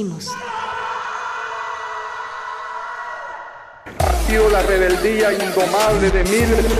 Resistimos. Ha sido la rebeldía indomable de miles.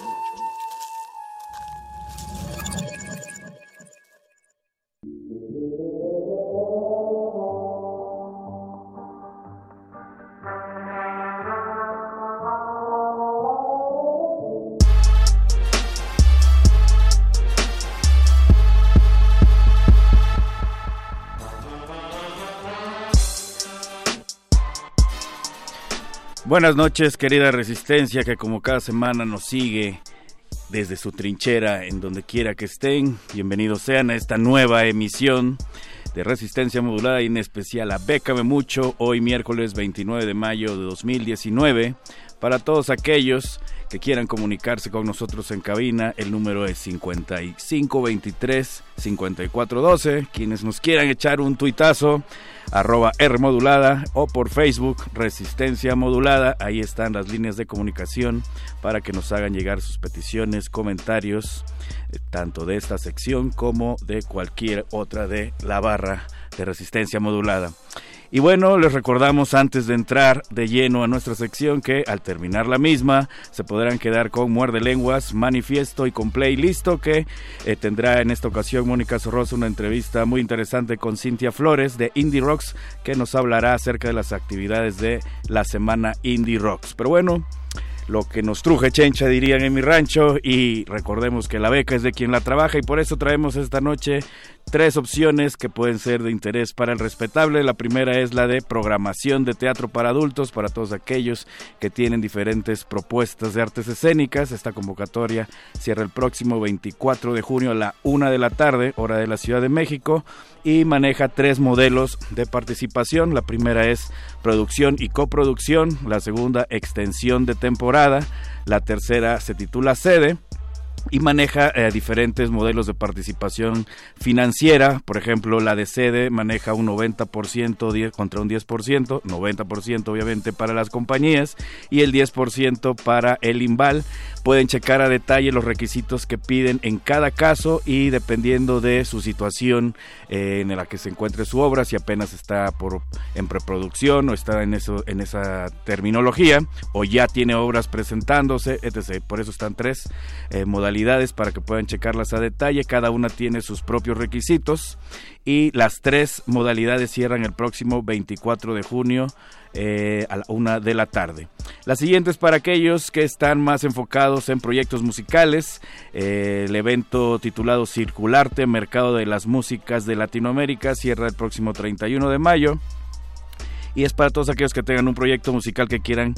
Buenas noches, querida Resistencia, que como cada semana nos sigue desde su trinchera en donde quiera que estén. Bienvenidos sean a esta nueva emisión de Resistencia Modulada y en especial a Bécame Mucho, hoy miércoles 29 de mayo de 2019. Para todos aquellos que quieran comunicarse con nosotros en cabina, el número es 5523-5412. Quienes nos quieran echar un tuitazo, arroba R modulada o por Facebook Resistencia Modulada. Ahí están las líneas de comunicación para que nos hagan llegar sus peticiones, comentarios, eh, tanto de esta sección como de cualquier otra de la barra de Resistencia Modulada. Y bueno, les recordamos antes de entrar de lleno a nuestra sección que al terminar la misma se podrán quedar con Muerde Lenguas, Manifiesto y con Play Listo que eh, tendrá en esta ocasión Mónica Sorrosa una entrevista muy interesante con Cintia Flores de Indie Rocks que nos hablará acerca de las actividades de la semana Indie Rocks. Pero bueno, lo que nos truje chencha dirían en mi rancho y recordemos que la beca es de quien la trabaja y por eso traemos esta noche tres opciones que pueden ser de interés para el respetable. La primera es la de programación de teatro para adultos, para todos aquellos que tienen diferentes propuestas de artes escénicas. Esta convocatoria cierra el próximo 24 de junio a la una de la tarde, hora de la Ciudad de México, y maneja tres modelos de participación. La primera es producción y coproducción, la segunda extensión de temporada, la tercera se titula sede y maneja eh, diferentes modelos de participación financiera. Por ejemplo, la de sede maneja un 90% contra un 10%, 90% obviamente para las compañías y el 10% para el INVAL. Pueden checar a detalle los requisitos que piden en cada caso y dependiendo de su situación eh, en la que se encuentre su obra, si apenas está por, en preproducción o está en, eso, en esa terminología o ya tiene obras presentándose, etc. Por eso están tres eh, modalidades para que puedan checarlas a detalle. Cada una tiene sus propios requisitos y las tres modalidades cierran el próximo 24 de junio eh, a la una de la tarde. La siguiente es para aquellos que están más enfocados en proyectos musicales. Eh, el evento titulado Circularte, Mercado de las Músicas de Latinoamérica, cierra el próximo 31 de mayo. Y es para todos aquellos que tengan un proyecto musical que quieran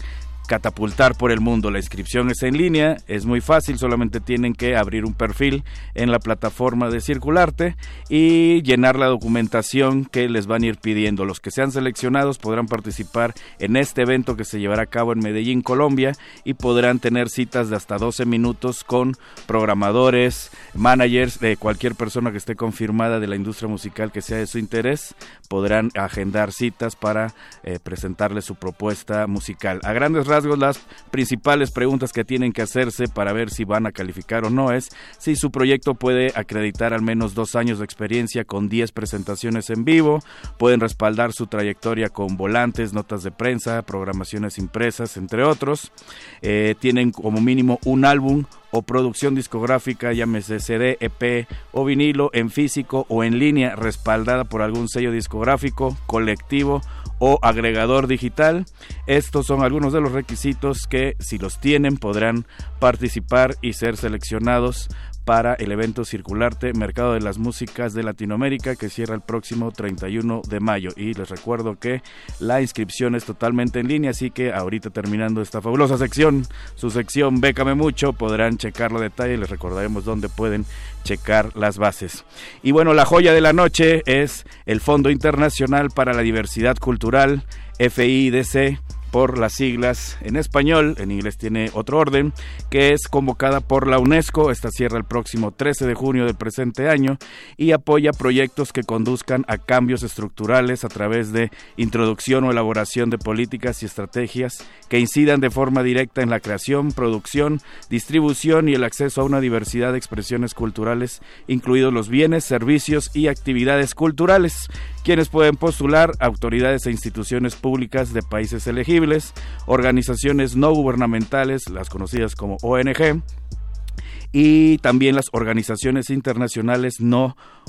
catapultar por el mundo. La inscripción es en línea, es muy fácil, solamente tienen que abrir un perfil en la plataforma de Circularte y llenar la documentación que les van a ir pidiendo. Los que sean seleccionados podrán participar en este evento que se llevará a cabo en Medellín, Colombia y podrán tener citas de hasta 12 minutos con programadores, managers de cualquier persona que esté confirmada de la industria musical que sea de su interés. Podrán agendar citas para eh, presentarles su propuesta musical. A grandes las principales preguntas que tienen que hacerse para ver si van a calificar o no es si su proyecto puede acreditar al menos dos años de experiencia con 10 presentaciones en vivo, pueden respaldar su trayectoria con volantes, notas de prensa, programaciones impresas, entre otros. Eh, tienen como mínimo un álbum o producción discográfica, llámese CD, EP o vinilo, en físico o en línea, respaldada por algún sello discográfico, colectivo o agregador digital. Estos son algunos de los requisitos que si los tienen podrán participar y ser seleccionados para el evento Circularte Mercado de las Músicas de Latinoamérica que cierra el próximo 31 de mayo. Y les recuerdo que la inscripción es totalmente en línea, así que ahorita terminando esta fabulosa sección, su sección Bécame Mucho, podrán checarlo a detalle y les recordaremos dónde pueden checar las bases. Y bueno, la joya de la noche es el Fondo Internacional para la Diversidad Cultural, FIDC por las siglas en español, en inglés tiene otro orden, que es convocada por la UNESCO, esta cierra el próximo 13 de junio del presente año y apoya proyectos que conduzcan a cambios estructurales a través de introducción o elaboración de políticas y estrategias que incidan de forma directa en la creación, producción, distribución y el acceso a una diversidad de expresiones culturales, incluidos los bienes, servicios y actividades culturales quienes pueden postular autoridades e instituciones públicas de países elegibles, organizaciones no gubernamentales, las conocidas como ONG, y también las organizaciones internacionales no gubernamentales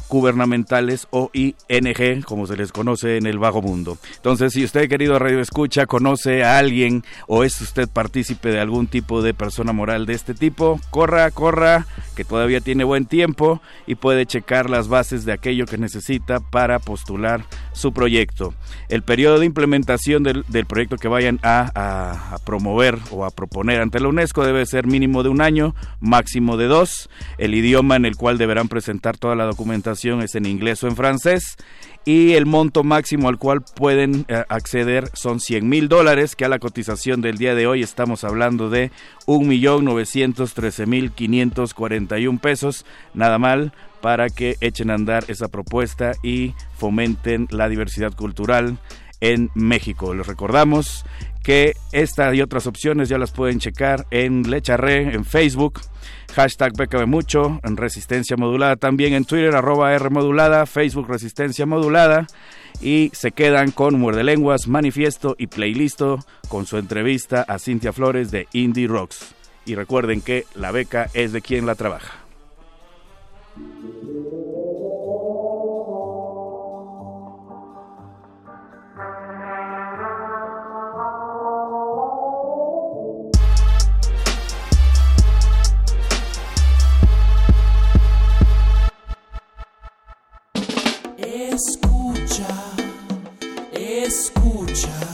o ING, como se les conoce en el vago mundo. Entonces, si usted, querido Radio Escucha, conoce a alguien o es usted partícipe de algún tipo de persona moral de este tipo, corra, corra, que todavía tiene buen tiempo y puede checar las bases de aquello que necesita para postular su proyecto. El periodo de implementación del, proyecto que vayan a, a promover o a proponer ante la UNESCO debe ser mínimo de un año, máximo de dos. El idioma en el cual deberán presentar toda la documentación es en inglés o en francés y el monto máximo al cual pueden eh, acceder son 100 mil dólares, que a la cotización del día de hoy estamos hablando de 1.913.541 pesos, nada mal para que echen a andar esa propuesta y fomenten la diversidad cultural en México. Les recordamos que esta y otras opciones ya las pueden checar en Lecharre, en Facebook, hashtag Mucho, en Resistencia Modulada, también en Twitter, arroba R Modulada, Facebook Resistencia Modulada, y se quedan con Muerde Lenguas, Manifiesto y Playlisto con su entrevista a Cintia Flores de Indie Rocks. Y recuerden que la beca es de quien la trabaja. Escucha, escuchas.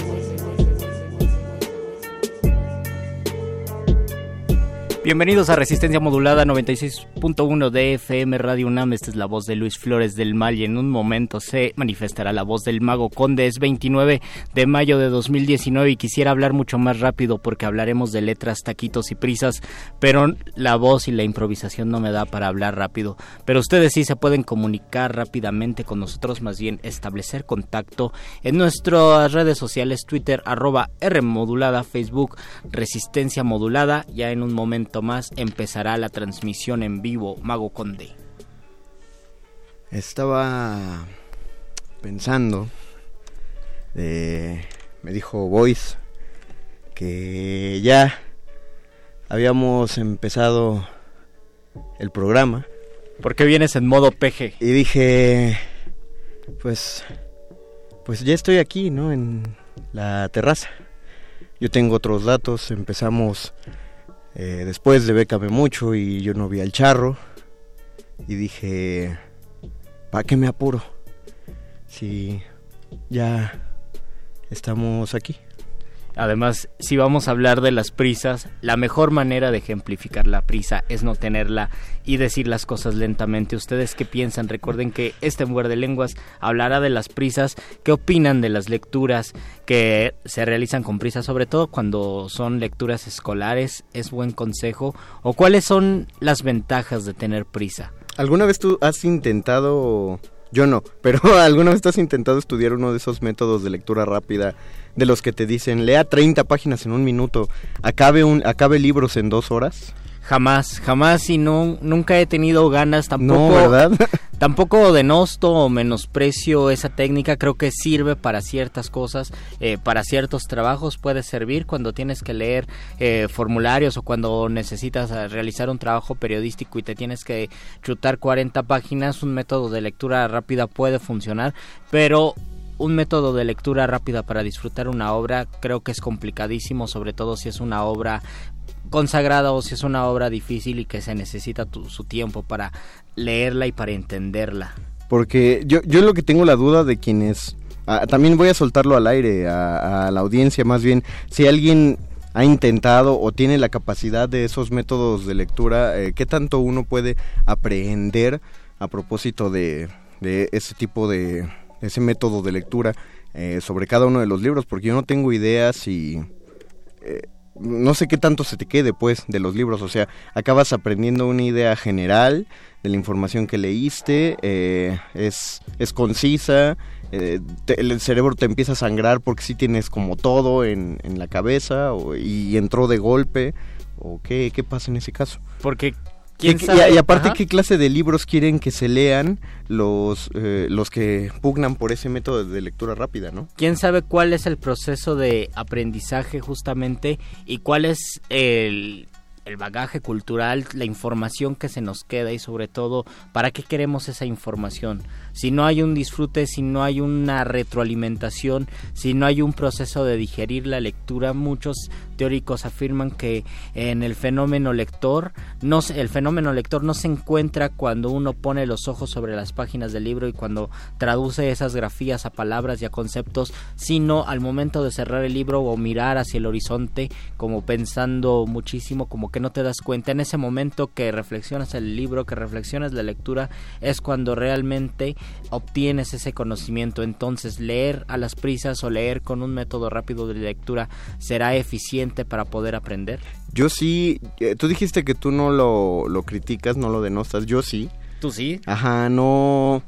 Bienvenidos a Resistencia Modulada 96.1 de FM Radio UNAM. Esta es la voz de Luis Flores del Mal y en un momento se manifestará la voz del Mago Conde. Es 29 de mayo de 2019 y quisiera hablar mucho más rápido porque hablaremos de letras, taquitos y prisas, pero la voz y la improvisación no me da para hablar rápido. Pero ustedes sí se pueden comunicar rápidamente con nosotros, más bien establecer contacto en nuestras redes sociales, Twitter, arroba R modulada, Facebook, Resistencia Modulada. Ya en un momento más empezará la transmisión en vivo Mago Conde. Estaba pensando, eh, me dijo Voice que ya habíamos empezado el programa. ¿Por qué vienes en modo peje? Y dije, pues, pues ya estoy aquí, ¿no? En la terraza. Yo tengo otros datos, empezamos eh, después de Bécame Mucho y yo no vi al charro. Y dije, ¿para qué me apuro? Si ya estamos aquí. Además, si vamos a hablar de las prisas, la mejor manera de ejemplificar la prisa es no tenerla y decir las cosas lentamente. ¿Ustedes qué piensan? Recuerden que este de Lenguas hablará de las prisas, qué opinan de las lecturas que se realizan con prisa, sobre todo cuando son lecturas escolares, es buen consejo, o cuáles son las ventajas de tener prisa. ¿Alguna vez tú has intentado yo no, pero ¿alguna vez has intentado estudiar uno de esos métodos de lectura rápida de los que te dicen lea 30 páginas en un minuto, acabe, un, acabe libros en dos horas? Jamás, jamás y no, nunca he tenido ganas tampoco. No, ¿verdad? tampoco denosto o menosprecio esa técnica, creo que sirve para ciertas cosas, eh, para ciertos trabajos puede servir cuando tienes que leer eh, formularios o cuando necesitas eh, realizar un trabajo periodístico y te tienes que chutar 40 páginas, un método de lectura rápida puede funcionar, pero un método de lectura rápida para disfrutar una obra creo que es complicadísimo, sobre todo si es una obra consagrada o si es una obra difícil y que se necesita su tiempo para leerla y para entenderla. Porque yo, yo lo que tengo la duda de quienes... Ah, también voy a soltarlo al aire, a, la audiencia más bien. Si alguien ha intentado o tiene la capacidad de esos métodos de lectura, eh, ¿qué tanto uno puede aprender a propósito de, de ese tipo de, ese método de lectura eh, sobre cada uno de los libros? Porque yo no tengo ideas y... Eh, no sé qué tanto se te quede pues de los libros, o sea, acabas aprendiendo una idea general de la información que leíste, eh, es, es concisa, eh, el cerebro te empieza a sangrar porque sí tienes como todo en, en la cabeza y entró de golpe, o qué, qué pasa en ese caso. Porque y, aparte, ¿qué clase de libros quieren que se lean los, eh, los que pugnan por ese método de lectura rápida, no? ¿Quién sabe cuál es el proceso de aprendizaje justamente y cuál es el, el bagaje cultural, la información que se nos queda y sobre todo, ¿para qué queremos esa información? Si no hay un disfrute, si no hay una retroalimentación, si no hay un proceso de digerir la lectura, muchos teóricos afirman que en el fenómeno lector, no el fenómeno lector no se encuentra cuando uno pone los ojos sobre las páginas del libro y cuando traduce esas grafías a palabras y a conceptos, sino al momento de cerrar el libro o mirar hacia el horizonte como pensando muchísimo, como que no te das cuenta. En ese momento que reflexionas el libro, que reflexionas la lectura, es cuando realmente obtienes ese conocimiento. Entonces leer a las prisas o leer con un método rápido de lectura será eficiente para poder aprender? Yo sí, eh, tú dijiste que tú no lo, lo criticas, no lo denostas, yo sí. ¿Tú sí? Ajá, no,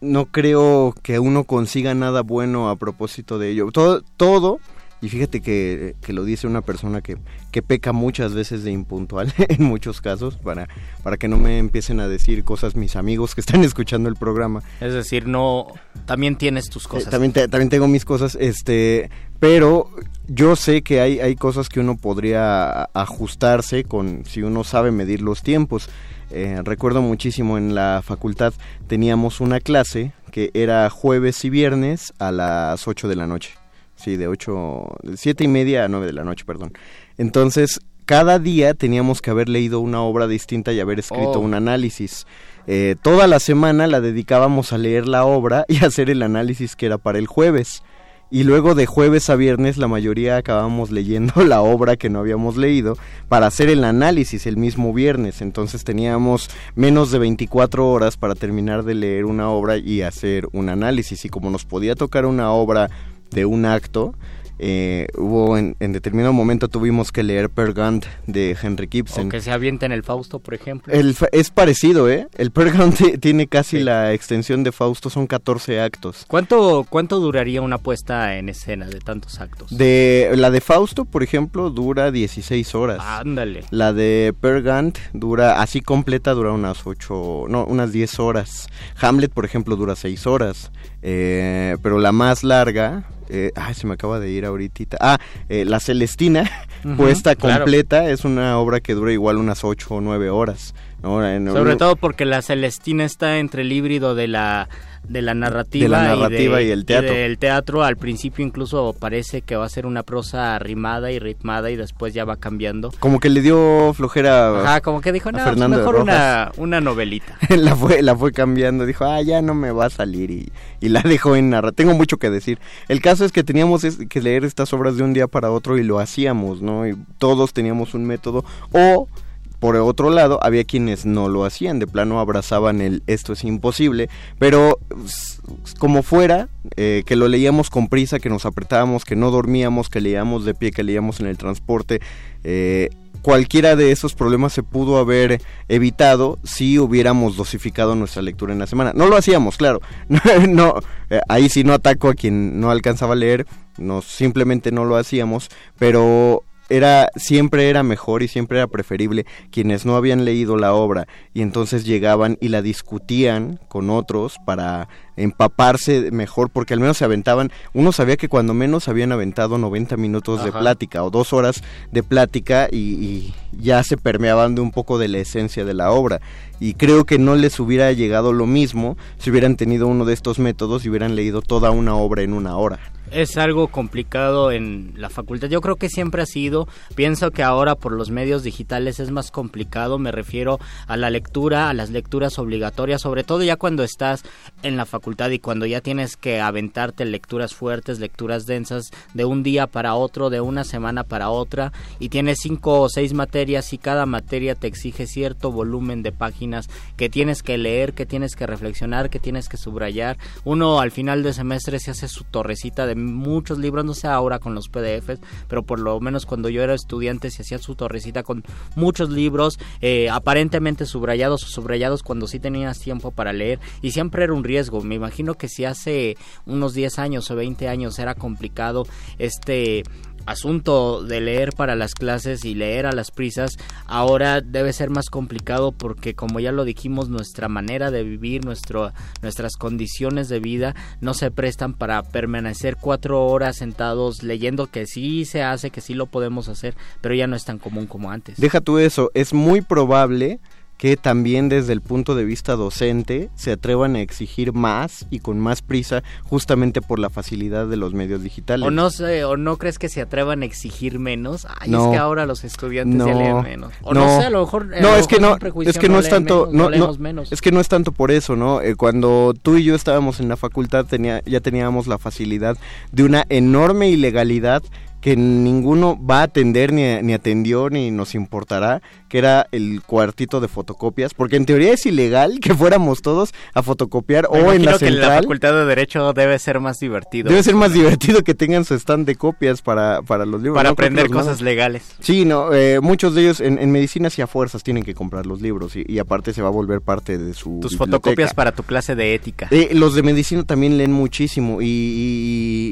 no creo que uno consiga nada bueno a propósito de ello. Todo, todo Y fíjate que, que lo dice una persona que, que peca muchas veces de impuntual en muchos casos para, para que no me empiecen a decir cosas mis amigos que están escuchando el programa. Es decir, no, también tienes tus Eh, cosas. también, te- también tengo mis cosas, este, pero yo sé que hay, hay cosas que uno podría ajustarse con si uno sabe medir los tiempos. Eh, recuerdo muchísimo en la facultad teníamos una clase que era jueves y viernes a las 8 de la noche. Sí, de 8, de 7 y media a 9 de la noche, perdón. Entonces, cada día teníamos que haber leído una obra distinta y haber escrito Oh. un análisis. Eh, toda la semana la dedicábamos a leer la obra y hacer el análisis que era para el jueves. Y luego de jueves a viernes la mayoría acabábamos leyendo la obra que no habíamos leído para hacer el análisis el mismo viernes. Entonces teníamos menos de 24 horas para terminar de leer una obra y hacer un análisis. Y como nos podía tocar una obra de un acto, eh, hubo en, en determinado momento tuvimos que leer Per Gant de Henry O Gibson. que se avienta en el Fausto, por ejemplo. El es parecido, ¿eh? El Per Gant ti- tiene casi la extensión de Fausto, son 14 actos. ¿Cuánto, ¿Cuánto duraría una puesta en escena de tantos actos? De la de Fausto, por ejemplo, dura 16 horas. Ándale. La de Per Gant dura así completa dura unas 8, no, unas 10 horas. Hamlet, por ejemplo, dura 6 horas. Eh, pero la más larga, eh, ay, se me acaba de ir ahorita. Ah, eh, La Celestina, Ujú, puesta claro. completa, es una obra que dura igual unas 8 o 9 horas. ¿no? En- Sobre todo porque la Celestina está entre el híbrido de la de la narrativa, De la narrativa y, y el teatro. del teatro al principio incluso parece que va a ser una prosa rimada y ritmada y después ya va cambiando. Como que le dio flojera Ajá, como que dijo, no, pues Fernando mejor una, una novelita. la fue la fue cambiando dijo ah ya no me va a salir y, y la dejó en narra tengo mucho que decir el caso es que teníamos que leer estas obras de un día para otro y lo hacíamos no y todos teníamos un método o por otro lado había quienes no lo hacían de plano abrazaban el esto es imposible pero como fuera eh, que lo leíamos con prisa que nos apretábamos que no dormíamos que leíamos de pie que leíamos en el transporte eh, cualquiera de esos problemas se pudo haber evitado si hubiéramos dosificado nuestra lectura en la semana. No lo hacíamos, claro. no, eh, ahí sí no ataco a quien no alcanzaba a leer, no simplemente no lo hacíamos, pero era siempre era mejor y siempre era preferible quienes no habían leído la obra. Y entonces llegaban y la discutían con otros para empaparse mejor porque al menos se aventaban uno sabía que cuando menos habían aventado 90 minutos de plática o dos horas de plática y, y ya se permeaban de un poco de la esencia de la obra. Y creo que no les hubiera llegado lo mismo si hubieran tenido uno de estos métodos y hubieran leído toda una obra en una hora Es algo complicado en la facultad. Yo creo que siempre ha sido. Pienso que ahora por los medios digitales es más complicado. Me refiero a la lectura, a las lecturas obligatorias, sobre todo ya cuando estás en la facultad y cuando ya tienes que aventarte lecturas fuertes, lecturas densas de un día para otro, de una semana para otra, y tienes cinco o seis materias y cada materia te exige cierto volumen de páginas que tienes que leer, que tienes que reflexionar, que tienes que subrayar. Uno al final de semestre se hace su torrecita de muchos libros, no sé ahora con los PDFs, pero por lo menos cuando yo era estudiante se hacía su torrecita con muchos libros, eh, aparentemente subrayados o subrayados cuando sí tenías tiempo para leer y siempre era un riesgo. Me imagino que si hace unos 10 años o 20 años era complicado este asunto de leer para las clases y leer a las prisas ahora debe ser más complicado porque como ya lo dijimos nuestra manera de vivir nuestro, nuestras condiciones de vida no se prestan para permanecer cuatro horas sentados leyendo que sí se hace que sí lo podemos hacer pero ya no es tan común como antes. Deja tú eso, es muy probable que también desde el punto de vista docente se atrevan a exigir más y con más prisa justamente por la facilidad de los medios digitales. o no sé o no crees que se atrevan a exigir menos ay No. es que ahora los estudiantes ya No. leen menos o no, sé a lo mejor a no lo es que no es que no, es tanto menos, menos. es que no es tanto por eso no Eh, cuando tú y yo estábamos en la facultad tenía ya teníamos la facilidad de una enorme ilegalidad que ninguno va a atender ni, ni atendió ni nos importará que era el cuartito de fotocopias porque en teoría es ilegal que fuéramos todos a fotocopiar Me o en la que en la central. Facultad de derecho debe ser más divertido. Debe ser más divertido que tengan su stand de copias para, para los libros para aprender cosas legales. Sí, no, eh, muchos de ellos en, en medicina sí a fuerzas tienen que comprar los libros y, y aparte se va a volver parte de su tus biblioteca. fotocopias para tu clase de ética. Eh, los de medicina también leen muchísimo y,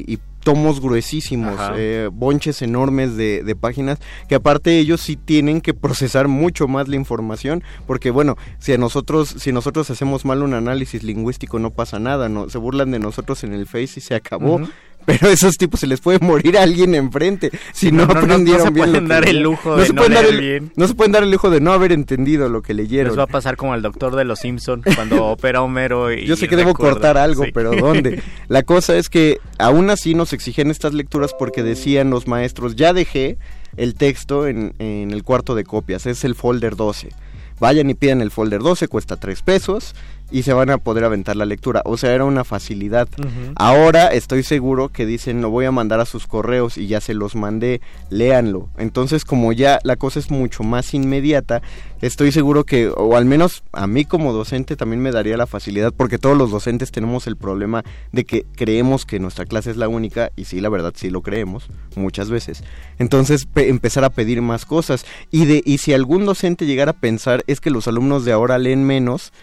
y- y tomos gruesísimos, eh, bonches enormes de, de páginas, que aparte ellos sí tienen que procesar mucho más la información, porque bueno, si a nosotros, si nosotros hacemos mal un análisis lingüístico no pasa nada, no, se burlan de nosotros en el Face y se acabó. Pero a esos tipos se les puede morir a alguien enfrente si no, no, no, no, no aprendieron se bien pueden dar el lujo de no leer el- bien. No se pueden dar el lujo de no haber entendido lo que leyeron. Les va a pasar como al doctor de los Simpson cuando opera Homero y Yo sé que debo cortar algo, Sí. pero ¿dónde? La cosa es que aún así nos exigían estas lecturas porque decían los maestros, ya dejé el texto en, en el cuarto de copias, es el folder 12. Vayan y pidan el folder 12, cuesta 3 pesos y se van a poder aventar la lectura. O sea, era una facilidad. Ahora estoy seguro que dicen, lo voy a mandar a sus correos y ya se los mandé, léanlo. Entonces, como ya la cosa es mucho más inmediata, estoy seguro que, o al menos a mí como docente también me daría la facilidad, porque todos los docentes tenemos el problema de que creemos que nuestra clase es la única, y sí, la verdad, sí lo creemos, muchas veces. Entonces, pe- empezar a pedir más cosas. Y, de, y si algún docente llegara a pensar, es que los alumnos de ahora leen menos,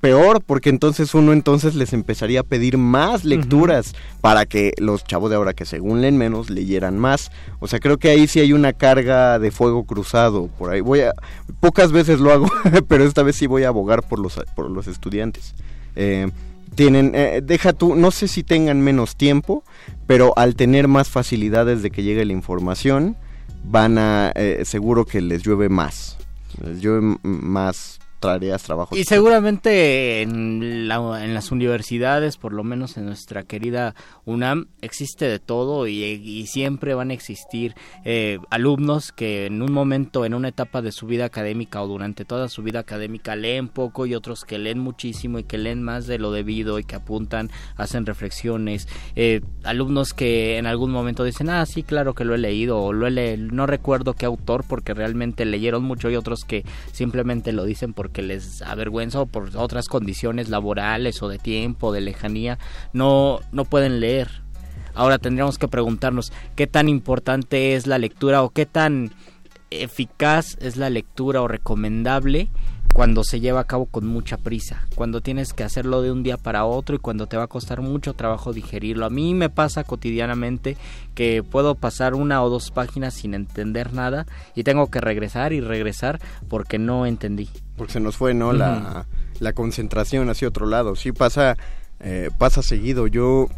peor porque entonces uno entonces les empezaría a pedir más lecturas para que los chavos de ahora que según leen menos leyeran más. O sea creo que ahí sí hay una carga de fuego cruzado por ahí. Voy a pocas veces lo hago pero esta vez sí voy a abogar por los por los estudiantes. Eh, tienen eh, deja tú no sé si tengan menos tiempo pero al tener más facilidades de que llegue la información van a eh, seguro que les llueve más. Les llueve más tareas trabajos Y seguramente en, la- en las universidades, por lo menos en nuestra querida UNAM, existe de todo y, y siempre van a existir eh, alumnos que en un momento, en una etapa de su vida académica o durante toda su vida académica leen poco y otros que leen muchísimo y que leen más de lo debido y que apuntan, hacen reflexiones. Eh, alumnos que en algún momento dicen, ah, sí, claro que lo he leído o lo he le- no recuerdo qué autor porque realmente leyeron mucho y otros que simplemente lo dicen porque les avergüenza o por otras condiciones laborales o de tiempo, de lejanía, no, no pueden leer. Ahora tendríamos que preguntarnos qué tan importante es la lectura o qué tan eficaz es la lectura o recomendable cuando se lleva a cabo con mucha prisa, cuando tienes que hacerlo de un día para otro y cuando te va a costar mucho trabajo digerirlo. A mí me pasa cotidianamente que puedo pasar una o dos páginas sin entender nada y tengo que regresar y regresar porque no entendí. porque se nos fue no la, la concentración hacia otro lado sí pasa eh, pasa seguido yo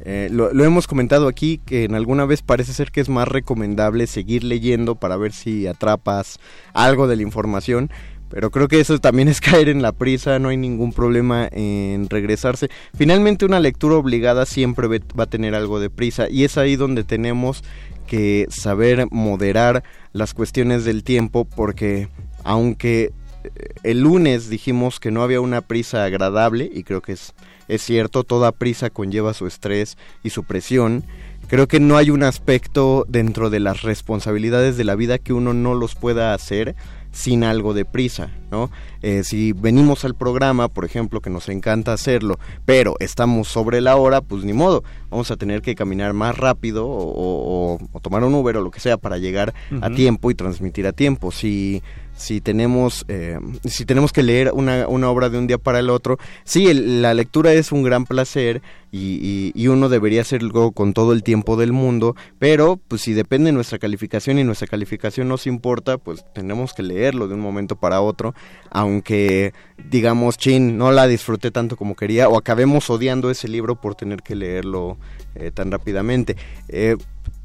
eh, lo, lo hemos comentado aquí que en alguna vez parece ser que es más recomendable seguir leyendo para ver si atrapas algo de la información pero creo que eso también es caer en la prisa, no hay ningún problema en regresarse. Finalmente una lectura obligada siempre va a tener algo de prisa y es ahí donde tenemos que saber moderar las cuestiones del tiempo porque aunque eh, el lunes dijimos que no había una prisa agradable y creo que es, es cierto, toda prisa conlleva su estrés y su presión. Creo que no hay un aspecto dentro de las responsabilidades de la vida que uno no los pueda hacer sin algo de prisa, ¿no? Eh, si venimos al programa, por ejemplo, que nos encanta hacerlo, pero estamos sobre la hora, pues ni modo, vamos a tener que caminar más rápido o, o- o tomar un Uber o lo que sea para llegar a tiempo y transmitir a tiempo. Si si tenemos eh, si tenemos que leer una, una obra de un día para el otro, sí, el- la lectura es un gran placer y, uno debería hacerlo con todo el tiempo del mundo, pero pues si depende de nuestra calificación y nuestra calificación nos importa, pues tenemos que leerlo de un momento para otro, aunque digamos, chin, no la disfruté tanto como quería o acabemos odiando ese libro por tener que leerlo eh, tan rápidamente. Eh,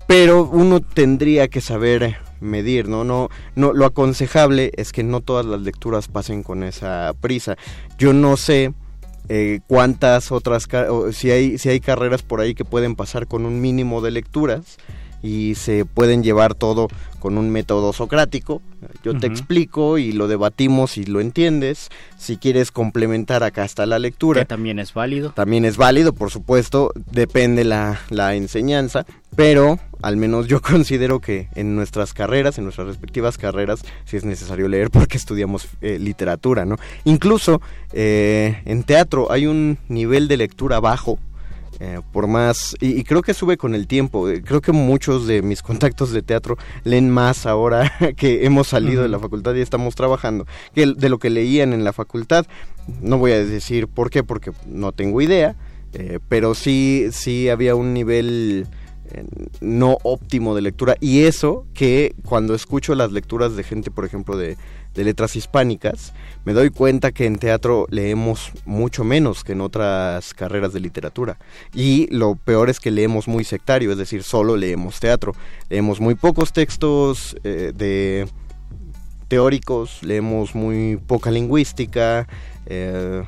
pero uno tendría que saber medir, ¿no? No, no, lo aconsejable es que no todas las lecturas pasen con esa prisa. Yo no sé eh, cuántas otras, si hay, si hay carreras por ahí que pueden pasar con un mínimo de lecturas y se pueden llevar todo con un método socrático. Yo te explico y lo debatimos y lo entiendes. Si quieres complementar acá está la lectura. Que también es válido. También es válido, por supuesto, depende la, la enseñanza, pero al menos yo considero que en nuestras carreras, en nuestras respectivas carreras, sí es necesario leer porque estudiamos eh, literatura, ¿no? Incluso eh, en teatro hay un nivel de lectura bajo. Eh, por más y, y creo que sube con el tiempo. Eh, creo que muchos de mis contactos de teatro leen más ahora que hemos salido de la facultad y estamos trabajando que de lo que leían en la facultad. No voy a decir por qué porque no tengo idea eh, pero sí sí había un nivel no óptimo de lectura. Y eso que cuando escucho las lecturas de gente, por ejemplo, de, de letras hispánicas, me doy cuenta que en teatro leemos mucho menos que en otras carreras de literatura. Y lo peor es que leemos muy sectario, es decir, solo leemos teatro. Leemos muy pocos textos eh, de teóricos, leemos muy poca lingüística, eh,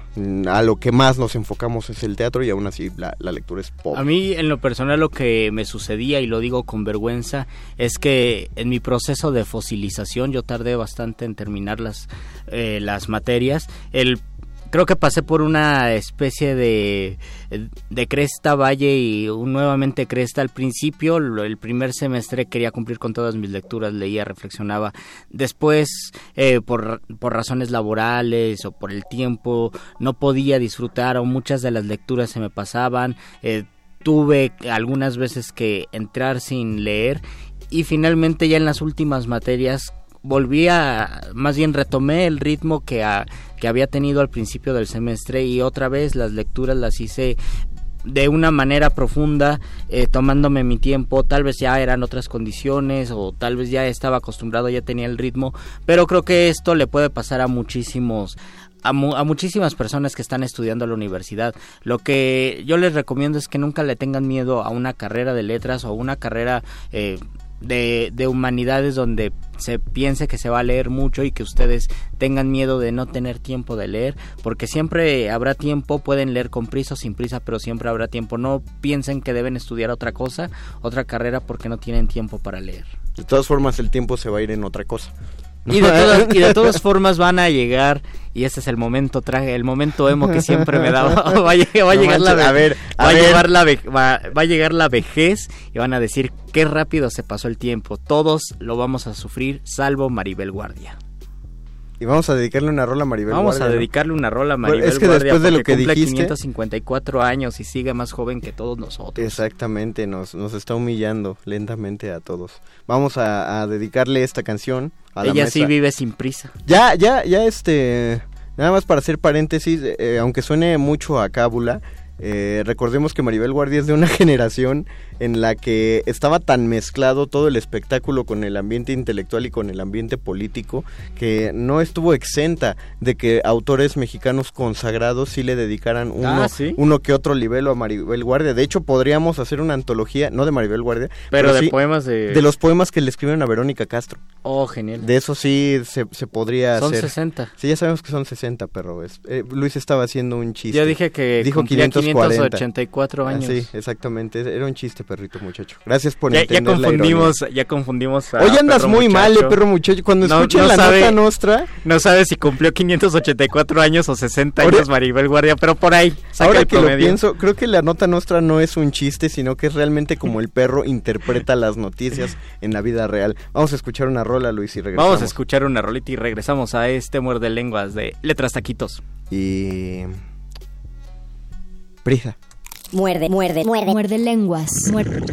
a lo que más nos enfocamos es el teatro y aún así la, lectura es. A mí en lo personal lo que me sucedía, y lo digo con vergüenza, es que en mi proceso de fosilización yo tardé bastante en terminar las, eh, las materias. El creo que pasé por una especie de, de cresta, valle y un, nuevamente cresta al principio. El primer semestre quería cumplir con todas mis lecturas, leía, reflexionaba. Después, eh, por, por razones laborales o por el tiempo, no podía disfrutar o muchas de las lecturas se me pasaban. Eh, tuve algunas veces que entrar sin leer y finalmente ya en las últimas materias volví a, más bien retomé el ritmo que, a, que había tenido al principio del semestre y otra vez las lecturas las hice de una manera profunda, eh, tomándome mi tiempo, tal vez ya eran otras condiciones o tal vez ya estaba acostumbrado, ya tenía el ritmo, pero creo que esto le puede pasar a muchísimos a, mu a, muchísimas personas que están estudiando a la universidad. Lo que yo les recomiendo es que nunca le tengan miedo a una carrera de letras o una carrera eh, de, de, humanidades donde se piense que se va a leer mucho y que ustedes tengan miedo de no tener tiempo de leer, porque siempre habrá tiempo, pueden leer con prisa o sin prisa, pero siempre habrá tiempo. No piensen que deben estudiar otra cosa, otra carrera, porque no tienen tiempo para leer. De todas formas, el tiempo se va a ir en otra cosa. Y de, todas, y de todas formas van a llegar y ese es el momento traje el momento emo que siempre me da va a llegar, va a llegar la a ver, a va, ver. llegar la ve, va, va, a llegar la vejez y van a decir qué rápido se pasó el tiempo. Todos lo vamos a sufrir salvo Maribel Guardia y vamos a dedicarle una rola a Maribel Vamos Guardia, a ¿no? dedicarle una rola a Maribel Bueno, es que Guardia después de lo que cumple dijiste- 554 años y sigue más joven que todos nosotros. Exactamente, nos, nos está humillando lentamente a todos. Vamos a, a dedicarle esta canción a la Ella mesa. sí vive sin prisa. Ya, ya, ya este... Nada más para hacer paréntesis, eh, aunque suene mucho a cábula, eh, recordemos que Maribel Guardia es de una generación en la que estaba tan mezclado todo el espectáculo con el ambiente intelectual y con el ambiente político que no estuvo exenta de que autores mexicanos consagrados sí le dedicaran uno, Ah, ¿sí? uno que otro libelo a Maribel Guardia. De hecho, podríamos hacer una antología, no de Maribel Guardia, Pero de sí poemas de... de los poemas que le escribieron a Verónica Castro. Oh, genial. De eso sí se, se podría Son hacer. 60. Sí, ya sabemos que son 60, perro. Es, eh, Luis estaba haciendo un chiste. Yo dije que Dijo cumplía 540. 584 Ah, años. sí, exactamente. Era un chiste, perrito muchacho. Gracias por Ya, ya entender la confundimos, ironía. ya confundimos a Hoy andas perro muy mal, eh, perro muchacho. Cuando No- escuchen no la sabe- nota nostra, No sabes si cumplió 584 años o 60 Ahora- años Maribel Guardia, pero por ahí. Saca ahora el que lo pienso, creo que la nota nostra no es un chiste, sino que es realmente como el perro interpreta las noticias en la vida real. Vamos a escuchar una rola, Luis, y regresamos. Vamos a escuchar una rolita y regresamos a este muerde lenguas de Letras Taquitos. Y... Prisa. Muerde, muerde, muerde. Muerde lenguas. Muerde.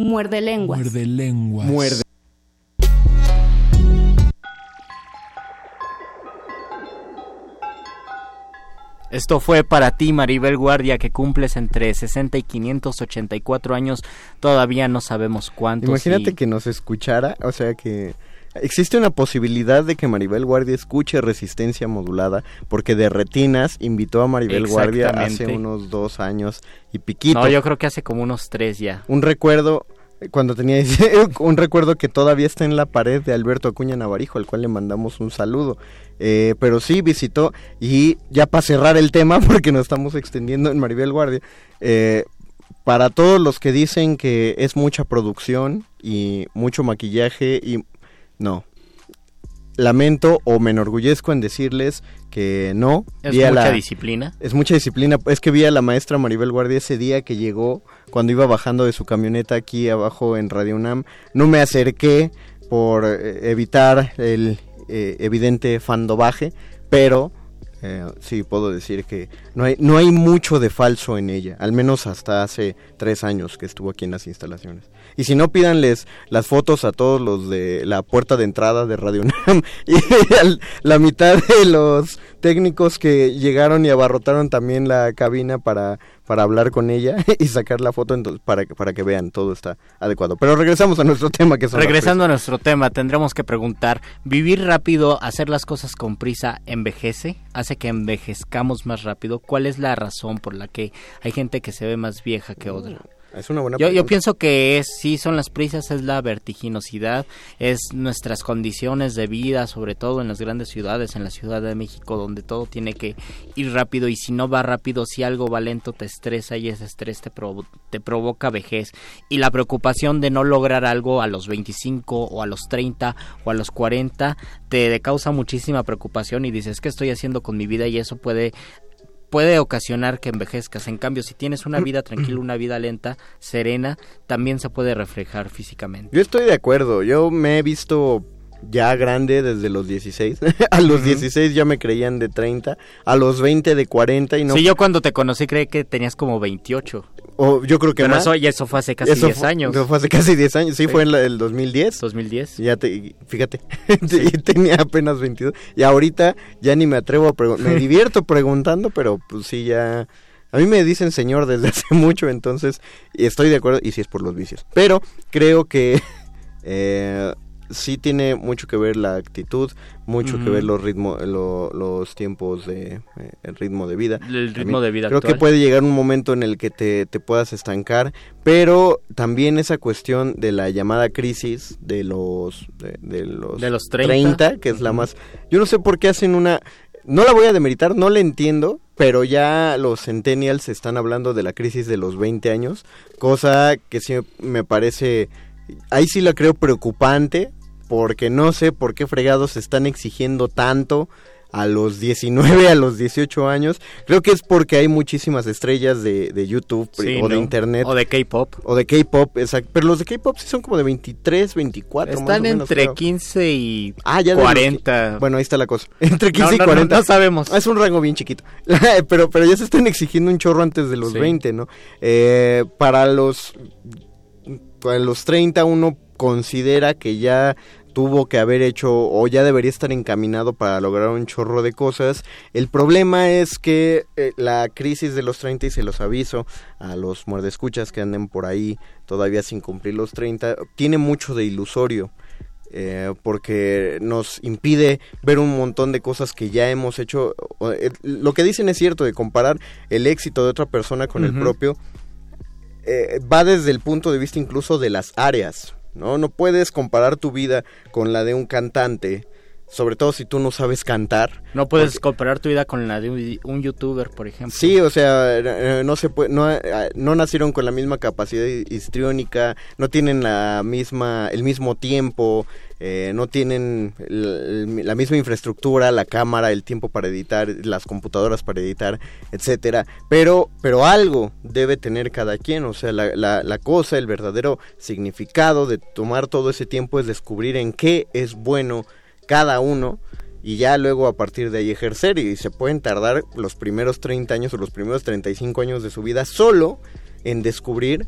Muerde lenguas. Muerde lenguas. Muerde. Esto fue para ti, Maribel Guardia, que cumples entre 60 y 584 años. Todavía no sabemos cuántos. Imagínate y- que nos escuchara, o sea que existe una posibilidad de que Maribel Guardia escuche resistencia modulada, porque de retinas invitó a Maribel Guardia hace unos dos años y piquito. No, yo creo que hace como unos tres ya. Un recuerdo eh, cuando tenía un recuerdo que todavía está en la pared de Alberto Acuña Navarijo, al cual le mandamos un saludo. Eh, pero sí visitó y ya para cerrar el tema, porque nos estamos extendiendo en Maribel Guardia, eh, para todos los que dicen que es mucha producción y mucho maquillaje y no. Lamento o me enorgullezco en decirles que no. Es Vi mucha la- disciplina. es mucha disciplina. Es que vi a la maestra Maribel Guardia ese día que llegó, cuando iba bajando de su camioneta aquí abajo en Radio UNAM. No me acerqué por eh, evitar el eh, evidente fandobaje, pero eh, sí puedo decir que no hay, no hay mucho de falso en ella, al menos hasta hace tres años que estuvo aquí en las instalaciones. Y si no, pídanles las fotos a todos los de la puerta de entrada de Radio UNAM y al- la mitad de los técnicos que llegaron y abarrotaron también la cabina para, para hablar con ella y sacar la foto entonces, para, que- para que vean, todo está adecuado. Pero regresamos a nuestro tema que son Regresando a nuestro tema, tendremos que preguntar, ¿vivir rápido, hacer las cosas con prisa, envejece? ¿Hace que envejezcamos más rápido? ¿Cuál es la razón por la que hay gente que se ve más vieja que otra? Es una buena Yo, yo pienso que es, sí son las prisas, es la vertiginosidad, es nuestras condiciones de vida, sobre todo en las grandes ciudades, en la Ciudad de México, donde todo tiene que ir rápido y si no va rápido, si algo va lento te estresa y ese estrés te, provo- te provoca vejez. Y la preocupación de no lograr algo a los 25 o a los 30 o a los 40 te causa muchísima preocupación y dices, ¿qué estoy haciendo con mi vida? Y eso puede puede ocasionar que envejezcas. En cambio, si tienes una vida tranquila, una vida lenta, serena, también se puede reflejar físicamente. Yo estoy de acuerdo, yo me he visto ya grande desde los 16. a los 16 ya me creían de 30, a los 20 de 40 y no... Sí, yo cuando te conocí creí que tenías como 28. O yo creo que Pero más. eso, y eso fue hace casi Eso 10 fue- años. eso fue hace casi 10 años. Sí, Sí. fue en la- el 2010. 2010. Ya te, fíjate, y tenía apenas 22. Y ahorita ya ni me atrevo a preguntar. Me divierto preguntando, pero pues sí, ya. A mí me dicen señor desde hace mucho, entonces. Estoy de acuerdo, y sí es por los vicios. Pero creo que. eh, sí tiene mucho que ver la actitud, mucho que ver los ritmos, lo- los tiempos de eh, el ritmo de vida. El ritmo También de vida Creo que puede llegar un momento en el que te, te puedas estancar, pero también esa cuestión de la llamada crisis de los de, de los, De los 30. que es la más yo no sé por qué hacen una no la voy a demeritar, no la entiendo, pero ya los centennials están hablando de la crisis de los 20 años, cosa que sí me parece ahí sí la creo preocupante porque no sé por qué fregados se están exigiendo tanto a los 19, a los 18 años. Creo que es porque hay muchísimas estrellas de, de YouTube Sí, o de internet. O de K-pop. O de K-pop, exacto. Pero los de K-pop sí son como de 23, 24. más Están o menos, entre creo. 15 y Ah, ya de los que- 40. Bueno, ahí está la cosa. Entre 15 No, y no, no, 40. no sabemos. Es un rango bien chiquito. pero, pero ya se están exigiendo un chorro antes de los Sí. 20, ¿no? Eh, para los para los 30 uno considera que ya tuvo que haber hecho o ya debería estar encaminado para lograr un chorro de cosas. El problema es que eh, la crisis de los 30, y se los aviso a los muerdescuchas que anden por ahí todavía sin cumplir los 30, tiene mucho de ilusorio. eh, porque nos impide ver un montón de cosas que ya hemos hecho. Eh, Lo que dicen es cierto de comparar el éxito de otra persona con el propio eh, va desde el punto de vista incluso de las áreas, ¿no? No puedes comparar tu vida con la de un cantante, sobre todo si tú no sabes cantar. No puedes comparar tu vida con la de un, un youtuber, por ejemplo. Sí, o sea, no se puede, no, eh, no nacieron con la misma capacidad histriónica, no tienen la misma, el mismo tiempo, eh, no tienen la misma infraestructura, la cámara, el tiempo para editar, las computadoras para editar, etcétera. Pero, pero algo debe tener cada quien, o sea, la, la, la cosa, el verdadero significado de tomar todo ese tiempo es descubrir en qué es bueno cada uno y ya luego a partir de ahí ejercer y se pueden tardar los primeros 30 años o los primeros 35 años de su vida solo en descubrir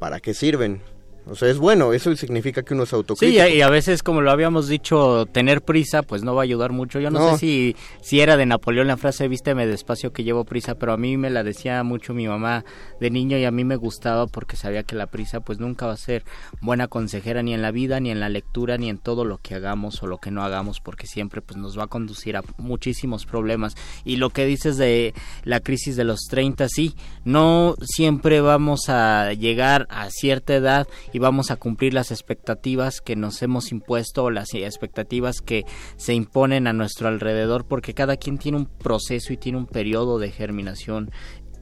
para qué sirven. O sea, es bueno, eso significa que uno es Sí, autocrítico. y a veces, como lo habíamos dicho, tener prisa, pues no va a ayudar mucho. Yo no, No. sé si, si era de Napoleón la frase, vísteme despacio que llevo prisa, pero a mí me la decía mucho mi mamá de niño y a mí me gustaba porque sabía que la prisa pues nunca va a ser buena consejera ni en la vida, ni en la lectura, ni en todo lo que hagamos o lo que no hagamos, porque siempre pues nos va a conducir a muchísimos problemas. Y lo que dices de la crisis de los 30, sí, no siempre vamos a llegar a cierta edad y vamos a cumplir las expectativas que nos hemos impuesto o las expectativas que se imponen a nuestro alrededor porque cada quien tiene un proceso y tiene un periodo de germinación.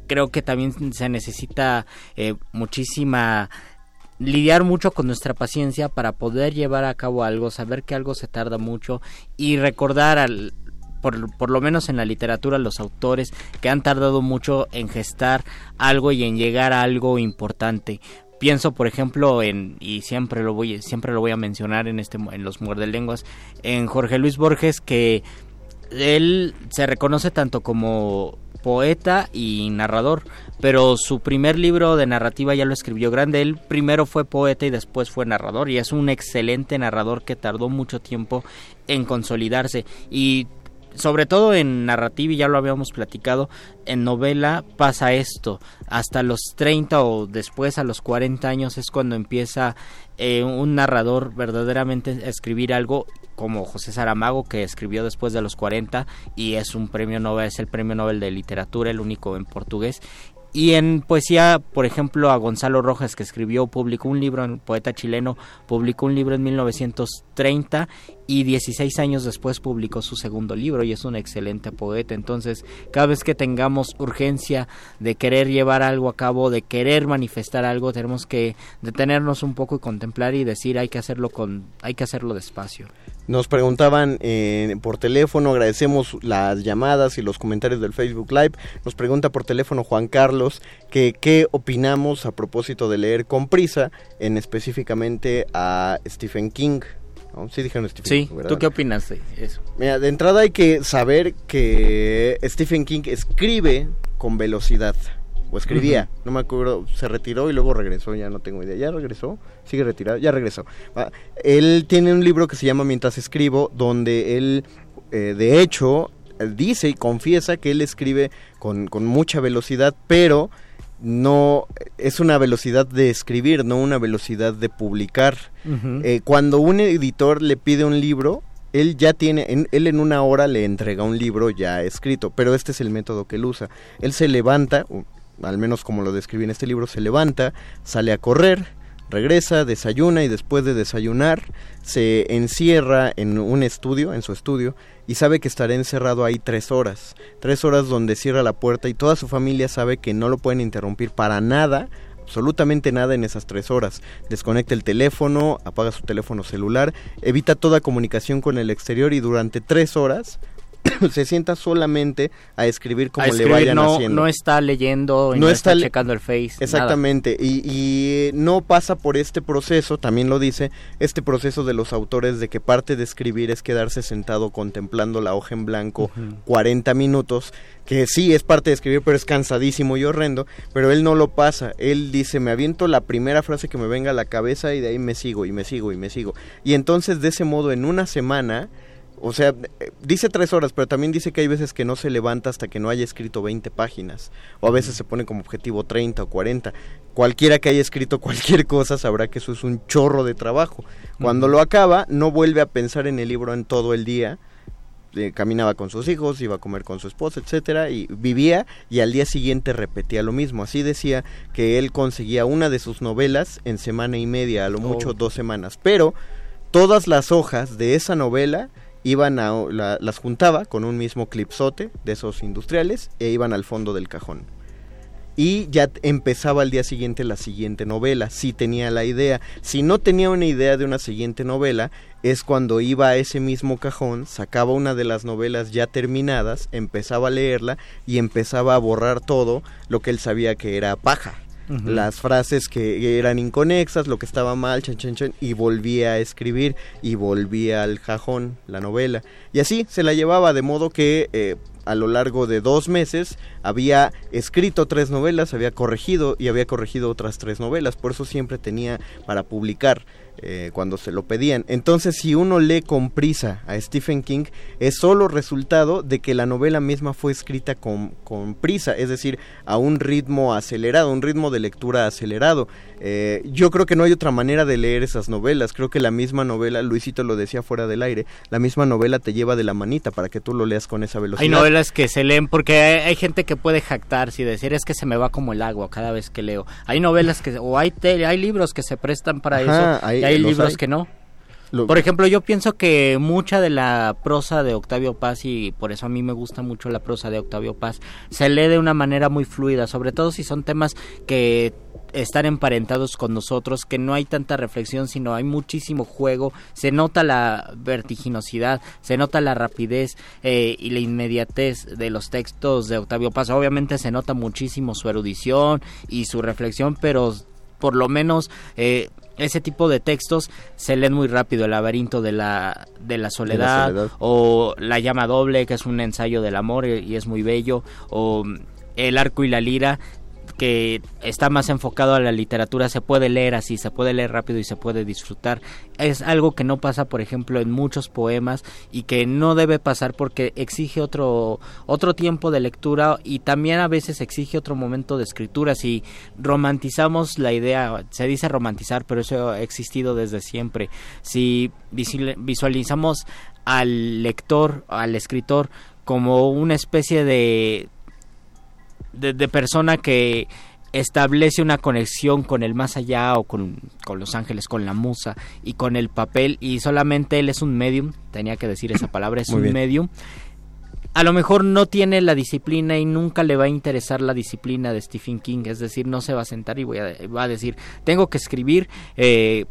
Creo que también se necesita eh, muchísima lidiar mucho con nuestra paciencia para poder llevar a cabo algo, saber que algo se tarda mucho y recordar al por, por lo menos en la literatura los autores que han tardado mucho en gestar algo y en llegar a algo importante pienso por ejemplo en y siempre lo voy siempre lo voy a mencionar en este en los muerdelenguas en Jorge Luis Borges que él se reconoce tanto como poeta y narrador, pero su primer libro de narrativa ya lo escribió grande. Él primero fue poeta y después fue narrador y es un excelente narrador que tardó mucho tiempo en consolidarse y sobre todo en narrativa, y ya lo habíamos platicado, en novela pasa esto. Hasta los 30 o después a los 40 años es cuando empieza eh, un narrador verdaderamente a escribir algo como José Saramago que escribió después de los 40 y es un premio Nobel, es el premio Nobel de literatura, el único en portugués. Y en poesía, por ejemplo, a Gonzalo Rojas, que escribió, publicó un libro, un poeta chileno, publicó un libro en 1930 y 16 años después publicó su segundo libro y es un excelente poeta. Entonces, cada vez que tengamos urgencia de querer llevar algo a cabo, de querer manifestar algo, tenemos que detenernos un poco y contemplar y decir hay que hacerlo con, hay que hacerlo despacio. Nos preguntaban eh, por teléfono, agradecemos las llamadas y los comentarios del Facebook Live. Nos pregunta por teléfono Juan Carlos que qué opinamos a propósito de leer con prisa, en específicamente a Stephen King. ¿no? Sí dijeron Stephen Sí, King, ¿verdad? ¿tú qué opinas de eso? Mira, de entrada hay que saber que Stephen King escribe con velocidad. O escribía, no me acuerdo, se retiró y luego regresó, ya no tengo idea. ¿Ya regresó? Sigue retirado, ya regresó. Él tiene un libro que se llama Mientras escribo, donde él, eh, de hecho, dice y confiesa que él escribe con, con mucha velocidad, pero no es una velocidad de escribir, no una velocidad de publicar. Eh, cuando un editor le pide un libro, él ya tiene, en- él en una hora le entrega un libro ya escrito, pero este es el método que él usa. Él se levanta, al menos como lo describí en este libro, se levanta, sale a correr, regresa, desayuna y después de desayunar se encierra en un estudio, en su estudio, y sabe que estará encerrado ahí tres horas. Tres horas donde cierra la puerta y toda su familia sabe que no lo pueden interrumpir para nada, absolutamente nada en esas tres horas. Desconecta el teléfono, apaga su teléfono celular, evita toda comunicación con el exterior y durante tres horas se sienta solamente a escribir como A le vayan no, haciendo. no está leyendo, y no, No está, checando el Face. Exactamente, y, y no pasa por este proceso, también lo dice, este proceso de los autores de que parte de escribir es quedarse sentado contemplando la hoja en blanco 40 minutos, que sí es parte de escribir, pero es cansadísimo y horrendo, pero él no lo pasa, él dice, me aviento la primera frase que me venga a la cabeza y de ahí me sigo y me sigo y me sigo. Y entonces de ese modo en una semana... O sea, eh, dice tres horas, pero también dice que hay veces que no se levanta hasta que no haya escrito 20 páginas. O a veces se pone como objetivo 30 o 40. Cualquiera que haya escrito cualquier cosa sabrá que eso es un chorro de trabajo. Cuando lo acaba, no vuelve a pensar en el libro en todo el día. Eh, caminaba con sus hijos, iba a comer con su esposa, etcétera, y vivía y al día siguiente repetía lo mismo. Así decía que él conseguía una de sus novelas en semana y media, a lo mucho Oh. dos semanas. Pero todas las hojas de esa novela iban a la- las juntaba con un mismo clipsote de esos industriales e iban al fondo del cajón y ya empezaba al día siguiente la siguiente novela, si tenía la idea. Si no tenía una idea de una siguiente novela, es cuando iba a ese mismo cajón, sacaba una de las novelas ya terminadas, empezaba a leerla y empezaba a borrar todo lo que él sabía que era paja. Las frases que eran inconexas, lo que estaba mal, chan, chan, chan, y volvía a escribir y volvía al cajón la novela. Y así se la llevaba, de modo que eh, a lo largo de dos meses había escrito tres novelas, había corregido y había corregido otras tres novelas, por eso siempre tenía para publicar eh, cuando se lo pedían. Entonces, si uno lee con prisa a Stephen King, es solo resultado de que la novela misma fue escrita con, con prisa, es decir, a un ritmo acelerado, un ritmo de lectura acelerado. Eh, yo creo que no hay otra manera de leer esas novelas. Creo que la misma novela, Luisito lo decía fuera del aire, la misma novela te lleva de la manita para que tú lo leas con esa velocidad. Hay novelas que se leen porque hay, hay gente que puede jactarse y decir es que se me va como el agua cada vez que leo. Hay novelas que o hay tele- hay libros que se prestan para Ajá, eso hay- y hay libros hay. que no. Lo- Por ejemplo, yo pienso que mucha de la prosa de Octavio Paz, y por eso a mí me gusta mucho la prosa de Octavio Paz, se lee de una manera muy fluida, sobre todo si son temas que están emparentados con nosotros, que no hay tanta reflexión, sino hay muchísimo juego, se nota la vertiginosidad, se nota la rapidez eh, y la inmediatez de los textos de Octavio Paz. Obviamente se nota muchísimo su erudición y su reflexión, pero por lo menos eh, ese tipo de textos se leen muy rápido el laberinto de la de la soledad, soledad. o la llama doble que es un ensayo del amor eh, y es muy bello o el arco y la lira que está más enfocado a la literatura se puede leer así, se puede leer rápido y se puede disfrutar. Es algo que no pasa, por ejemplo, en muchos poemas y que no debe pasar porque exige otro otro tiempo de lectura y también a veces exige otro momento de escritura. Si romantizamos la idea, se dice romantizar, pero eso ha existido desde siempre. Si visualizamos al lector, al escritor como una especie de de, de persona que establece una conexión con el más allá o con, con los ángeles, con la musa y con el papel y solamente él es un medium, tenía que decir esa palabra, es Muy un bien. medium. A lo mejor no tiene la disciplina y nunca le va a interesar la disciplina de Stephen King, es decir, no se va a sentar y voy a, va a decir, tengo que escribir eh,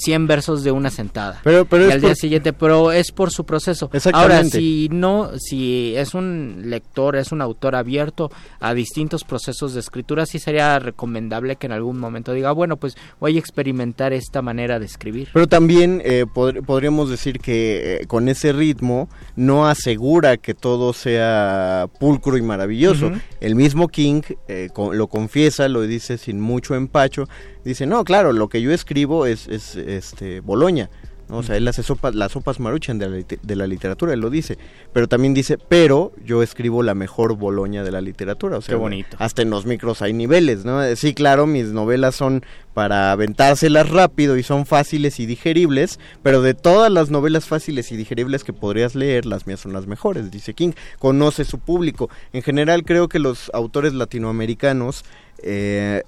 100 versos de una sentada. Pero- pero y al día por- siguiente, pero es por su proceso. Exactamente. Ahora, si no, si es un lector, es un autor abierto a distintos procesos de escritura, sí sería recomendable que en algún momento diga, bueno, pues voy a experimentar esta manera de escribir. Pero también eh, pod- podríamos decir que eh, con ese ritmo no asegura que todo sea pulcro y maravilloso. El mismo King eh, co- lo confiesa, lo dice sin mucho empacho. Dice, no, claro, lo que yo escribo es, es este Boloña. ¿no? O sea, él hace sopas, las sopas maruchan de la, de la literatura, él lo dice. Pero también dice, pero yo escribo la mejor Boloña de la literatura. O sea, Qué bonito. hasta en los micros hay niveles, ¿no? Sí, claro, mis novelas son para aventárselas rápido y son fáciles y digeribles, pero de todas las novelas fáciles y digeribles que podrías leer, las mías son las mejores, dice King. Conoce su público. En general creo que los autores latinoamericanos... Eh,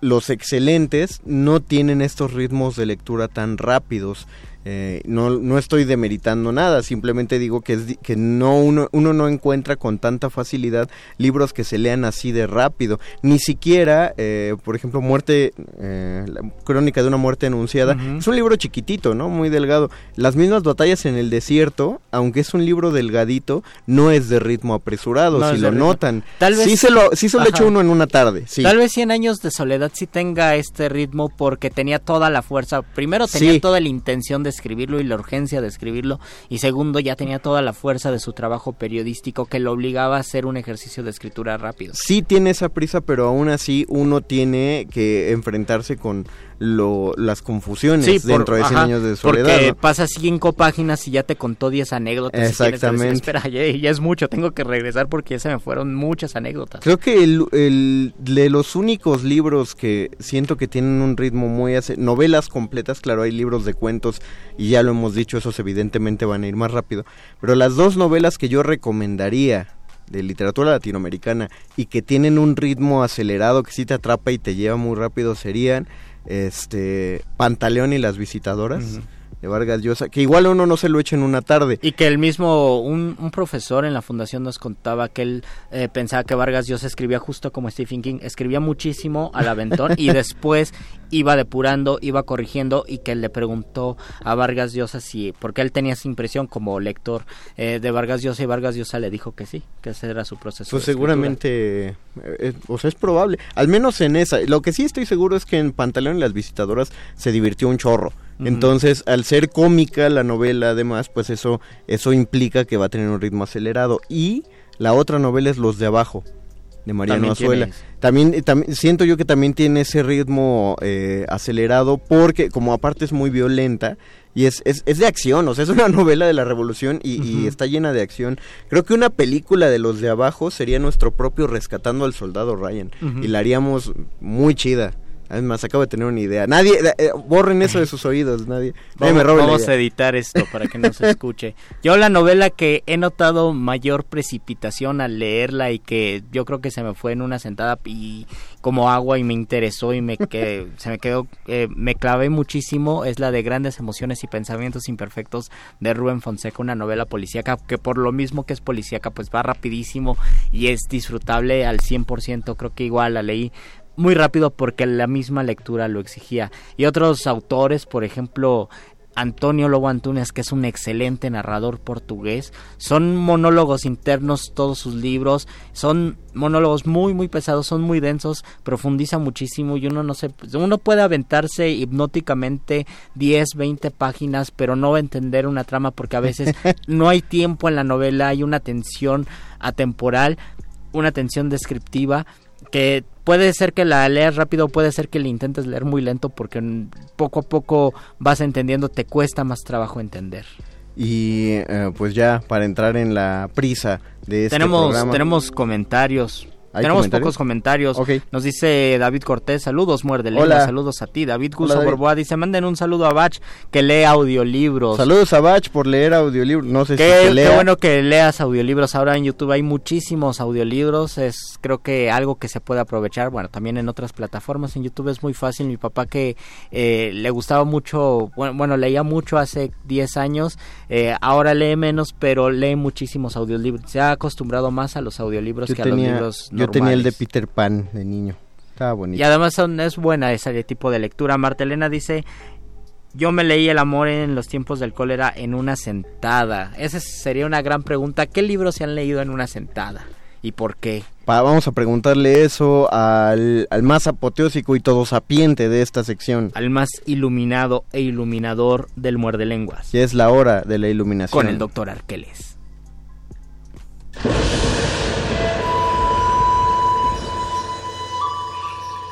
los excelentes no tienen estos ritmos de lectura tan rápidos. Eh, no, no estoy demeritando nada, simplemente digo que, es, que no uno, uno no encuentra con tanta facilidad libros que se lean así de rápido. Ni siquiera, eh, por ejemplo, Muerte, eh, la Crónica de una muerte anunciada, es un libro chiquitito, ¿no? Muy delgado. Las mismas batallas en el desierto, aunque es un libro delgadito, no es de ritmo apresurado, No si lo ritmo. notan. Tal vez- sí se lo, sí se lo uno en una tarde, sí. Tal vez 100 años de soledad sí tenga este ritmo porque tenía toda la fuerza. Primero tenía Sí. toda la intención de escribirlo y la urgencia de escribirlo. Y segundo ya tenía toda la fuerza de su trabajo periodístico que lo obligaba a hacer un ejercicio de escritura rápido. sí tiene esa prisa, pero aún así uno tiene que enfrentarse con lo, las confusiones Sí, por- dentro de 100 ajá, años de soledad. Porque ¿no? pasas cinco páginas y ya te contó 10 anécdotas. Exactamente. Espera, ya, ya es mucho, tengo que regresar porque ya se me fueron muchas anécdotas. Creo que el, el- de los únicos libros que siento que tienen un ritmo muy... ace- novelas completas, claro, hay libros de cuentos y ya lo hemos dicho, esos evidentemente van a ir más rápido, pero las dos novelas que yo recomendaría de literatura latinoamericana y que tienen un ritmo acelerado que sí te atrapa y te lleva muy rápido serían este Pantaleón y las visitadoras. De Vargas Llosa, que igual uno no se lo echa en una tarde. Y que el mismo, un, un profesor en la fundación nos contaba que él eh, pensaba que Vargas Llosa escribía justo como Stephen King, escribía muchísimo al aventón y después iba depurando, iba corrigiendo y que él le preguntó a Vargas Llosa si, porque él tenía esa impresión como lector eh, de Vargas Llosa y Vargas Llosa le dijo que sí, que ese era su proceso. Pues seguramente, eh, eh, o sea, es probable. Al menos en esa. Lo que sí estoy seguro es que en Pantaleón y las visitadoras se divirtió un chorro. Entonces, al ser cómica la novela, además, pues eso, eso implica que va a tener un ritmo acelerado. Y La otra novela es Los de Abajo, de Mariano También Azuela. También, eh, tam- siento yo que también tiene ese ritmo eh, acelerado porque como aparte es muy violenta y es, es, es de acción, o sea, es una novela de la revolución y, está llena de acción. Creo que una película de los de abajo sería nuestro propio Rescatando al Soldado Ryan y la haríamos muy chida. Además, acabo de tener una idea. Nadie, eh, eh, borren eso de sus oídos, nadie. nadie Vamos, me robe la vamos idea. a editar esto para que no se escuche. Yo la novela que he notado mayor precipitación al leerla y que yo creo que se me fue en una sentada y como agua y me interesó y me que se me quedó eh, me clavé muchísimo es la de Grandes emociones y pensamientos imperfectos de Rubén Fonseca, una novela policíaca que por lo mismo que es policíaca pues va rapidísimo y es disfrutable al 100%, creo que igual la leí muy rápido porque la misma lectura lo exigía. Y otros autores, por ejemplo, Antonio Lobo Antunes, que es un excelente narrador portugués, son monólogos internos todos sus libros, son monólogos muy muy pesados, son muy densos, profundiza muchísimo y uno no se uno puede aventarse hipnóticamente 10, 20 páginas, pero no va a entender una trama porque a veces no hay tiempo en la novela, hay una tensión atemporal, una tensión descriptiva que puede ser que la leas rápido, puede ser que la intentes leer muy lento porque poco a poco vas entendiendo, te cuesta más trabajo entender. Y eh, pues ya, para entrar en la prisa de este tenemos programa. tenemos comentarios. ¿Hay Tenemos comentarios? pocos comentarios. Nos dice David Cortés, saludos, muerde Hola. saludos a ti. David Hola, Guso David. Borboa dice, manden un saludo a Bach que lee audiolibros. Saludos a Bach por leer audiolibros. No sé si Qué, se qué bueno que leas audiolibros. Ahora en YouTube hay muchísimos audiolibros. Es creo que algo que se puede aprovechar. Bueno, también en otras plataformas. En YouTube es muy fácil. Mi papá que eh, le gustaba mucho, bueno, bueno, leía mucho hace 10 años. eh, ahora lee menos, pero lee muchísimos audiolibros. Se ha acostumbrado más a los audiolibros Yo que a los libros yo tenía el de. Peter Pan de niño. Estaba bonito. Y además son, es buena ese tipo de lectura. Marta Elena dice, yo me leí El amor en los tiempos del cólera en una sentada. Esa sería una gran pregunta. ¿Qué libros se han leído en una sentada? ¿Y por qué? Pa- vamos a preguntarle eso al, al más apoteósico y todo sapiente de esta sección. Al más iluminado e iluminador del muerde lenguas. Ya es la hora de la iluminación. Con el doctor Arqueles.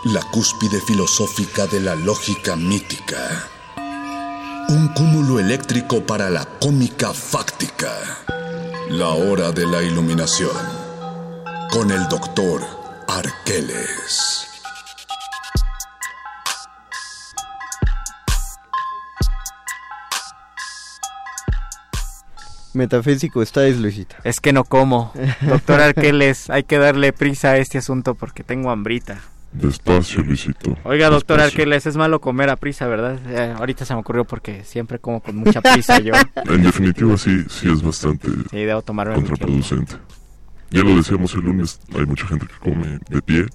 La cúspide filosófica de la lógica mítica. Un cúmulo eléctrico para la cómica fáctica. La hora de la iluminación. Con el doctor Arqueles. Metafísico estáis, Luisita. Es que no como. Doctor Arqueles, hay que darle prisa a este asunto porque tengo hambrita. Despacio, Luisito. Oiga, doctor Despacio. Arqueles, es malo comer a prisa, ¿verdad? Eh, ahorita se me ocurrió porque siempre como con mucha prisa yo. En definitiva, sí, sí es bastante Sí, debo tomarme contraproducente. Ya lo decíamos el lunes, hay mucha gente que come de pie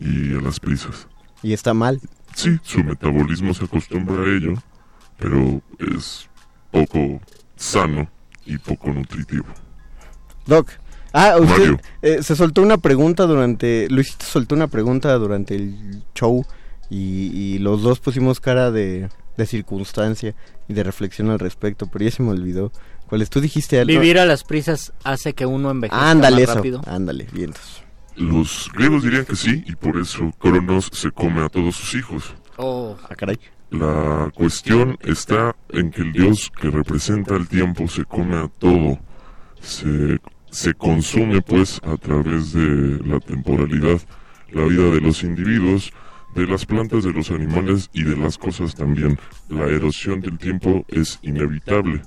y a las prisas. Y está mal. Sí, su metabolismo se acostumbra a ello, pero es poco sano y poco nutritivo. Doc. Ah, usted Mario. eh, se soltó una pregunta durante... Luisito soltó una pregunta durante el show y, y los dos pusimos cara de, de circunstancia y de reflexión al respecto, pero ya se me olvidó. ¿Cuál es? Tú dijiste algo. Vivir a las prisas hace que uno envejezca Ándale más eso. rápido. Ándale, vientos. Los griegos dirían que sí, y por eso Cronos se come a todos sus hijos. Oh, Ah, caray. La cuestión está en que el dios que representa el tiempo se come a todo. Se, se consume pues a través de la temporalidad, la vida de los individuos, de las plantas, de los animales y de las cosas también. La erosión del tiempo es inevitable.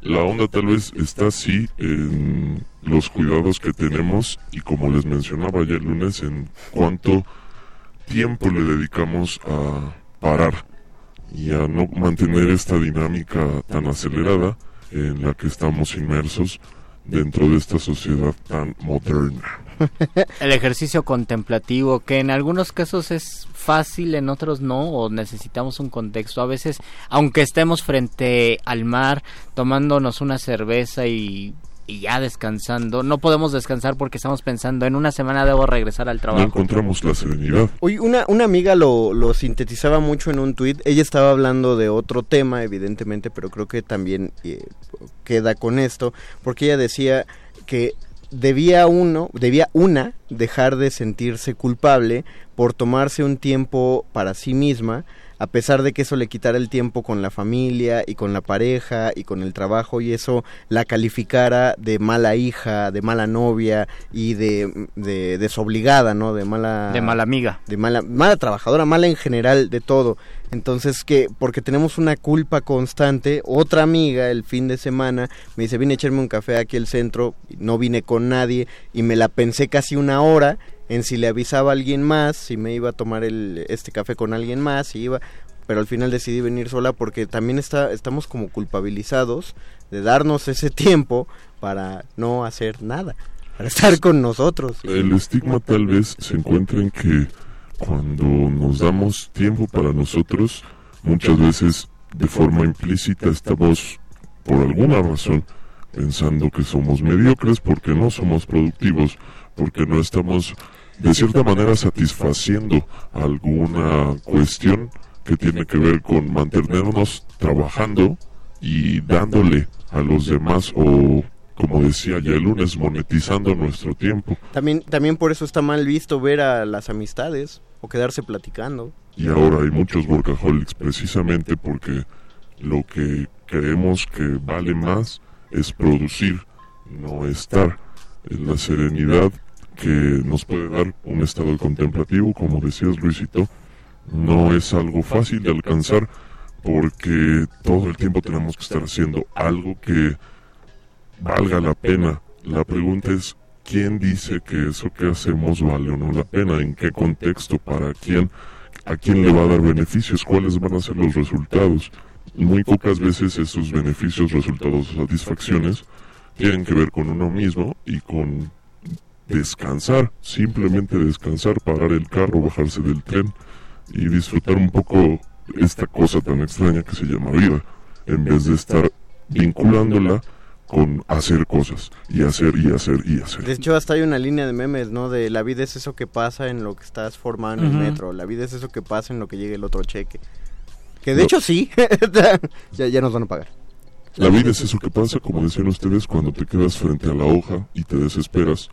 La onda tal vez está así en los cuidados que tenemos y como les mencionaba ya el lunes en cuánto tiempo le dedicamos a parar y a no mantener esta dinámica tan acelerada en la que estamos inmersos dentro de esta sociedad tan moderna. el ejercicio contemplativo, que en algunos casos es fácil, en otros no, o necesitamos un contexto. A veces, aunque estemos frente al mar, tomándonos una cerveza y, y ya descansando, no podemos descansar porque estamos pensando, en una semana debo regresar al No trabajo. encontramos la serenidad. Oye, una, una amiga lo, lo sintetizaba mucho en un tuit. Ella estaba hablando de otro tema, evidentemente, pero creo que también eh, queda con esto, porque ella decía que debía uno, debía una dejar de sentirse culpable por tomarse un tiempo para sí misma, a pesar de que eso le quitara el tiempo con la familia y con la pareja y con el trabajo y eso la calificara de mala hija, de mala novia y de, de desobligada, ¿no? De mala De mala amiga. de mala mala trabajadora, mala en general de todo. Entonces que porque tenemos una culpa constante, otra amiga el fin de semana me dice, "Vine a echarme un café aquí al centro, no vine con nadie y me la pensé casi una hora en si le avisaba a alguien más, si me iba a tomar el, este café con alguien más, si iba, pero al final decidí venir sola porque también está, estamos como culpabilizados de darnos ese tiempo para no hacer nada, para estar con nosotros. El estigma tal vez se encuentra en que cuando nos damos tiempo para nosotros, muchas veces de forma implícita estamos, por alguna razón, pensando que somos mediocres porque no somos productivos, porque no estamos de cierta manera satisfaciendo alguna cuestión que tiene que ver con mantenernos trabajando y dándole a los demás o como decía ya el lunes monetizando nuestro tiempo También, también por eso está mal visto ver a las amistades o quedarse platicando. y ahora hay muchos workaholics precisamente porque lo que creemos que vale más es producir, no estar. En la serenidad que nos puede dar un estado contemplativo, como decías Luisito, no es algo fácil de alcanzar porque todo el tiempo tenemos que estar haciendo algo que valga la pena. La pregunta es, ¿quién dice que eso que hacemos vale o no la pena? ¿En qué contexto? ¿Para quién? ¿A quién le va a dar beneficios? ¿Cuáles van a ser los resultados? Muy pocas veces esos beneficios, resultados satisfacciones tienen que ver con uno mismo y con descansar, simplemente descansar, parar el carro, bajarse del tren y disfrutar un poco esta cosa tan extraña que se llama vida, en vez de estar vinculándola con hacer cosas y hacer y hacer y hacer. De hecho, hasta hay una línea de memes, ¿no? De la vida es eso que pasa en lo que estás formando en el metro, la vida es eso que pasa en lo que llegue el otro cheque. Que de No. hecho sí, ya, ya nos van a pagar. La vida es eso que pasa, como decían ustedes, cuando te quedas frente a la hoja y te desesperas,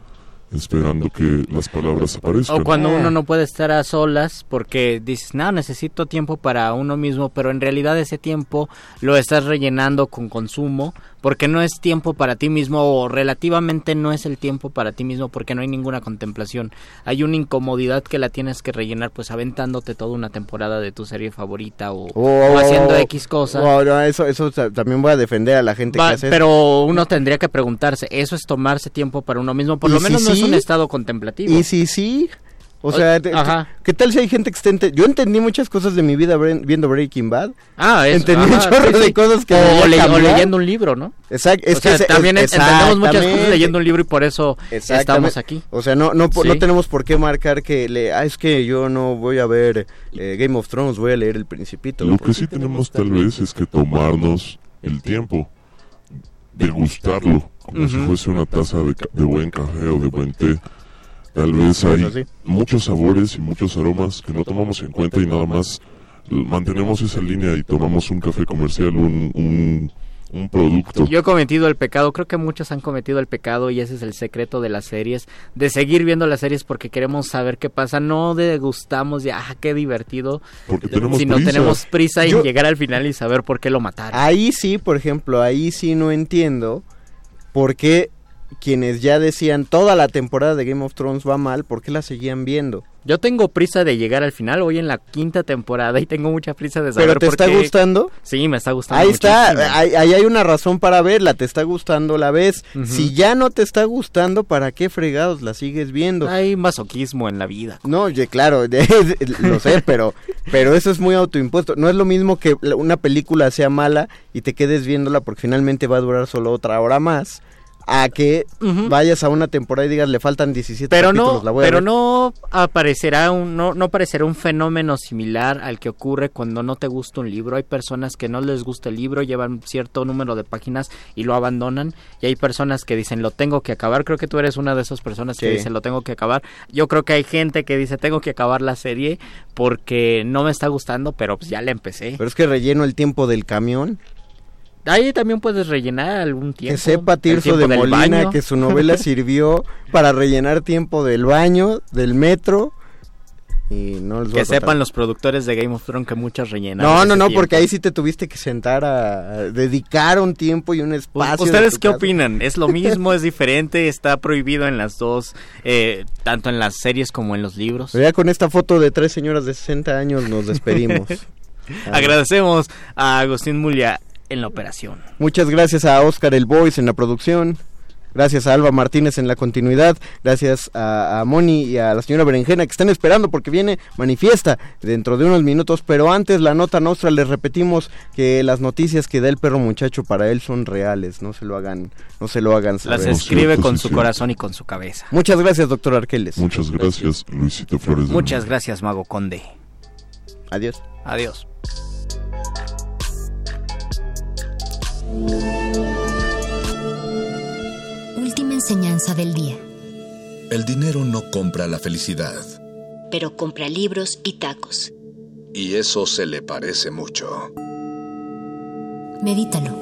esperando que las palabras aparezcan. O cuando uno no puede estar a solas porque dices, no, necesito tiempo para uno mismo, pero en realidad ese tiempo lo estás rellenando con consumo porque no es tiempo para ti mismo o relativamente no es el tiempo para ti mismo porque no hay ninguna contemplación. Hay una incomodidad que la tienes que rellenar pues aventándote toda una temporada de tu serie favorita o, o haciendo X cosa. Oh, no, eso, eso ta- también voy a defender a la gente Va, que hace eso. pero uno tendría que preguntarse, ¿eso es tomarse tiempo para uno mismo? Por ¿Y lo si menos no es un estado contemplativo. Y sí, sí. O sea, te- ajá. ¿qué tal si hay gente que está... ente- Yo entendí muchas cosas de mi vida viendo Breaking Bad. Ah, es, Entendí un ajá, chorro sí, de cosas que o, le- leyendo un libro, ¿no? Exacto, es o sea, que ese- también es- entendemos muchas cosas leyendo un libro y por eso estamos aquí. O sea, no, no, tenemos por qué marcar que le, ah, es que yo no voy a ver eh, Game of Thrones, voy a leer El Principito. Lo que sí tenemos tal vez es que tomarnos el tiempo, degustarlo, como si fuese una taza de, de buen café o de buen té. Tal vez hay muchos sabores y muchos aromas que no tomamos en cuenta y nada más mantenemos esa línea y tomamos un café comercial, un, un, un producto. Yo he cometido el pecado, creo que muchos han cometido el pecado y ese es el secreto de las series, de seguir viendo las series porque queremos saber qué pasa, no degustamos de, ah, qué divertido, Porque tenemos sino prisa. tenemos prisa en Yo- llegar al final y saber por qué lo mataron. Ahí sí, por ejemplo, ahí sí no entiendo por qué quienes ya decían toda la temporada de Game of Thrones va mal, ¿por qué la seguían viendo? Yo tengo prisa de llegar al final, voy en la quinta temporada y tengo mucha prisa de saber ¿Pero te por está qué- gustando? Sí, me está gustando Ahí está, ahí, ahí hay una razón para verla, te está gustando la vez. Si ya no te está gustando, ¿para qué fregados la sigues viendo? Hay masoquismo en la vida. No, claro, lo sé, pero, pero eso es muy autoimpuesto. No es lo mismo que una película sea mala y te quedes viéndola porque finalmente va a durar solo otra hora más. A que vayas a una temporada y digas le faltan 17 pero capítulos, no la voy a pero ver". no aparecerá un no no aparecerá un fenómeno similar al que ocurre cuando no te gusta un libro. Hay personas que no les gusta el libro llevan cierto número de páginas y lo abandonan y hay personas que dicen lo tengo que acabar creo que tú eres una de esas personas que dicen lo tengo que acabar yo creo que hay gente que dice tengo que acabar la serie porque no me está gustando pero pues ya la empecé. Pero es que relleno el tiempo del camión. Ahí también puedes rellenar algún tiempo. Que sepa Tirso de Molina baño. que su novela sirvió para rellenar tiempo del baño, del metro. Y no les Que sepan los productores de Game of Thrones que muchas rellenan. No, no, no, porque ahí sí te tuviste que sentar a, a dedicar un tiempo y un espacio. de ¿Ustedes qué casa. opinan? ¿Es lo mismo? ¿Es diferente? ¿Está prohibido en las dos, eh, tanto en las series como en los libros? Pero ya con esta foto de tres señoras de 60 años nos despedimos. Agradecemos a Agustín Mulia en la operación. Muchas gracias a Oscar El Voice en la producción. Gracias a Alba Martínez en la continuidad. Gracias a, a Moni y a la señora Berenjena que están esperando porque viene manifiesta dentro de unos minutos. Pero antes, la nota nuestra, les repetimos que las noticias que da el perro muchacho para él son reales. No se lo hagan, no se lo hagan Las saber. escribe con su corazón y con su cabeza. Muchas gracias, doctor Arqueles. Muchas gracias, Luisito Flores. Muchas gracias, Mago Conde. Adiós. Adiós. Última enseñanza del día. El dinero no compra la felicidad. Pero compra libros y tacos. Y eso se le parece mucho. Medítalo.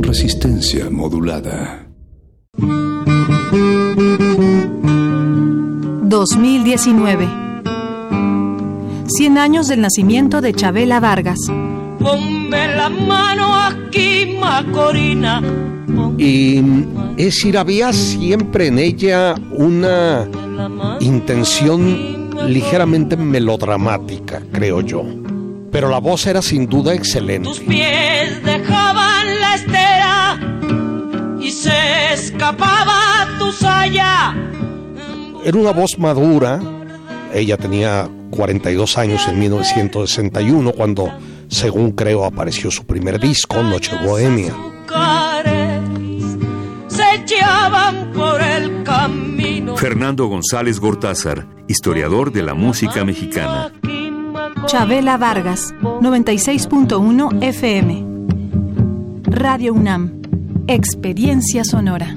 Resistencia modulada. 2019. 100 años del nacimiento de Chabela Vargas. Ponme la mano aquí, Macorina. Y es decir, había siempre en ella una intención ligeramente melodramática, creo yo. Pero la voz era sin duda excelente. Tus pies dejaban la estera y se escapaba tu saya. Era una voz madura. Ella tenía 42 años en 1961 cuando, según creo, apareció su primer disco, Noche Bohemia. Fernando González Gortázar, historiador de la música mexicana. Chabela Vargas, 96.1 FM. Radio UNAM. Experiencia sonora.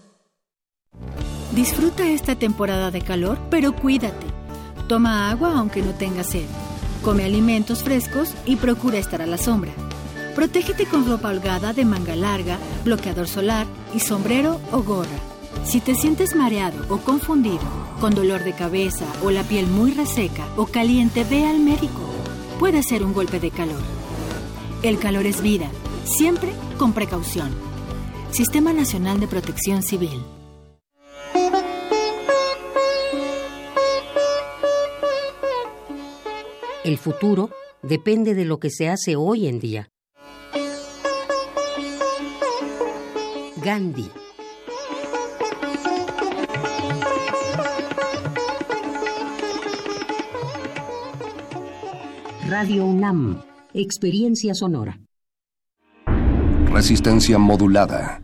Disfruta esta temporada de calor, pero cuídate. Toma agua aunque no tengas sed. Come alimentos frescos y procura estar a la sombra. Protégete con ropa holgada de manga larga, bloqueador solar y sombrero o gorra. Si te sientes mareado o confundido, con dolor de cabeza o la piel muy reseca o caliente, ve al médico. Puede ser un golpe de calor. El calor es vida, siempre con precaución. Sistema Nacional de Protección Civil. El futuro depende de lo que se hace hoy en día. Gandhi. Radio UNAM. Experiencia sonora. Resistencia modulada.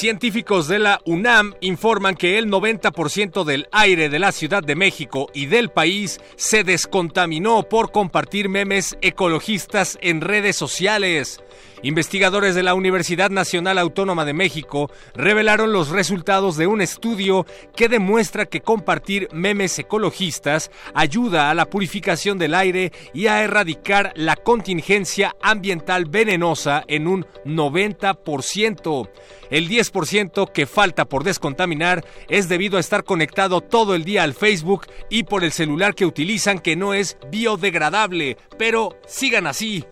Científicos de la UNAM informan que el 90% del aire de la Ciudad de México y del país se descontaminó por compartir memes ecologistas en redes sociales. Investigadores de la Universidad Nacional Autónoma de México revelaron los resultados de un estudio que demuestra que compartir memes ecologistas ayuda a la purificación del aire y a erradicar la contingencia ambiental venenosa en un 90%. El 10% que falta por descontaminar es debido a estar conectado todo el día al Facebook y por el celular que utilizan que no es biodegradable. Pero sigan así.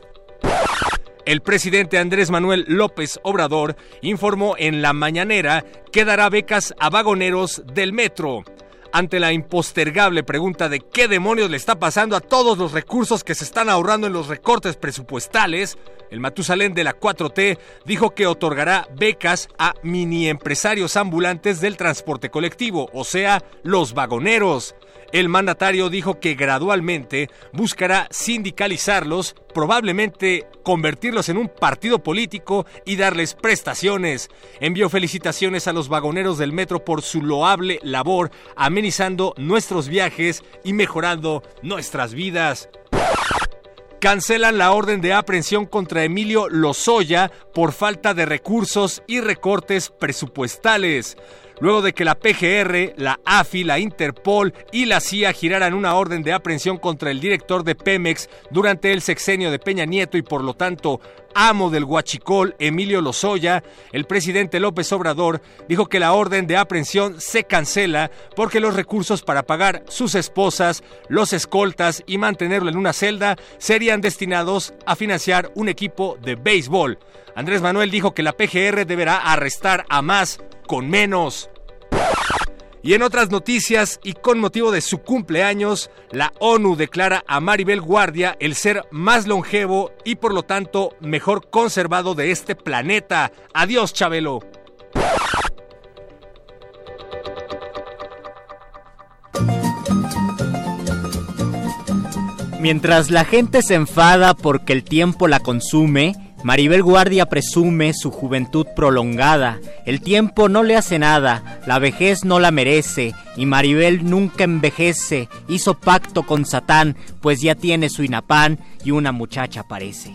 El presidente Andrés Manuel López Obrador informó en la mañanera que dará becas a vagoneros del metro. Ante la impostergable pregunta de qué demonios le está pasando a todos los recursos que se están ahorrando en los recortes presupuestales, el Matusalén de la 4T dijo que otorgará becas a mini empresarios ambulantes del transporte colectivo, o sea, los vagoneros. El mandatario dijo que gradualmente buscará sindicalizarlos, probablemente convertirlos en un partido político y darles prestaciones. Envió felicitaciones a los vagoneros del metro por su loable labor, amenizando nuestros viajes y mejorando nuestras vidas cancelan la orden de aprehensión contra Emilio Lozoya por falta de recursos y recortes presupuestales luego de que la PGR, la AFI, la Interpol y la CIA giraran una orden de aprehensión contra el director de Pemex durante el sexenio de Peña Nieto y por lo tanto amo del Huachicol, Emilio Lozoya, el presidente López Obrador dijo que la orden de aprehensión se cancela porque los recursos para pagar sus esposas, los escoltas y mantenerlo en una celda serían destinados a financiar un equipo de béisbol. Andrés Manuel dijo que la PGR deberá arrestar a más con menos. Y en otras noticias, y con motivo de su cumpleaños, la ONU declara a Maribel Guardia el ser más longevo y por lo tanto mejor conservado de este planeta. Adiós, Chabelo. Mientras la gente se enfada porque el tiempo la consume, Maribel Guardia presume su juventud prolongada. El tiempo no le hace nada, la vejez no la merece, y Maribel nunca envejece. Hizo pacto con Satán, pues ya tiene su inapán y una muchacha parece.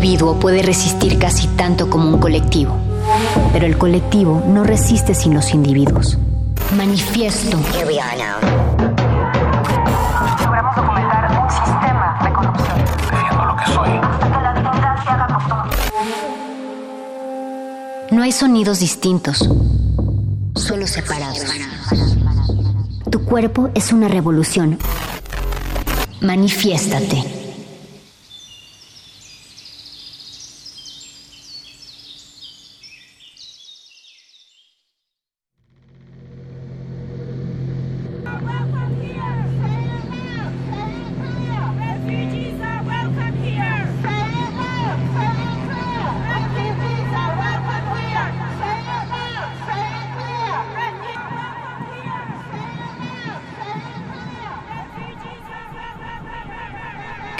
individuo puede resistir casi tanto como un colectivo, pero el colectivo no resiste sin los individuos. Manifiesto. Logramos documentar un sistema de corrupción. Defiendo lo que soy. Hasta que la dignidad se haga costumbre. No hay sonidos distintos, solo separados. Tu cuerpo es una revolución. Manifiéstate.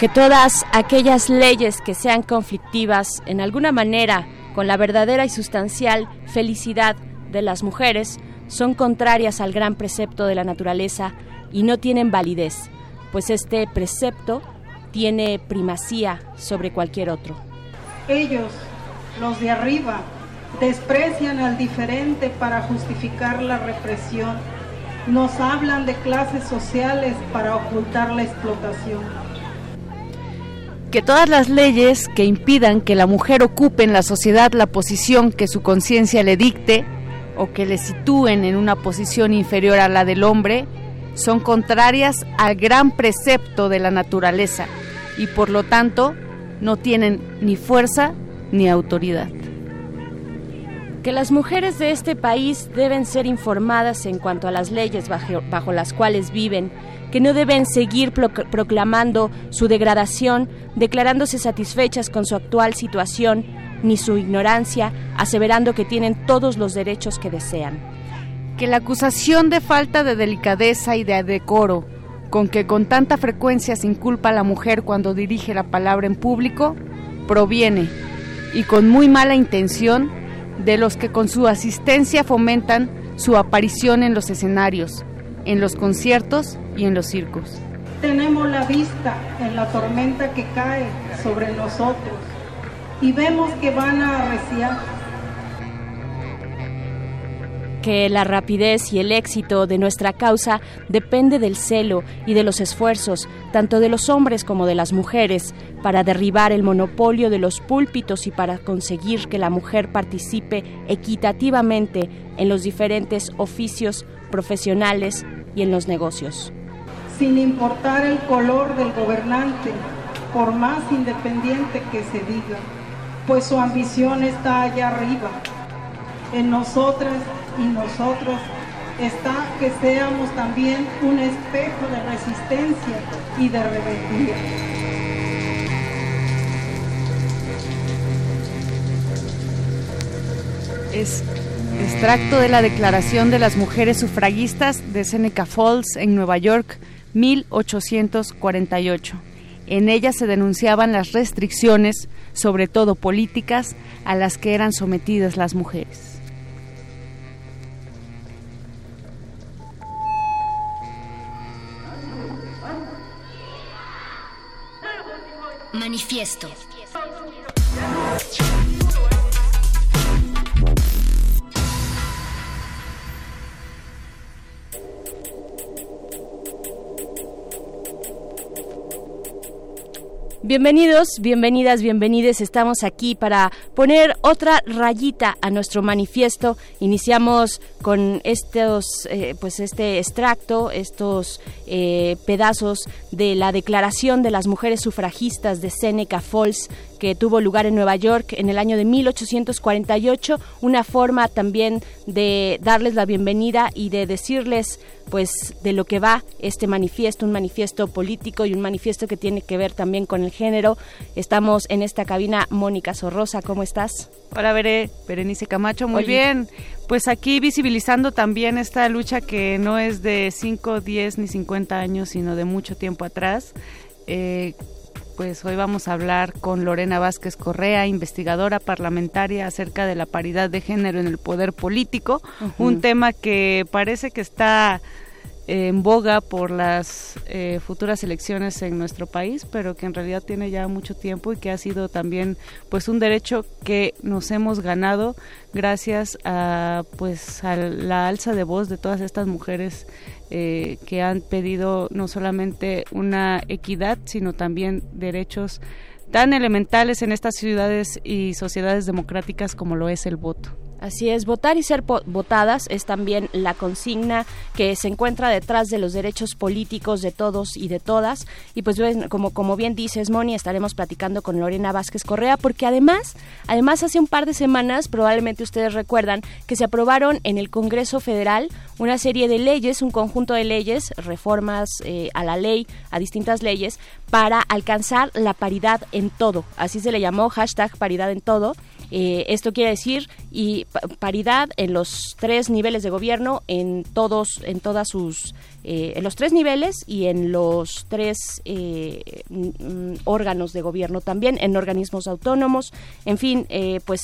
Que todas aquellas leyes que sean conflictivas en alguna manera con la verdadera y sustancial felicidad de las mujeres son contrarias al gran precepto de la naturaleza y no tienen validez, pues este precepto tiene primacía sobre cualquier otro. Ellos, los de arriba, desprecian al diferente para justificar la represión. Nos hablan de clases sociales para ocultar la explotación. Que todas las leyes que impidan que la mujer ocupe en la sociedad la posición que su conciencia le dicte o que le sitúen en una posición inferior a la del hombre son contrarias al gran precepto de la naturaleza y por lo tanto no tienen ni fuerza ni autoridad. Que las mujeres de este país deben ser informadas en cuanto a las leyes bajo, las cuales viven, que no deben seguir proclamando su degradación, declarándose satisfechas con su actual situación, ni su ignorancia, aseverando que tienen todos los derechos que desean. Que la acusación de falta de delicadeza y de decoro, con que con tanta frecuencia se inculpa a la mujer cuando dirige la palabra en público, proviene, y con muy mala intención, de los que con su asistencia fomentan su aparición en los escenarios, en los conciertos y en los circos. Tenemos la vista en la tormenta que cae sobre nosotros y vemos que van a arreciar que la rapidez y el éxito de nuestra causa depende del celo y de los esfuerzos, tanto de los hombres como de las mujeres, para derribar el monopolio de los púlpitos y para conseguir que la mujer participe equitativamente en los diferentes oficios profesionales y en los negocios. Sin importar el color del gobernante, por más independiente que se diga, pues su ambición está allá arriba, en nosotras y nosotros está que seamos también un espejo de resistencia y de rebeldía. Es extracto de la Declaración de las Mujeres Sufragistas de Seneca Falls en Nueva York, 1848. En ella se denunciaban las restricciones, sobre todo políticas, a las que eran sometidas las mujeres. Manifiesto. Bienvenidos, bienvenidas, bienvenides. Estamos aquí para poner otra rayita a nuestro manifiesto. Iniciamos con estos, eh, pues este extracto, estos eh, pedazos de la Declaración de las Mujeres Sufragistas de Seneca Falls que tuvo lugar en Nueva York en el año de 1848, una forma también de darles la bienvenida y de decirles pues de lo que va este manifiesto, un manifiesto político y un manifiesto que tiene que ver también con el género. Estamos en esta cabina Mónica Sorrosa, ¿cómo estás? Hola, Veré, Berenice Camacho, muy bien. Pues aquí visibilizando también esta lucha que no es de 5, 10 ni 50 años, sino de mucho tiempo atrás. Eh, pues hoy vamos a hablar con Lorena Vázquez Correa, investigadora parlamentaria acerca de la paridad de género en el poder político, un tema que parece que está en boga por las eh, futuras elecciones en nuestro país, pero que en realidad tiene ya mucho tiempo y que ha sido también pues un derecho que nos hemos ganado gracias a pues a la alza de voz de todas estas mujeres eh, que han pedido no solamente una equidad, sino también derechos tan elementales en estas ciudades y sociedades democráticas como lo es el voto. Así es, votar y ser votadas es también la consigna que se encuentra detrás de los derechos políticos de todos y de todas. Y pues como, como bien dices, Moni, estaremos platicando con Lorena Vázquez Correa, porque además, además hace un par de semanas, probablemente ustedes recuerdan, que se aprobaron en el Congreso Federal una serie de leyes, un conjunto de leyes, reformas eh, a la ley, a distintas leyes, para alcanzar la paridad en todo. Así se le llamó hashtag paridad en todo. Eh, esto quiere decir y paridad en los tres niveles de gobierno, en todos, en todas sus eh, en los tres niveles y en los tres eh, mm, órganos de gobierno también, en organismos autónomos, en fin, eh, pues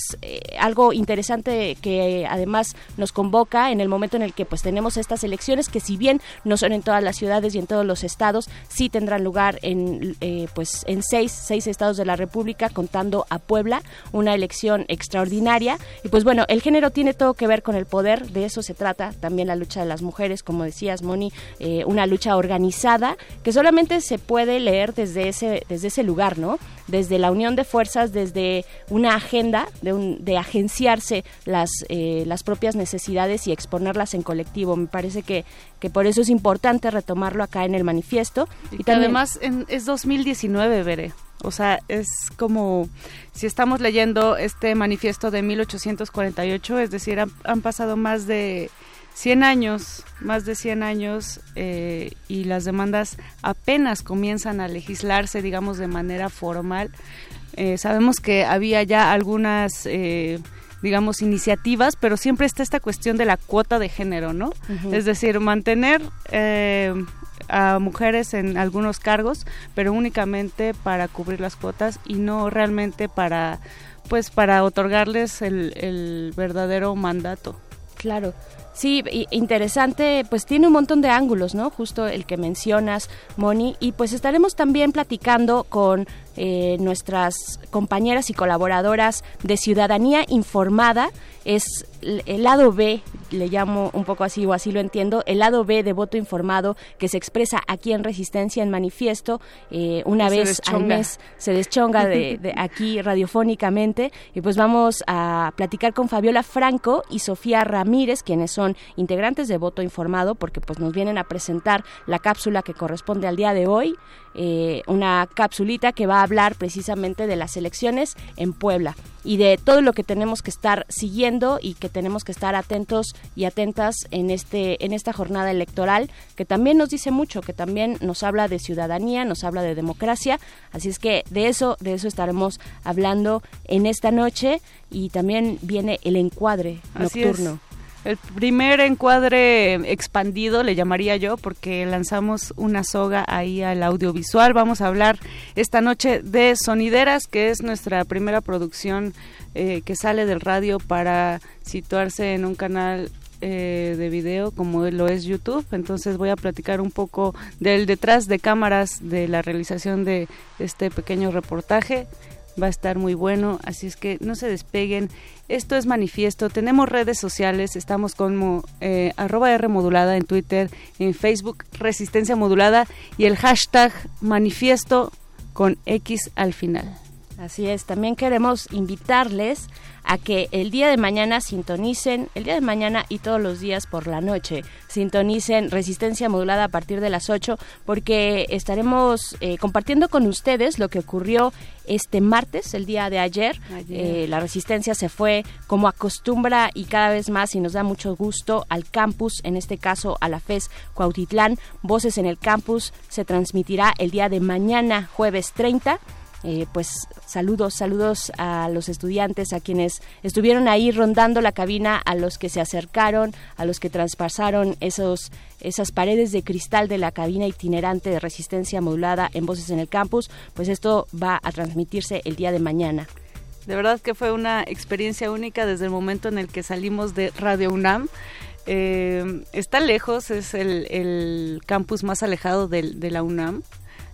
algo interesante que además nos convoca en el momento en el que pues tenemos estas elecciones que si bien no son en todas las ciudades y en todos los estados, sí tendrán lugar en pues en seis, seis estados de la República, contando a Puebla, una elección extraordinaria. Y pues bueno, el género tiene todo que ver con el poder, de eso se trata también la lucha de las mujeres, como decías, Moni, eh, una lucha organizada que solamente se puede leer desde ese, desde ese lugar, ¿no? Desde la unión de fuerzas, desde una agenda de, un, de agenciarse las, eh, las propias necesidades y exponerlas en colectivo. Me parece que, que por eso es importante retomarlo acá en el manifiesto. Y, que además en, es 2019, veré. O sea, es como si estamos leyendo este manifiesto de 1848, es decir, han, han pasado más de 100 años, más de 100 años, eh, y las demandas apenas comienzan a legislarse, digamos, de manera formal. Eh, sabemos que había ya algunas... Eh, digamos, iniciativas, pero siempre está esta cuestión de la cuota de género, ¿no? Es decir, mantener eh, a mujeres en algunos cargos, pero únicamente para cubrir las cuotas y no realmente para, pues, para otorgarles el, el verdadero mandato. Claro. Sí, interesante, pues tiene un montón de ángulos, ¿no? Justo el que mencionas, Moni, y pues estaremos también platicando con eh, nuestras compañeras y colaboradoras de Ciudadanía Informada, es el lado B, le llamo un poco así o así lo entiendo, el lado B de voto informado que se expresa aquí en Resistencia en Manifiesto, eh, una Se vez al deschonga. mes se deschonga de, de aquí radiofónicamente y pues vamos a platicar con Fabiola Franco y Sofía Ramírez, quienes son integrantes de Voto Informado, porque pues nos vienen a presentar la cápsula que corresponde al día de hoy, eh, una capsulita que va a hablar precisamente de las elecciones en Puebla y de todo lo que tenemos que estar siguiendo y que tenemos que estar atentos y atentas en este en esta jornada electoral que también nos dice mucho, que también nos habla de ciudadanía, nos habla de democracia, así es que de eso de eso estaremos hablando en esta noche y también viene el encuadre Así nocturno. es. El primer encuadre expandido, le llamaría yo, porque lanzamos una soga ahí al audiovisual. Vamos a hablar esta noche de Sonideras, que es nuestra primera producción eh, que sale del radio para situarse en un canal eh, de video como lo es YouTube. Entonces voy a platicar un poco del detrás de cámaras de la realización de este pequeño reportaje va a estar muy bueno, así es que no se despeguen. Esto es manifiesto, tenemos redes sociales, estamos como eh, arroba R modulada en Twitter, en Facebook Resistencia Modulada y el hashtag manifiesto con X al final. Así es, también queremos invitarles a que el día de mañana sintonicen, el día de mañana y todos los días por la noche, sintonicen Resistencia Modulada a partir de las 8, porque estaremos eh, compartiendo con ustedes lo que ocurrió este martes, el día de ayer. Ayer. Eh, la Resistencia se fue como acostumbra y cada vez más y nos da mucho gusto al campus, en este caso a la FES Cuautitlán. Voces en el campus se transmitirá el día de mañana, jueves 30. Eh, pues saludos, saludos a los estudiantes, a quienes estuvieron ahí rondando la cabina, a los que se acercaron, a los que traspasaron esos, esas paredes de cristal de la cabina itinerante de resistencia modulada en Voces en el Campus, pues esto va a transmitirse el día de mañana. De verdad que fue una experiencia única desde el momento en el que salimos de Radio UNAM. Eh, está lejos, es el, campus más alejado de, la UNAM,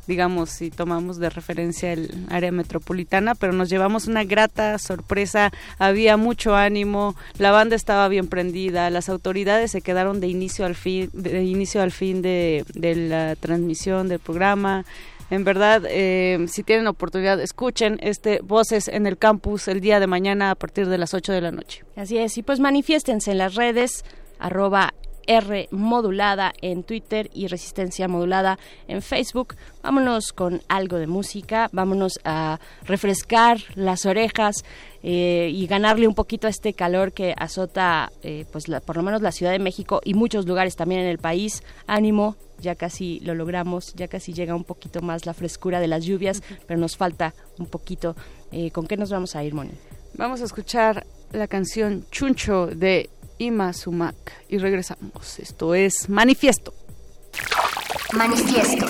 digamos, si tomamos de referencia el área metropolitana, pero nos llevamos una grata sorpresa, había mucho ánimo, la banda estaba bien prendida, las autoridades se quedaron de inicio al fin, de inicio al fin de, de la transmisión del programa. En verdad, eh, si tienen oportunidad, escuchen este Voces en el Campus el día de mañana a partir de las 8 de la noche. Así es, y pues manifiéstense en las redes, arroba R modulada en Twitter y Resistencia modulada en Facebook. Vámonos con algo de música, vámonos a refrescar las orejas eh, y ganarle un poquito a este calor que azota eh, pues la- por lo menos la Ciudad de México y muchos lugares también en el país. Ánimo, ya casi lo logramos, ya casi llega un poquito más la frescura de las lluvias, pero nos falta un poquito. Eh, ¿Con qué nos vamos a ir, Moni? Vamos a escuchar la canción Chuncho de Ima Sumac y regresamos. Esto es Manifiesto. Manifiesto.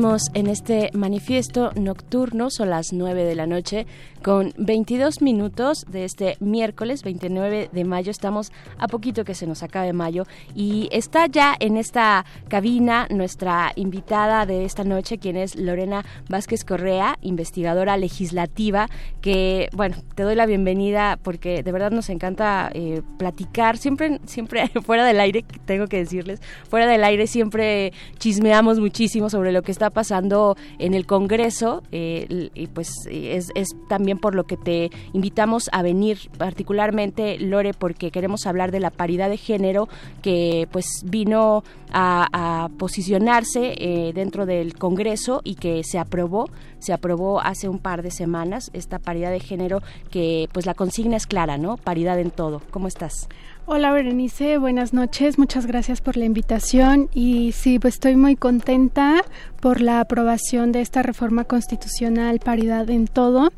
Seguimos en este manifiesto nocturno, son las 9 de la noche, con 22 minutos de este miércoles 29 de mayo. Estamos a poquito que se nos acabe mayo y está ya en esta cabina nuestra invitada de esta noche, quien es Lorena Vázquez Correa, investigadora legislativa, que, bueno, te doy la bienvenida porque de verdad nos encanta eh, platicar, siempre, siempre fuera del aire, tengo que decirles, fuera del aire siempre chismeamos muchísimo sobre lo que está pasando en el Congreso eh, y pues es, también por lo que te invitamos a venir particularmente Lore porque queremos hablar de la paridad de género que pues vino a, a posicionarse eh, dentro del Congreso y que se aprobó se aprobó hace un par de semanas esta paridad de género que pues la consigna es clara no paridad en todo. Cómo estás Hola Berenice, buenas noches, muchas gracias por la invitación y sí, pues estoy muy contenta por la aprobación de esta reforma constitucional paridad en todo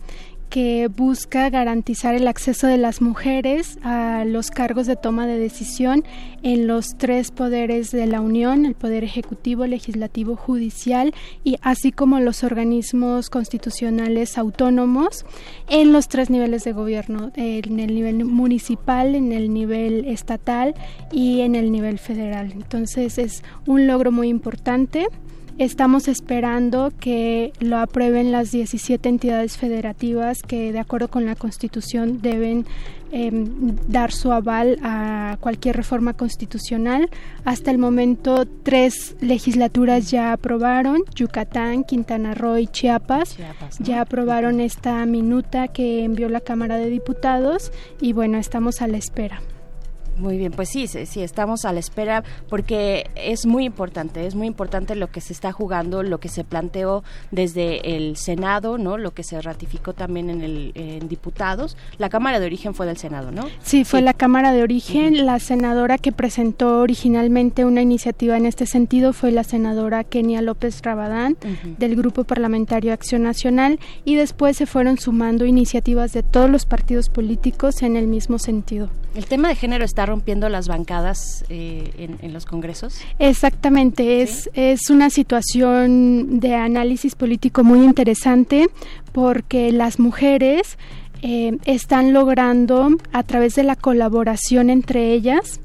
que busca garantizar el acceso de las mujeres a los cargos de toma de decisión en los tres poderes de la Unión, el poder ejecutivo, legislativo, judicial y así como los organismos constitucionales autónomos en los tres niveles de gobierno, en el nivel municipal, en el nivel estatal y en el nivel federal. Entonces es un logro muy importante Estamos esperando que lo aprueben las 17 entidades federativas que de acuerdo con la Constitución deben em, dar su aval a cualquier reforma constitucional. Hasta el momento tres legislaturas ya aprobaron, Yucatán, Quintana Roo y Chiapas, ya aprobaron esta minuta que envió la Cámara de Diputados y bueno, estamos a la espera. Muy bien, pues sí, sí, estamos a la espera porque es muy importante, es muy importante lo que se está jugando, lo que se planteó desde el Senado, ¿no? Lo que se ratificó también en el en diputados. La Cámara de Origen fue del Senado, ¿no? Sí, fue la Cámara de Origen. La senadora que presentó originalmente una iniciativa en este sentido fue la senadora Kenia López Rabadán del Grupo Parlamentario Acción Nacional y después se fueron sumando iniciativas de todos los partidos políticos en el mismo sentido. El tema de género está rompiendo las bancadas eh, en, los congresos. Exactamente, es, es una situación de análisis político muy interesante porque las mujeres eh, están logrando, a través de la colaboración entre ellas,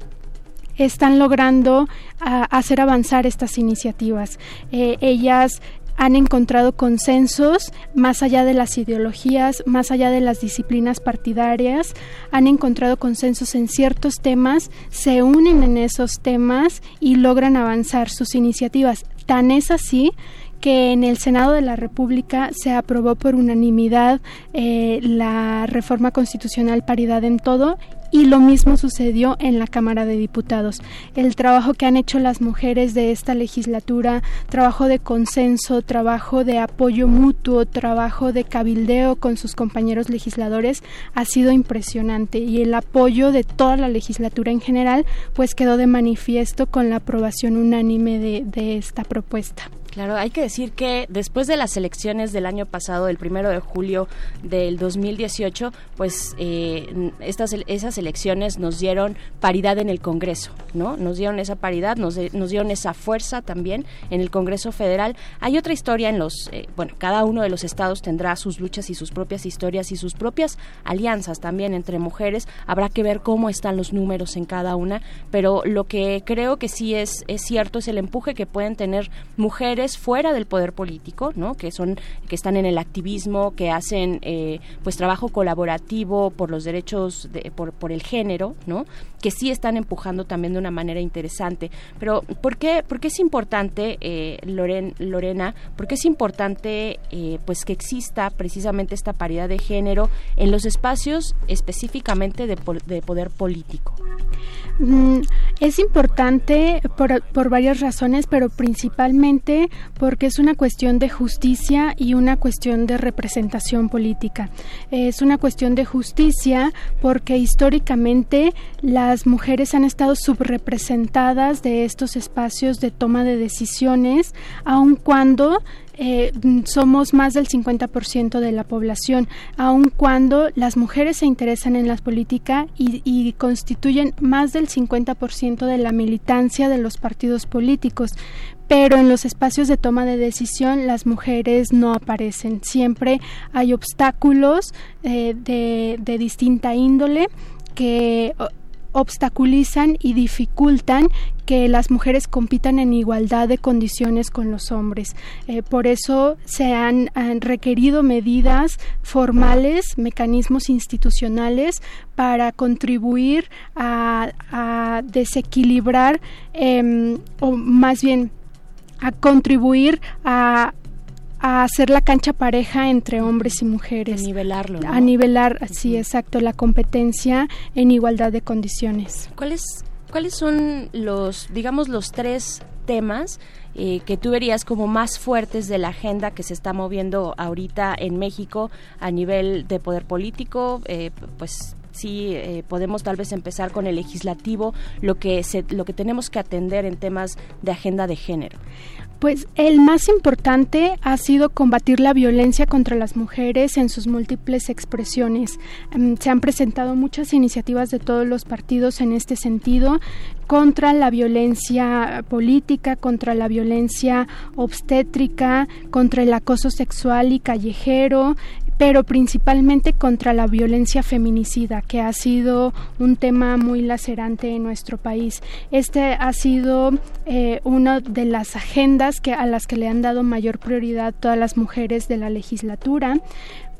están logrando hacer avanzar estas iniciativas. Eh, ellas han encontrado consensos más allá de las ideologías, más allá de las disciplinas partidarias, han encontrado consensos en ciertos temas, se unen en esos temas y logran avanzar sus iniciativas. Tan es así que en el Senado de la República se aprobó por unanimidad eh, la reforma constitucional paridad en todo y lo mismo sucedió en la Cámara de Diputados. El trabajo que han hecho las mujeres de esta legislatura, trabajo de consenso, trabajo de apoyo mutuo, trabajo de cabildeo con sus compañeros legisladores ha sido impresionante y el apoyo de toda la legislatura en general pues quedó de manifiesto con la aprobación unánime de, de esta propuesta. Claro, hay que decir que después de las elecciones del año pasado, el primero de julio del 2018, pues eh, estas esas elecciones nos dieron paridad en el Congreso, ¿no? Nos dieron esa paridad, nos, nos dieron esa fuerza también en el Congreso Federal. Hay otra historia en los, eh, bueno, cada uno de los estados tendrá sus luchas y sus propias historias y sus propias alianzas también entre mujeres. Habrá que ver cómo están los números en cada una, pero lo que creo que sí es, es cierto es el empuje que pueden tener mujeres fuera del poder político, ¿no? Que son que están en el activismo, que hacen eh, pues trabajo colaborativo por los derechos de, por, el género, ¿no? Que sí están empujando también de una manera interesante. Pero ¿por qué, por qué es importante, eh, Loren, Lorena? ¿Por qué es importante eh, pues que exista precisamente esta paridad de género en los espacios específicamente de, de poder político? Mm, es importante por, por, varias razones, pero principalmente porque es una cuestión de justicia y una cuestión de representación política. Es una cuestión de justicia porque históricamente las mujeres han estado subrepresentadas de estos espacios de toma de decisiones, aun cuando eh, somos más del 50% de la población, aun cuando las mujeres se interesan en la política y, y constituyen más del 50% de la militancia de los partidos políticos pero en los espacios de toma de decisión las mujeres no aparecen. Siempre hay obstáculos eh, de, de distinta índole que obstaculizan y dificultan que las mujeres compitan en igualdad de condiciones con los hombres. Eh, por eso se han, requerido medidas formales, mecanismos institucionales para contribuir a, desequilibrar em, o más bien a contribuir a a hacer la cancha pareja entre hombres y mujeres. A nivelarlo. A nivelar, sí, exacto, la competencia en igualdad de condiciones. ¿Cuáles, cuáles son los, digamos, los tres temas eh, que tú verías como más fuertes de la agenda que se está moviendo ahorita en México a nivel de poder político? Eh, pues sí eh, podemos tal vez empezar con el legislativo, lo que lo que tenemos que atender en temas de agenda de género. Pues el más importante ha sido combatir la violencia contra las mujeres en sus múltiples expresiones. Em, se han presentado muchas iniciativas de todos los partidos en este sentido contra la violencia política, contra la violencia obstétrica, contra el acoso sexual y callejero, pero principalmente contra la violencia feminicida, que ha sido un tema muy lacerante en nuestro país. Este ha sido eh, una de las agendas que, a las que le han dado mayor prioridad todas las mujeres de la legislatura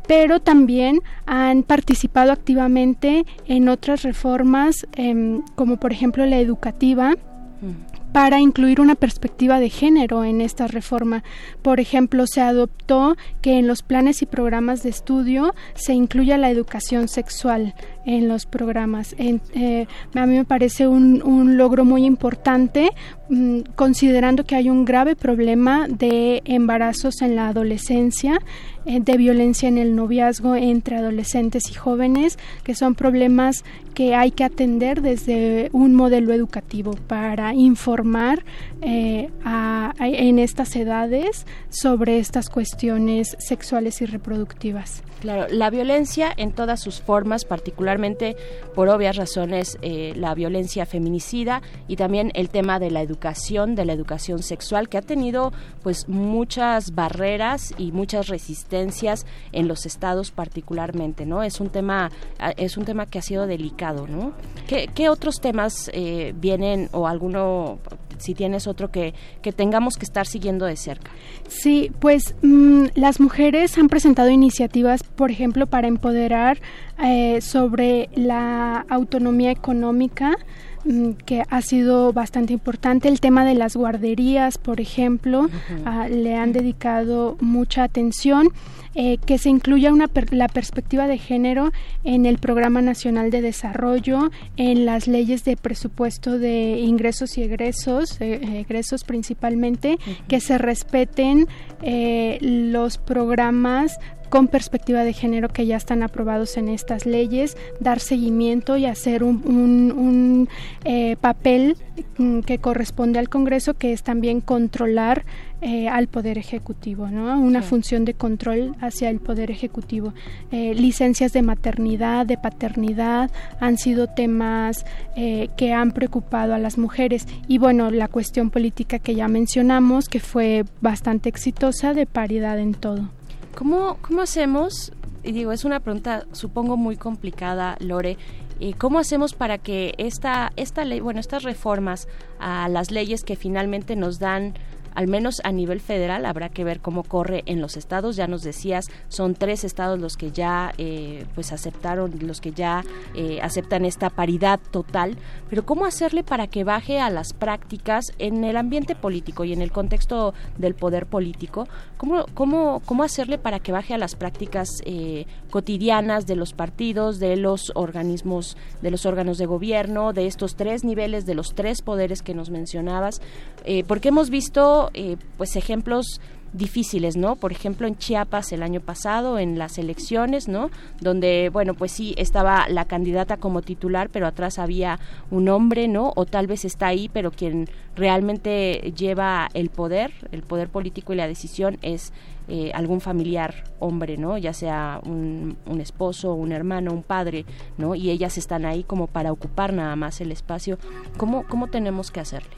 pero también han participado activamente en otras reformas, em, como por ejemplo la educativa, para incluir una perspectiva de género en esta reforma. Por ejemplo, se adoptó que en los planes y programas de estudio se incluya la educación sexual en los programas. Eh, a mí me parece un, logro muy importante mm, considerando que hay un grave problema de embarazos en la adolescencia, eh, de violencia en el noviazgo entre adolescentes y jóvenes, que son problemas que hay que atender desde un modelo educativo para informar eh, en estas edades sobre estas cuestiones sexuales y reproductivas. Claro, la violencia en todas sus formas, particularmente por obvias razones eh, la violencia feminicida y también el tema de la educación, de la educación sexual, que ha tenido pues muchas barreras y muchas resistencias en los estados particularmente, ¿no? Es un tema es un tema que ha sido delicado, ¿no? ¿Qué, otros temas eh, vienen o alguno si tienes otro que, que tengamos que estar siguiendo de cerca. Sí, pues mm, las mujeres han presentado iniciativas, por ejemplo, para empoderar eh, sobre la autonomía económica mm, que ha sido bastante importante. El tema de las guarderías, por ejemplo, ah, le han dedicado mucha atención. Eh, que se incluya una la perspectiva de género en el Programa Nacional de Desarrollo, en las leyes de presupuesto de ingresos y egresos, eh, egresos principalmente, que se respeten eh, los programas con perspectiva de género que ya están aprobados en estas leyes, dar seguimiento y hacer un, un, eh, papel mm, que corresponde al Congreso, que es también controlar eh, al Poder Ejecutivo, ¿no? Una función de control hacia el Poder Ejecutivo. Eh, licencias de maternidad, de paternidad, han sido temas que han preocupado a las mujeres. Y bueno, la cuestión política que ya mencionamos, que fue bastante exitosa, de paridad en todo. ¿Cómo, cómo hacemos? Y digo, es una pregunta, supongo, muy complicada, Lore. ¿Y ¿Cómo hacemos para que esta, esta ley, bueno, estas reformas a las leyes que finalmente nos dan al menos a nivel federal habrá que ver cómo corre en los estados. Ya nos decías son tres estados los que ya eh, pues aceptaron los que ya eh, aceptan esta paridad total. Pero cómo hacerle para que baje a las prácticas en el ambiente político y en el contexto del poder político cómo cómo cómo hacerle para que baje a las prácticas eh, cotidianas de los partidos de los organismos de los órganos de gobierno de estos tres niveles de los tres poderes que nos mencionabas porque hemos visto eh, pues ejemplos difíciles, ¿no? Por ejemplo, en Chiapas el año pasado, en las elecciones, ¿no? Donde, bueno, pues sí, estaba la candidata como titular, pero atrás había un hombre, ¿no? O tal vez está ahí, pero quien realmente lleva el poder, el poder político y la decisión es eh, algún familiar hombre, ¿no? Ya sea un, un, esposo, un hermano, un padre, ¿no? Y ellas están ahí como para ocupar nada más el espacio. ¿Cómo, cómo tenemos que hacerle?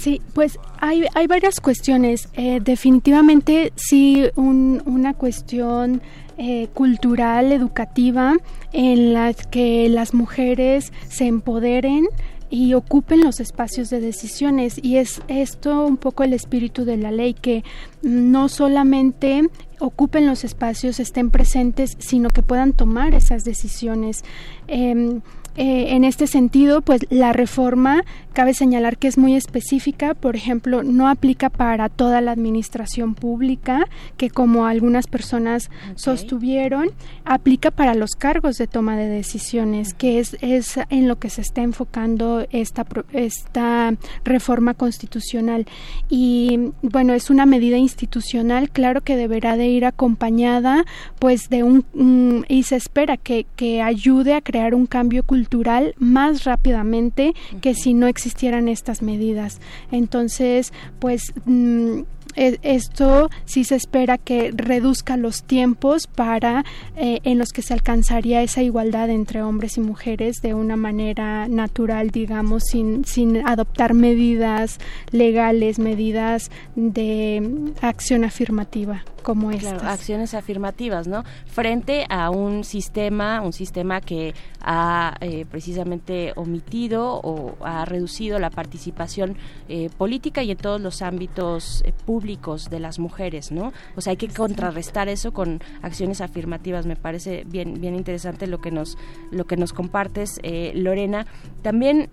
Sí, pues hay, hay varias cuestiones. Eh, definitivamente sí, una cuestión eh, cultural, educativa, en la que las mujeres se empoderen y ocupen los espacios de decisiones. Y es esto un poco el espíritu de la ley, que no solamente ocupen los espacios, estén presentes, sino que puedan tomar esas decisiones. Em, eh, en este sentido, pues la reforma cabe señalar que es muy específica, por ejemplo, no aplica para toda la administración pública, que como algunas personas sostuvieron, aplica para los cargos de toma de decisiones, que es, es en lo que se está enfocando esta, esta reforma constitucional. Y bueno, es una medida institucional, claro que deberá de ir acompañada pues de un, y se espera que, que ayude a crear un cambio cultural cultural más rápidamente que si no existieran estas medidas. Entonces, pues mm, esto sí se espera que reduzca los tiempos para eh, en los que se alcanzaría esa igualdad entre hombres y mujeres de una manera natural, digamos, sin, sin adoptar medidas legales, medidas de acción afirmativa como estas. acciones afirmativas, ¿no? Frente a un sistema, un sistema que ha eh, precisamente omitido o ha reducido la participación eh, política y en todos los ámbitos eh, públicos de las mujeres, ¿no? O sea, hay que contrarrestar eso con acciones afirmativas. Me parece bien, bien interesante lo que nos, lo que nos compartes, Lorena. También,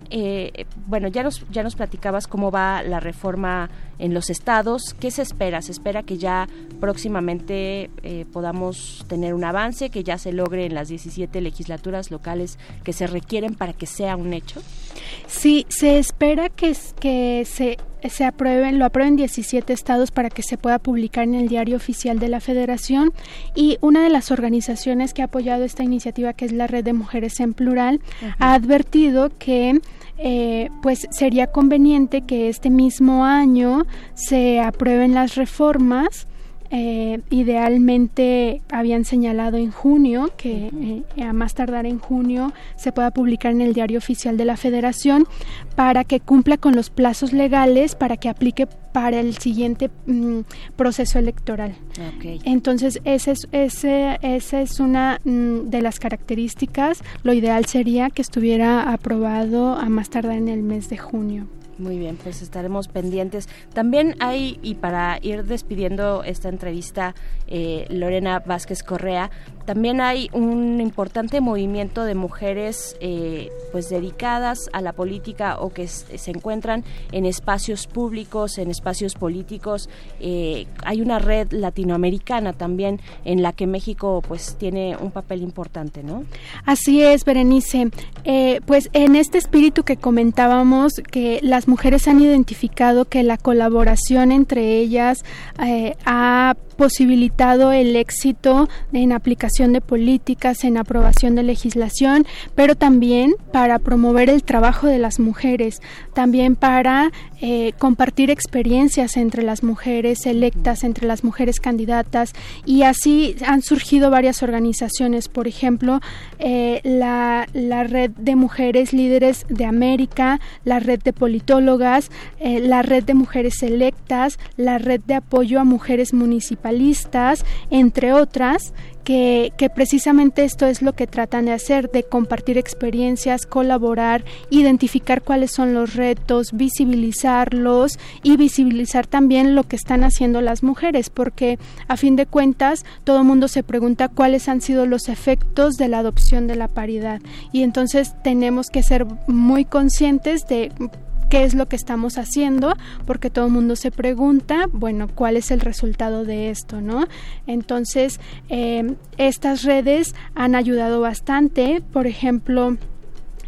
bueno, ya nos, ya nos platicabas cómo va la reforma en los estados. ¿Qué se espera? Se espera que ya próximamente eh, podamos tener un avance, que ya se logre en las 17 legislaturas locales que se requieren para que sea un hecho. Sí, se espera que, que se se aprueben, lo aprueben 17 estados para que se pueda publicar en el diario oficial de la Federación. Y una de las organizaciones que ha apoyado esta iniciativa, que es la Red de Mujeres en Plural, ha advertido que eh, pues sería conveniente que este mismo año se aprueben las reformas eh, idealmente habían señalado en junio que eh, a más tardar en junio se pueda publicar en el diario oficial de la federación para que cumpla con los plazos legales para que aplique para el siguiente mm, proceso electoral. Entonces, esa es, ese, esa es una mm, de las características. Lo ideal sería que estuviera aprobado a más tardar en el mes de junio. Muy bien, pues estaremos pendientes. También hay, y para ir despidiendo esta entrevista, eh, Lorena Vázquez Correa, también hay un importante movimiento de mujeres eh, pues dedicadas a la política o que se encuentran en espacios públicos, en espacios políticos. Eh, hay una red latinoamericana también en la que México pues tiene un papel importante, ¿no? Así es, Berenice. pues en este espíritu que comentábamos que las mujeres han identificado que la colaboración entre ellas eh, ha posibilitado el éxito en aplicación de políticas, en aprobación de legislación, pero también para promover el trabajo de las mujeres, también para eh, compartir experiencias entre las mujeres electas, entre las mujeres candidatas, y así han surgido varias organizaciones, por ejemplo, eh, la, la, Red de Mujeres Líderes de América, la Red de Politólogas, eh, la Red de Mujeres Electas, la Red de Apoyo a Mujeres Municipales, entre otras, que, que, precisamente esto es lo que tratan de hacer, de compartir experiencias, colaborar, identificar cuáles son los retos, visibilizarlos y visibilizar también lo que están haciendo las mujeres, porque a fin de cuentas todo el mundo se pregunta cuáles han sido los efectos de la adopción de la paridad. Y entonces tenemos que ser muy conscientes de qué es lo que estamos haciendo, porque todo el mundo se pregunta, bueno, cuál es el resultado de esto, ¿no? Entonces, eh, estas redes han ayudado bastante, por ejemplo,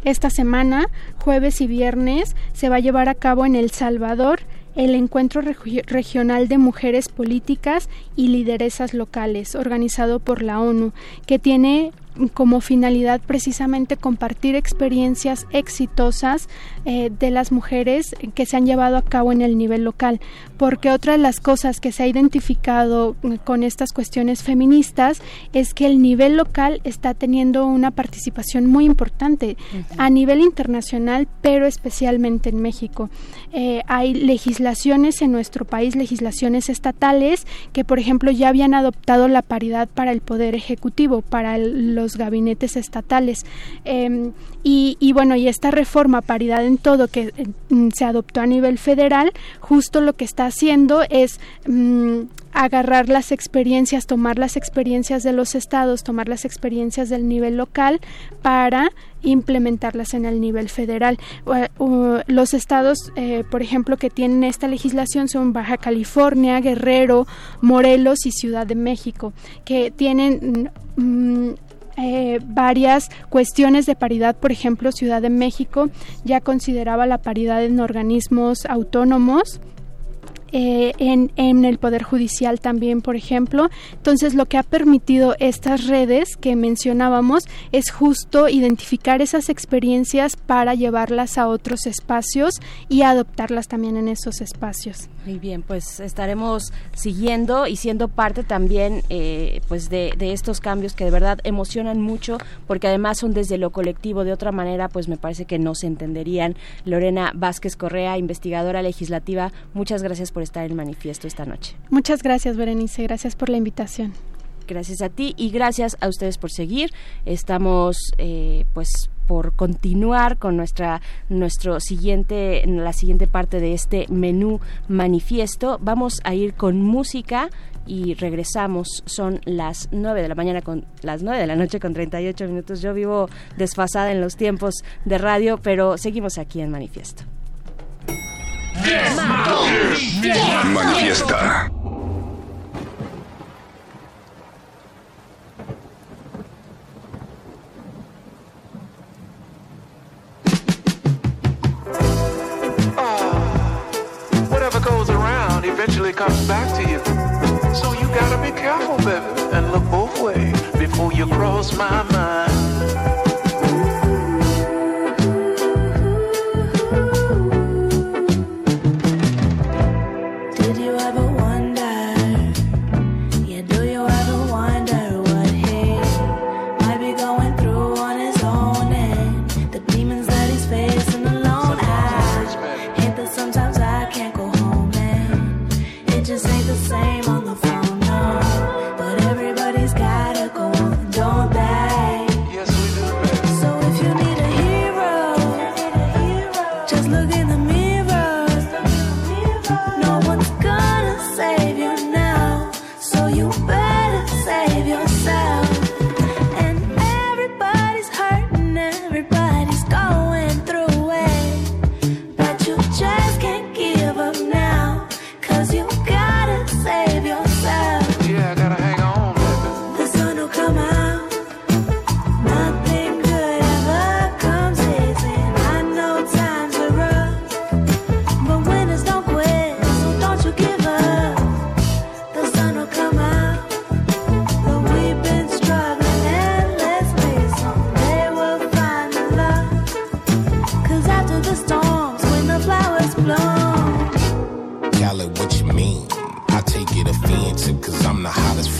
esta semana, jueves y viernes, se va a llevar a cabo en El Salvador el Encuentro Regional de Mujeres Políticas y Lideresas Locales, organizado por la ONU, que tiene como finalidad precisamente compartir experiencias exitosas eh, de las mujeres que se han llevado a cabo en el nivel local, porque otra de las cosas que se ha identificado eh, con estas cuestiones feministas es que el nivel local está teniendo una participación muy importante a nivel internacional, pero especialmente en México. Eh, hay legislaciones en nuestro país, legislaciones estatales, que por ejemplo ya habían adoptado la paridad para el poder ejecutivo, para los gabinetes estatales. Em, y, bueno, y esta reforma paridad en todo que mm, se adoptó a nivel federal, justo lo que está haciendo es mm, agarrar las experiencias, tomar las experiencias de los estados, tomar las experiencias del nivel local para implementarlas en el nivel federal. los estados, eh, por ejemplo, que tienen esta legislación son Baja California, Guerrero, Morelos y Ciudad de México, que tienen mm, eh, varias cuestiones de paridad, por ejemplo, Ciudad de México ya consideraba la paridad en organismos autónomos eh, en, el Poder Judicial también, por ejemplo. Entonces, lo que ha permitido estas redes que mencionábamos es justo identificar esas experiencias para llevarlas a otros espacios y adoptarlas también en esos espacios. Muy bien, pues estaremos siguiendo y siendo parte también eh, pues de, de, estos cambios que de verdad emocionan mucho porque además son desde lo colectivo. De otra manera, pues me parece que no se entenderían. Lorena Vázquez Correa, investigadora legislativa, muchas gracias por estar en manifiesto esta noche. Muchas gracias, Berenice. Gracias por la invitación. Gracias a ti y gracias a ustedes por seguir. Estamos, eh, pues, por continuar con nuestra nuestro siguiente la siguiente parte de este menú manifiesto. Vamos a ir con música y regresamos. Son las 9 de la mañana con las 9 de la noche con 38 minutos. Yo vivo desfasada en los tiempos de radio, pero seguimos aquí en manifiesto. Manifiesta. Ah. Whatever goes around eventually comes back to you. So you gotta be careful, baby, and look both ways before you cross my mind.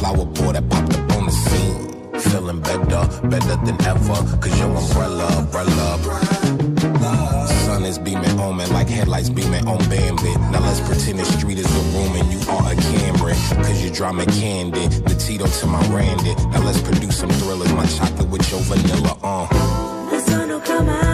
Flower boy that popped up on the scene. Feeling better, better than ever, cause your umbrella, umbrella. Sun is beaming on me like headlights beaming on Bambi. Now let's pretend the street is a room and you are a Camry. Cause you drama candy, the Tito to my Randy. Now let's produce some thrillers, my chocolate with your vanilla, uh. The sun will come out.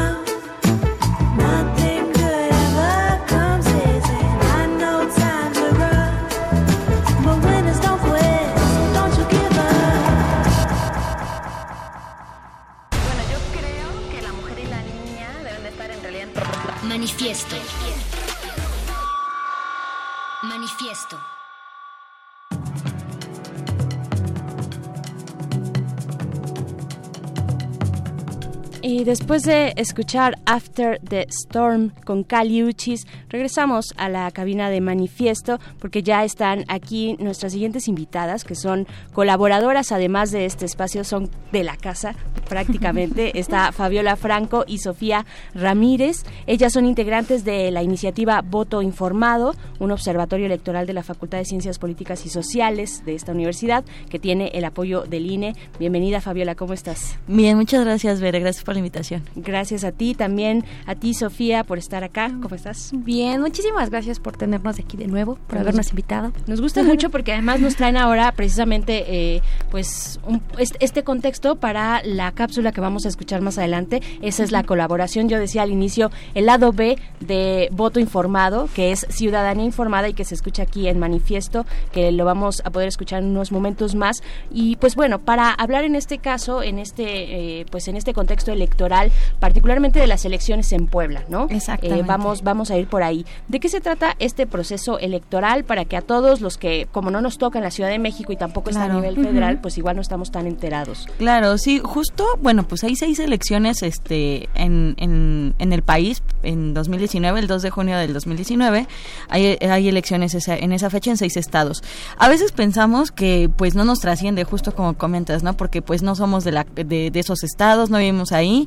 Y después de escuchar After the Storm con Cali Uchis, regresamos a la cabina de Manifiesto porque ya están aquí nuestras siguientes invitadas que son colaboradoras además de este espacio, son de la casa prácticamente. Está Fabiola Franco y Sofía Ramírez. Ellas son integrantes de la iniciativa Voto Informado, un observatorio electoral de la Facultad de Ciencias Políticas y Sociales de esta universidad que tiene el apoyo del INE. Bienvenida Fabiola, ¿cómo estás? Bien, muchas gracias, Vera. Gracias por la invitación. Gracias a ti, también a ti, Sofía, por estar acá. ¿Cómo estás? Bien, muchísimas gracias por tenernos aquí de nuevo, por habernos invitado. Nos gusta mucho porque además nos traen ahora precisamente eh, pues un- este, este contexto para la cápsula que vamos a escuchar más adelante. Esa es la colaboración, yo decía al inicio, el lado B de Voto Informado, que es Ciudadanía Informada y que se escucha aquí en Manifiesto, que lo vamos a poder escuchar en unos momentos más. Y pues bueno, para hablar en este caso, en este, eh, pues en este contexto electoral, electoral, particularmente de las elecciones en Puebla, ¿no? Exactamente. Eh, vamos, vamos a ir por ahí. ¿De qué se trata este proceso electoral para que a todos los que, como no nos toca en la Ciudad de México y tampoco está a nivel federal, pues igual no estamos tan enterados? Claro, sí, justo, bueno, pues hay seis elecciones este, en, en, en el país en 2019, el 2 de junio del 2019, hay, hay elecciones esa- en esa fecha en seis estados. A veces pensamos que pues no nos trasciende, justo como comentas, ¿no? Porque pues no somos de, la, de, de esos estados, no vivimos ahí,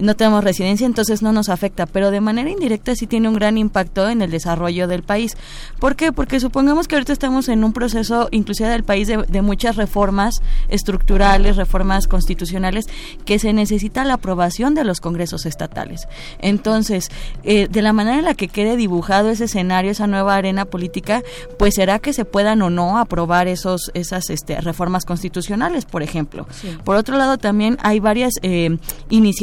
no tenemos residencia, entonces no nos afecta, pero de manera indirecta sí tiene un gran impacto en el desarrollo del país. ¿Por qué? Porque supongamos que ahorita estamos en un proceso, inclusive del país, de, de muchas reformas estructurales, reformas constitucionales, que se necesita la aprobación de los congresos estatales. Entonces, eh, de la manera en la que quede dibujado ese escenario, esa nueva arena política, pues será que se puedan o no aprobar esos, esas este, reformas constitucionales, por ejemplo. Por otro lado, también hay varias eh, iniciativas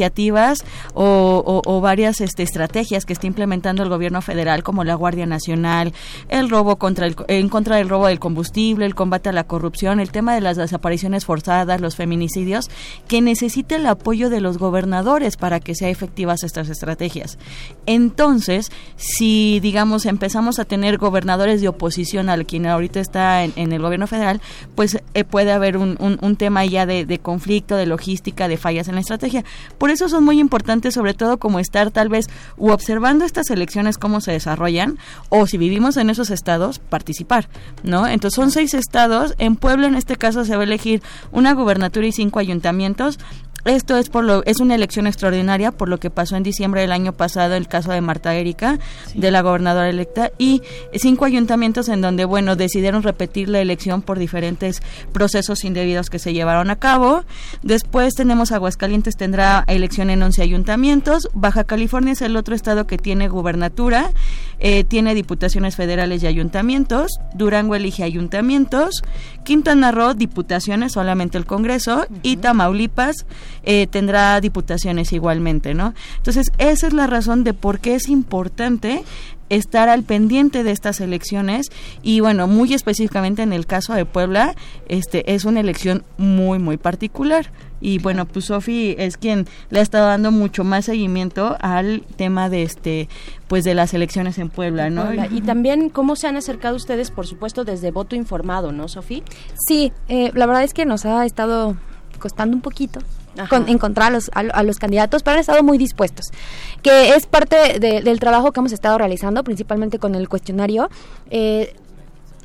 o, o- varias este, estrategias que está implementando el gobierno federal, como la Guardia Nacional, el robo contra el, en contra del robo del combustible, el combate a la corrupción, el tema de las desapariciones forzadas, los feminicidios, que necesita el apoyo de los gobernadores para que sean efectivas estas estrategias. Entonces, si digamos empezamos a tener gobernadores de oposición al quien ahorita está en, el gobierno federal, pues eh, puede haber un, tema ya de, conflicto, de logística, de fallas en la estrategia. Eso son muy importantes, sobre todo como estar tal vez u observando estas elecciones cómo se desarrollan, o si vivimos en esos estados, participar, ¿no? Entonces son seis estados, en Puebla en este caso se va a elegir una gubernatura y cinco ayuntamientos, esto es por lo es una elección extraordinaria por lo que pasó en diciembre del año pasado el caso de Marta Erika de la gobernadora electa y cinco ayuntamientos en donde bueno decidieron repetir la elección por diferentes procesos indebidos que se llevaron a cabo. Después tenemos Aguascalientes tendrá elección en 11 ayuntamientos, Baja California es el otro estado que tiene gubernatura, eh, tiene diputaciones federales y ayuntamientos, Durango elige ayuntamientos, Quintana Roo diputaciones solamente el Congreso. Y Tamaulipas eh, tendrá diputaciones igualmente, ¿no? Entonces, esa es la razón de por qué es importante estar al pendiente de estas elecciones y bueno, muy específicamente en el caso de Puebla, este es una elección muy muy particular y bueno, pues Sofi es quien le ha estado dando mucho más seguimiento al tema de este pues de las elecciones en Puebla, ¿no? Puebla. Y también cómo se han acercado ustedes, por supuesto, desde voto informado, ¿no, Sofía? Sí, eh, la verdad es que nos ha estado costando un poquito. Con- encontrar a los, a, lo- a los candidatos, pero han estado muy dispuestos, que es parte de- del trabajo que hemos estado realizando, principalmente con el cuestionario. Eh,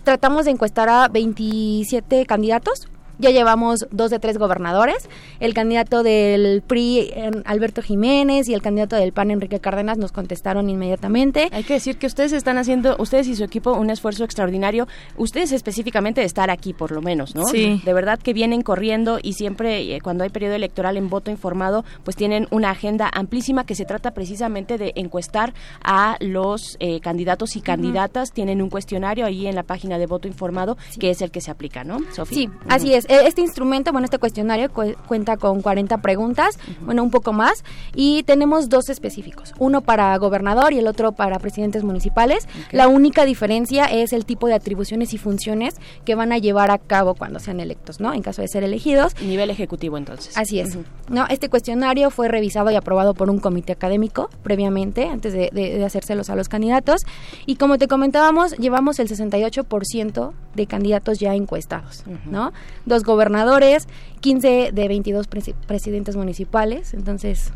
tratamos de encuestar a 27 candidatos. Ya llevamos dos de tres gobernadores. El candidato del PRI, eh, Alberto Jiménez, y el candidato del PAN, Enrique Cárdenas, nos contestaron inmediatamente. Hay que decir que ustedes están haciendo, ustedes y su equipo, un esfuerzo extraordinario. Ustedes específicamente de estar aquí, por lo menos, ¿no? Sí. De verdad que vienen corriendo y siempre, eh, cuando hay periodo electoral en voto informado, pues tienen una agenda amplísima que se trata precisamente de encuestar a los eh, candidatos y candidatas. Tienen un cuestionario ahí en la página de voto informado, que es el que se aplica, ¿no, Sofía? Sí, así es. E- Este instrumento, bueno, este cuestionario cu- cuenta con 40 preguntas, bueno, un poco más, y tenemos dos específicos, uno para gobernador y el otro para presidentes municipales. La única diferencia es el tipo de atribuciones y funciones que van a llevar a cabo cuando sean electos, ¿no? En caso de ser elegidos. Nivel ejecutivo, entonces. Así es. No, este cuestionario fue revisado y aprobado por un comité académico previamente, antes de, de- de hacérselos a los candidatos. Y como te comentábamos, llevamos el 68% de candidatos ya encuestados, ¿no? Dos gobernadores, 15 de 22 presi- presidentes municipales. Entonces,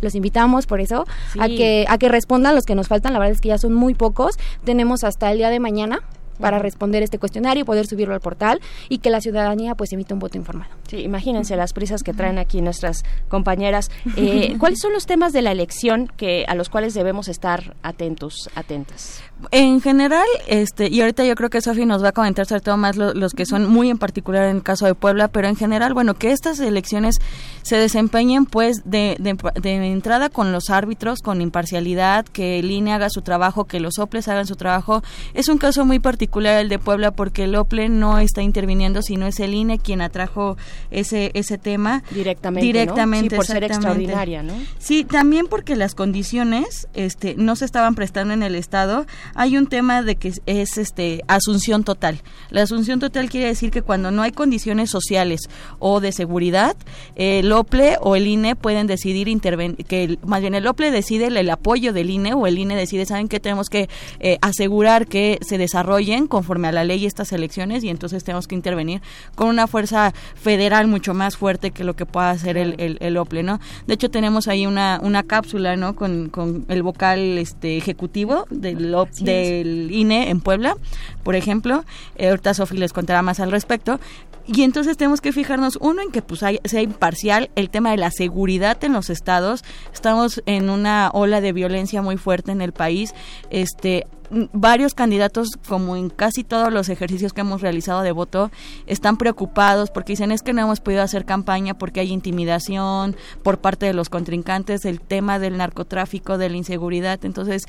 los invitamos por eso a que a que respondan los que nos faltan. La verdad es que ya son muy pocos. Tenemos hasta el día de mañana para responder este cuestionario y poder subirlo al portal y que la ciudadanía pues emita un voto informado. Sí, imagínense las prisas que traen aquí nuestras compañeras. Eh, ¿Cuáles son los temas de la elección que a los cuales debemos estar atentos, atentas? En general, este, y ahorita yo creo que Sofi nos va a comentar sobre todo más lo- los que son muy en particular en el caso de Puebla, pero en general, bueno, que estas elecciones se desempeñen pues de, de, de entrada con los árbitros, con imparcialidad, que el INE haga su trabajo, que los OPLES hagan su trabajo. Es un caso muy particular el de Puebla porque el OPLE no está interviniendo, sino es el INE quien atrajo ese ese tema directamente, ¿no? directamente Sí, por ser extraordinaria, ¿no? Sí, también porque las condiciones este no se estaban prestando en el estado. Hay un tema de que es, es, este asunción total. La asunción total quiere decir que cuando no hay condiciones sociales o de seguridad, el OPLE o el INE pueden decidir intervenir que más bien el OPLE decide el, apoyo del INE o el INE decide saben que tenemos que eh, asegurar que se desarrollen conforme a la ley estas elecciones y entonces tenemos que intervenir con una fuerza federal mucho más fuerte que lo que pueda hacer el, el, OPLE, ¿no? De hecho tenemos ahí una, una cápsula, ¿no? Con, con el vocal este ejecutivo del, OP- Del INE en Puebla, por ejemplo. Eh, ahorita Sofi les contará más al respecto. Y entonces tenemos que fijarnos, uno, en que pues hay- sea imparcial, el tema de la seguridad en los estados. Estamos en una ola de violencia muy fuerte en el país. Este, varios candidatos, como en casi todos los ejercicios que hemos realizado de voto, están preocupados porque dicen es que no hemos podido hacer campaña porque hay intimidación por parte de los contrincantes, el tema del narcotráfico, de la inseguridad. Entonces,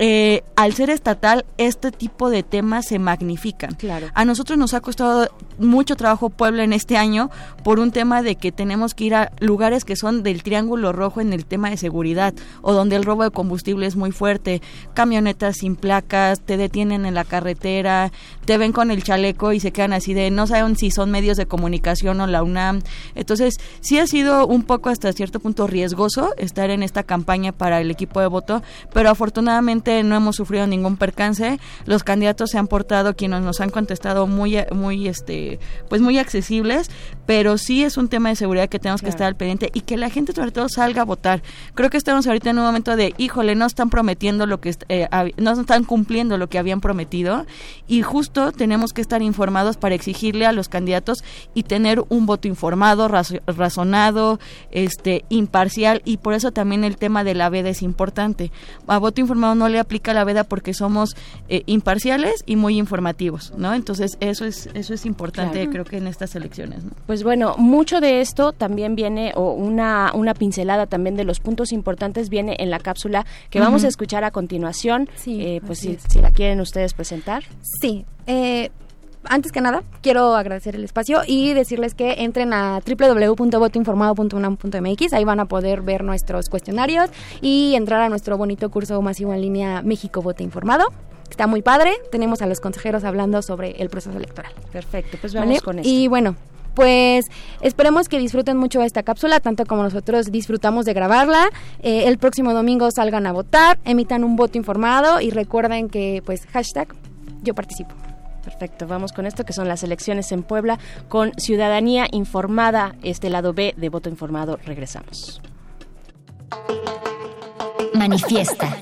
eh, al ser estatal, este tipo de temas se magnifican. Claro. A nosotros nos ha costado mucho trabajo Puebla en este año por un tema de que tenemos que ir a lugares que son del triángulo rojo en el tema de seguridad o donde el robo de combustible es muy fuerte, camionetas sin placas, te detienen en la carretera, te ven con el chaleco y se quedan así de no saben si son medios de comunicación o la UNAM. Entonces, sí ha sido un poco hasta cierto punto riesgoso estar en esta campaña para el equipo de voto, pero afortunadamente no hemos sufrido ningún percance. Los candidatos se han portado, quienes nos han contestado muy, muy, este, pues muy accesibles, pero sí es un tema de seguridad que tenemos que estar al pendiente y que la gente sobre todo salga a votar. Creo que estamos ahorita en un momento de, híjole, no están prometiendo lo que, eh, hab- no están cumpliendo lo que habían prometido y justo tenemos que estar informados para exigirle a los candidatos y tener un voto informado, razo- razonado, este, imparcial y por eso también el tema de la veda es importante. A voto informado no le aplica la veda porque somos eh, imparciales y muy informativos, ¿no? Entonces eso es eso es importante Claro. creo que en estas elecciones, ¿no? Pues bueno, mucho de esto también viene, o una, una pincelada también de los puntos importantes viene en la cápsula que vamos a escuchar a continuación. Eh, pues si, si la quieren ustedes presentar. Sí, eh, antes que nada, quiero agradecer el espacio y decirles que entren a www.votoinformado.unam.mx, ahí van a poder ver nuestros cuestionarios y entrar a nuestro bonito curso masivo en línea México Vota Informado. Está muy padre, tenemos a los consejeros hablando sobre el proceso electoral. Perfecto, pues ¿Vale? vamos con esto. Y bueno, pues esperemos que disfruten mucho esta cápsula, tanto como nosotros disfrutamos de grabarla. Eh, el próximo domingo salgan a votar, emitan un voto informado y recuerden que, pues, hashtag yo participo. Perfecto, vamos con esto que son las elecciones en Puebla con ciudadanía informada, este lado B de voto informado. Regresamos. Manifiesta.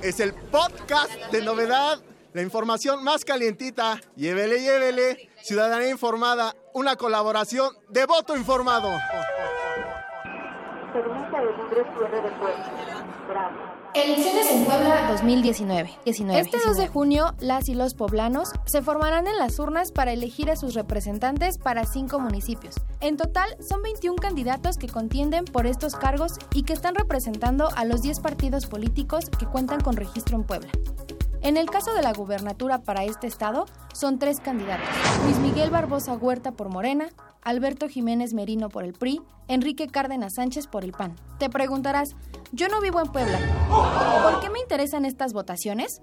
Es el podcast de novedad, la información más calientita. Llévele, llévele. Ciudadanía informada, una colaboración de voto informado. Elecciones en Puebla 2019. Este 2 de junio, las y los poblanos se formarán en las urnas para elegir a sus representantes para cinco municipios. En total, son 21 candidatos que contienden por estos cargos y que están representando a los 10 partidos políticos que cuentan con registro en Puebla. En el caso de la gubernatura para este estado, son tres candidatos. Luis Miguel Barbosa Huerta por Morena, Alberto Jiménez Merino por el PRI, Enrique Cárdenas Sánchez por el PAN. Te preguntarás, yo no vivo en Puebla. ¿Por qué me interesan estas votaciones?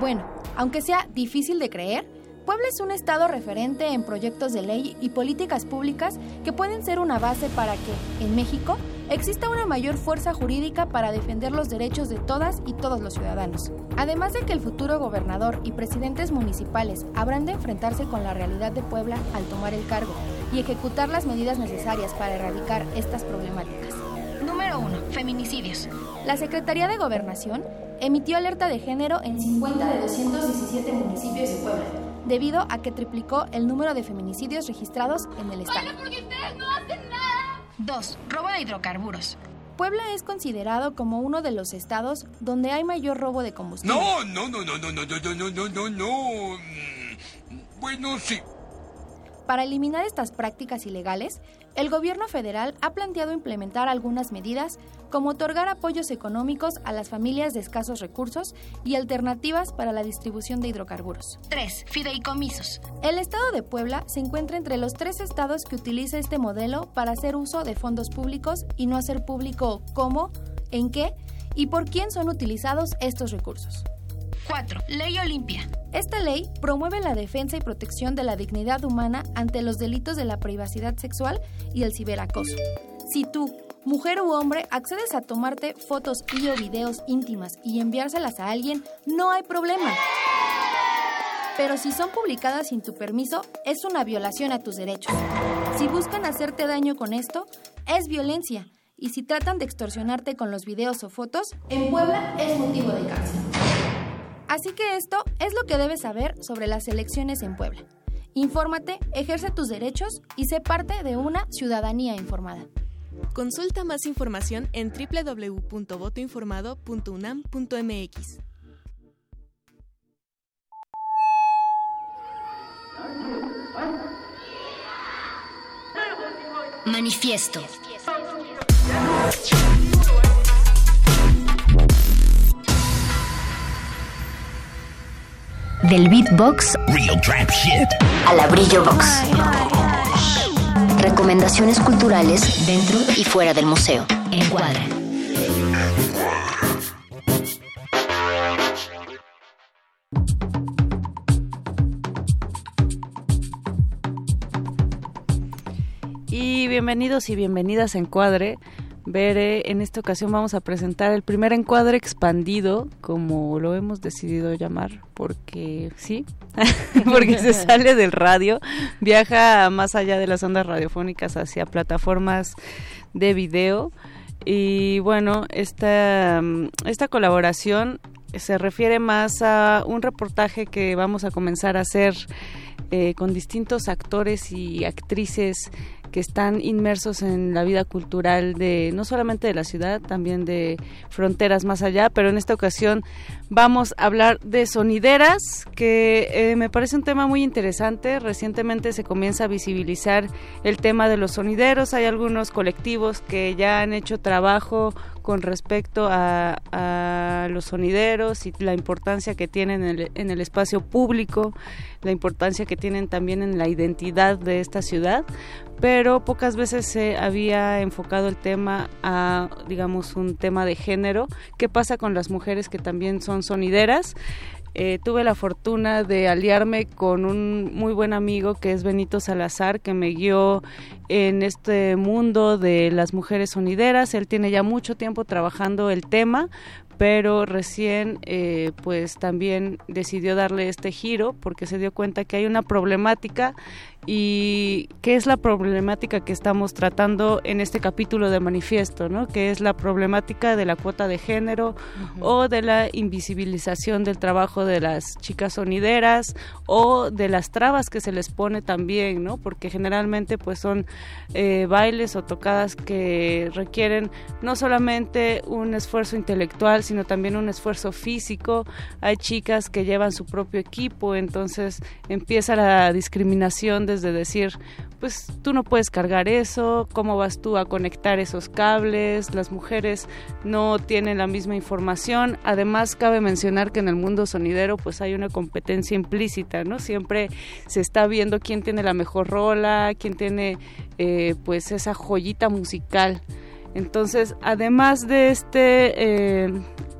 Bueno, aunque sea difícil de creer, Puebla es un estado referente en proyectos de ley y políticas públicas que pueden ser una base para que, en México, exista una mayor fuerza jurídica para defender los derechos de todas y todos los ciudadanos. Además de que el futuro gobernador y presidentes municipales habrán de enfrentarse con la realidad de Puebla al tomar el cargo y ejecutar las medidas necesarias para erradicar estas problemáticas. Número 1. Feminicidios. La Secretaría de Gobernación emitió alerta de género en 50 de 217 municipios de Puebla, debido a que triplicó el número de feminicidios registrados en el estado. 2. Robo de hidrocarburos. Puebla es considerado como uno de los estados donde hay mayor robo de combustible. No, no, no, no, no, no, no, no, no, no, no, no. Mm, Bueno, sí. Para eliminar estas prácticas ilegales, el gobierno federal ha planteado implementar algunas medidas como otorgar apoyos económicos a las familias de escasos recursos y alternativas para la distribución de hidrocarburos. 3. Fideicomisos. El estado de Puebla se encuentra entre los tres estados que utiliza este modelo para hacer uso de fondos públicos y no hacer público cómo, en qué y por quién son utilizados estos recursos. 4. Ley Olimpia. Esta ley promueve la defensa y protección de la dignidad humana ante los delitos de la privacidad sexual y el ciberacoso. Si tú, mujer u hombre, accedes a tomarte fotos y o videos íntimas y enviárselas a alguien, no hay problema. Pero si son publicadas sin tu permiso, es una violación a tus derechos. Si buscan hacerte daño con esto, es violencia. Y si tratan de extorsionarte con los videos o fotos, en Puebla es motivo de cárcel. Así que esto es lo que debes saber sobre las elecciones en Puebla. Infórmate, ejerce tus derechos y sé parte de una ciudadanía informada. Consulta más información en www.votoinformado.unam.mx. Manifiesto. Del beatbox Real trap shit. a la brillo box. Recomendaciones culturales dentro y fuera del museo. Encuadra. Y bienvenidos y bienvenidas a Encuadre. Bere, en esta ocasión vamos a presentar el primer encuadre expandido, como lo hemos decidido llamar, porque sí, porque se sale del radio, viaja más allá de las ondas radiofónicas hacia plataformas de video. Y bueno, esta, esta colaboración se refiere más a un reportaje que vamos a comenzar a hacer eh, con distintos actores y actrices que están inmersos en la vida cultural de no solamente de la ciudad, también de fronteras más allá, pero en esta ocasión vamos a hablar de sonideras, que eh, me parece un tema muy interesante. Recientemente se comienza a visibilizar el tema de los sonideros. Hay algunos colectivos que ya han hecho trabajo con respecto a, a los sonideros y la importancia que tienen en el, en el espacio público, la importancia que tienen también en la identidad de esta ciudad, pero pocas veces se había enfocado el tema a, digamos, un tema de género. ¿Qué pasa con las mujeres que también son sonideras? Eh, tuve la fortuna de aliarme con un muy buen amigo que es Benito Salazar, que me guió en este mundo de las mujeres sonideras. Él tiene ya mucho tiempo trabajando el tema, pero recién eh, pues también decidió darle este giro porque se dio cuenta que hay una problemática y qué es la problemática que estamos tratando en este capítulo de manifiesto, ¿no? Que es la problemática de la cuota de género o de la invisibilización del trabajo de las chicas sonideras o de las trabas que se les pone también, ¿no? Porque generalmente pues son eh, bailes o tocadas que requieren no solamente un esfuerzo intelectual, sino también un esfuerzo físico. Hay chicas que llevan su propio equipo, entonces empieza la discriminación desde decir, pues tú no puedes cargar eso, cómo vas tú a conectar esos cables, las mujeres no tienen la misma información. Además, cabe mencionar que en el mundo sonidero pues hay una competencia implícita, ¿no? Siempre se está viendo quién tiene la mejor rola, quién tiene eh, pues esa joyita musical. Entonces, además de este eh,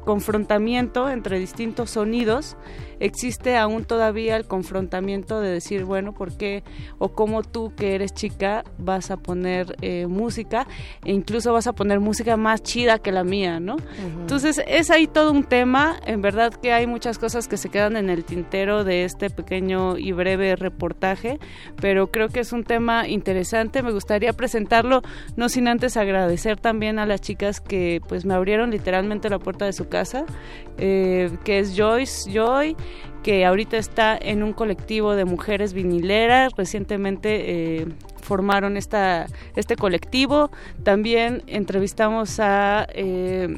confrontamiento entre distintos sonidos, existe aún todavía el confrontamiento de decir, bueno, ¿por qué o cómo tú que eres chica vas a poner eh, música e incluso vas a poner música más chida que la mía, ¿no? Entonces es ahí todo un tema, en verdad que hay muchas cosas que se quedan en el tintero de este pequeño y breve reportaje, pero creo que es un tema interesante, me gustaría presentarlo, no sin antes agradecer también a las chicas que pues me abrieron literalmente la puerta de su casa, eh, que es Joyce Joy, que ahorita está en un colectivo de mujeres vinileras, recientemente eh, formaron esta, este colectivo, también entrevistamos a... eh,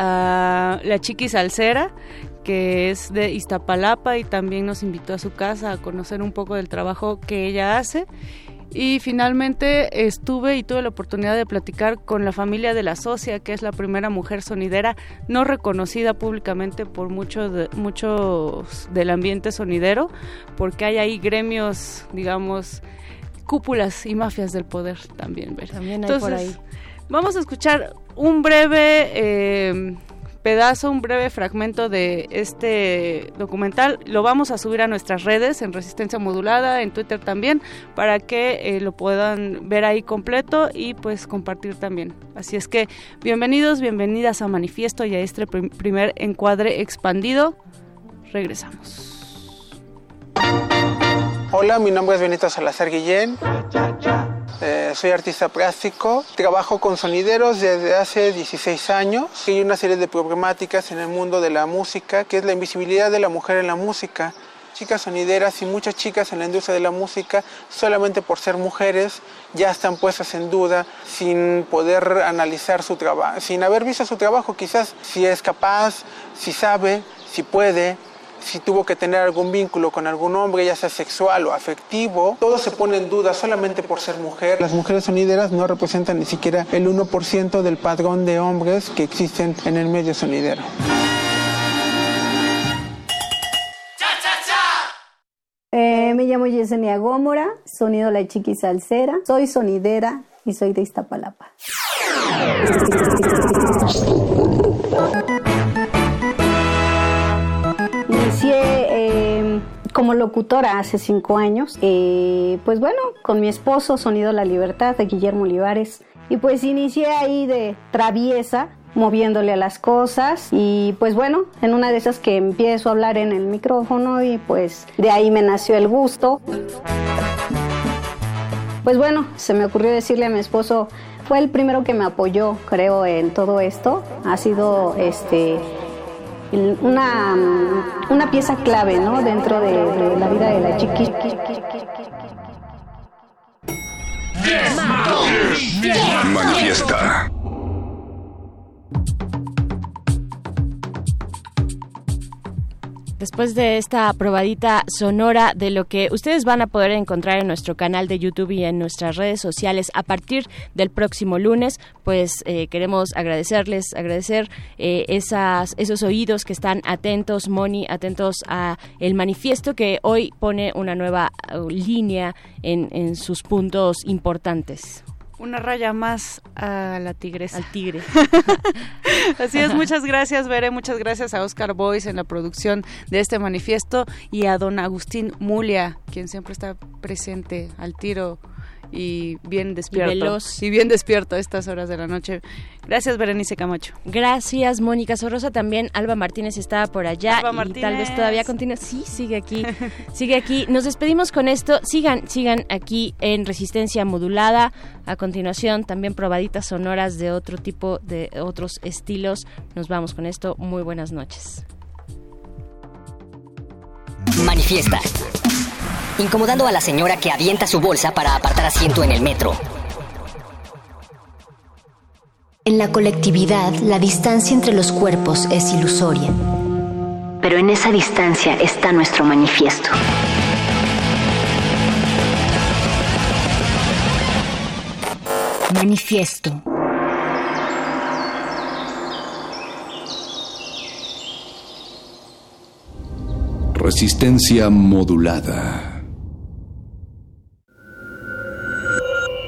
a la Chiqui Salsera, que es de Iztapalapa y también nos invitó a su casa a conocer un poco del trabajo que ella hace. Y finalmente estuve y tuve la oportunidad de platicar con la familia de la Socia, que es la primera mujer sonidera no reconocida públicamente por mucho de- muchos del ambiente sonidero, porque hay ahí gremios, digamos, cúpulas y mafias del poder también. ¿verdad? También hay por ahí. Vamos a escuchar un breve eh, pedazo, un breve fragmento de este documental. Lo vamos a subir a nuestras redes en Resistencia Modulada, en Twitter también, para que eh, lo puedan ver ahí completo y pues compartir también. Así es que bienvenidos, bienvenidas a Manifiesto y a este prim- primer encuadre expandido. Regresamos. Hola, mi nombre es Benito Salazar Guillén. Eh, soy artista plástico. Trabajo con sonideros desde hace 16 años. Hay una serie de problemáticas en el mundo de la música, que es la invisibilidad de la mujer en la música. Chicas sonideras y muchas chicas en la industria de la música, solamente por ser mujeres, ya están puestas en duda sin poder analizar su trabajo, sin haber visto su trabajo, quizás si es capaz, si sabe, si puede, si tuvo que tener algún vínculo con algún hombre, ya sea sexual o afectivo, todo se pone en duda solamente por ser mujer. Las mujeres sonideras no representan ni siquiera el 1% del padrón de hombres que existen en el medio sonidero. Eh, me llamo Yesenia Gómora, sonido La Chiqui Salsera, soy sonidera y soy de Iztapalapa. Eh, como locutora hace cinco años, eh, pues bueno, con mi esposo Sonido La Libertad de Guillermo Olivares y pues inicié ahí de traviesa moviéndole a las cosas y pues bueno, en una de esas que empiezo a hablar en el micrófono y pues de ahí me nació el gusto. Pues bueno, se me ocurrió decirle a mi esposo, fue el primero que me apoyó, creo, en todo esto. Ha sido este una, una pieza clave, ¿no? Dentro de, la vida de la chiqui. Después de esta probadita sonora de lo que ustedes van a poder encontrar en nuestro canal de YouTube y en nuestras redes sociales a partir del próximo lunes, pues eh, queremos agradecerles, agradecer eh, esas, esos oídos que están atentos, Moni, atentos a el manifiesto que hoy pone una nueva uh, línea en, en sus puntos importantes. Una raya más a la tigresa. Al tigre. Así es, muchas gracias, Veré, muchas gracias a Oscar Boyce en la producción de este manifiesto y a don Agustín Mulia, quien siempre está presente al tiro y bien despierto. veloz. Y bien despierto a estas horas de la noche. Gracias, Berenice Camacho. Gracias, Mónica Sorrosa. También Alba Martínez estaba por allá Alba y Martínez. tal vez todavía continúa. Sí, sigue aquí. sigue aquí. Nos despedimos con esto. Sigan, sigan aquí en Resistencia Modulada. A continuación, también probaditas sonoras de otro tipo, de otros estilos. Nos vamos con esto. Muy buenas noches. Manifiesta. Incomodando a la señora que avienta su bolsa para apartar asiento en el metro. En la colectividad, la distancia entre los cuerpos es ilusoria. Pero en esa distancia está nuestro manifiesto. Manifiesto. Resistencia modulada.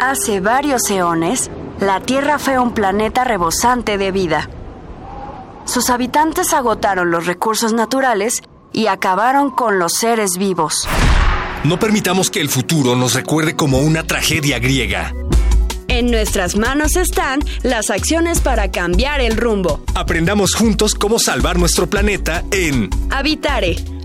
Hace varios eones, la Tierra fue un planeta rebosante de vida. Sus habitantes agotaron los recursos naturales y acabaron con los seres vivos. No permitamos que el futuro nos recuerde como una tragedia griega. En nuestras manos están las acciones para cambiar el rumbo. Aprendamos juntos cómo salvar nuestro planeta en Habitare,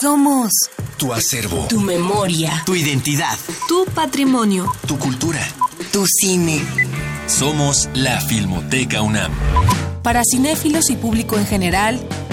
Somos Tu acervo. tu memoria, Tu identidad. tu patrimonio, Tu cultura. tu cine. Somos la Filmoteca UNAM. Para cinéfilos y público en general,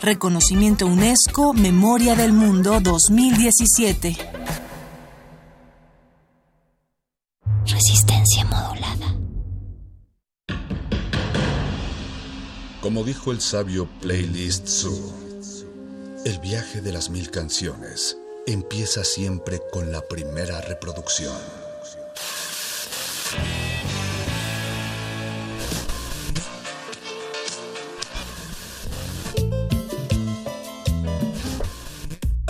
Reconocimiento UNESCO Memoria del Mundo 2017. Resistencia modulada. Como dijo el sabio Playlist Zoo, el viaje de las mil canciones empieza siempre con la primera reproducción.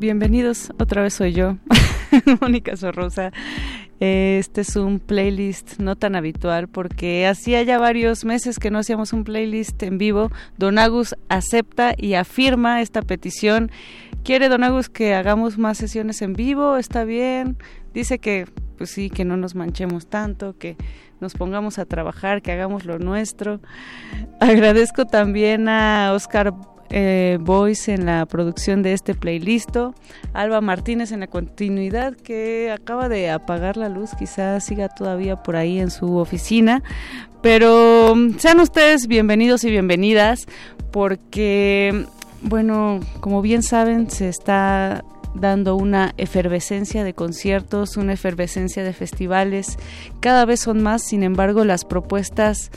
Bienvenidos, otra vez soy yo, Mónica Sorrosa. Este es un playlist no tan habitual porque hacía ya varios meses que no hacíamos un playlist en vivo. Don Agus acepta y afirma esta petición. ¿Quiere Don Agus que hagamos más sesiones en vivo? ¿Está bien? Dice que, pues sí, que no nos manchemos tanto, que nos pongamos a trabajar, que hagamos lo nuestro. Agradezco también a Oscar eh, Boyce en la producción de este playlist, Alba Martínez en la continuidad que acaba de apagar la luz, quizás siga todavía por ahí en su oficina, pero mm, sean ustedes bienvenidos y bienvenidas porque, bueno, como bien saben, se está dando una efervescencia de conciertos, una efervescencia de festivales. Cada vez son más, sin embargo, las propuestas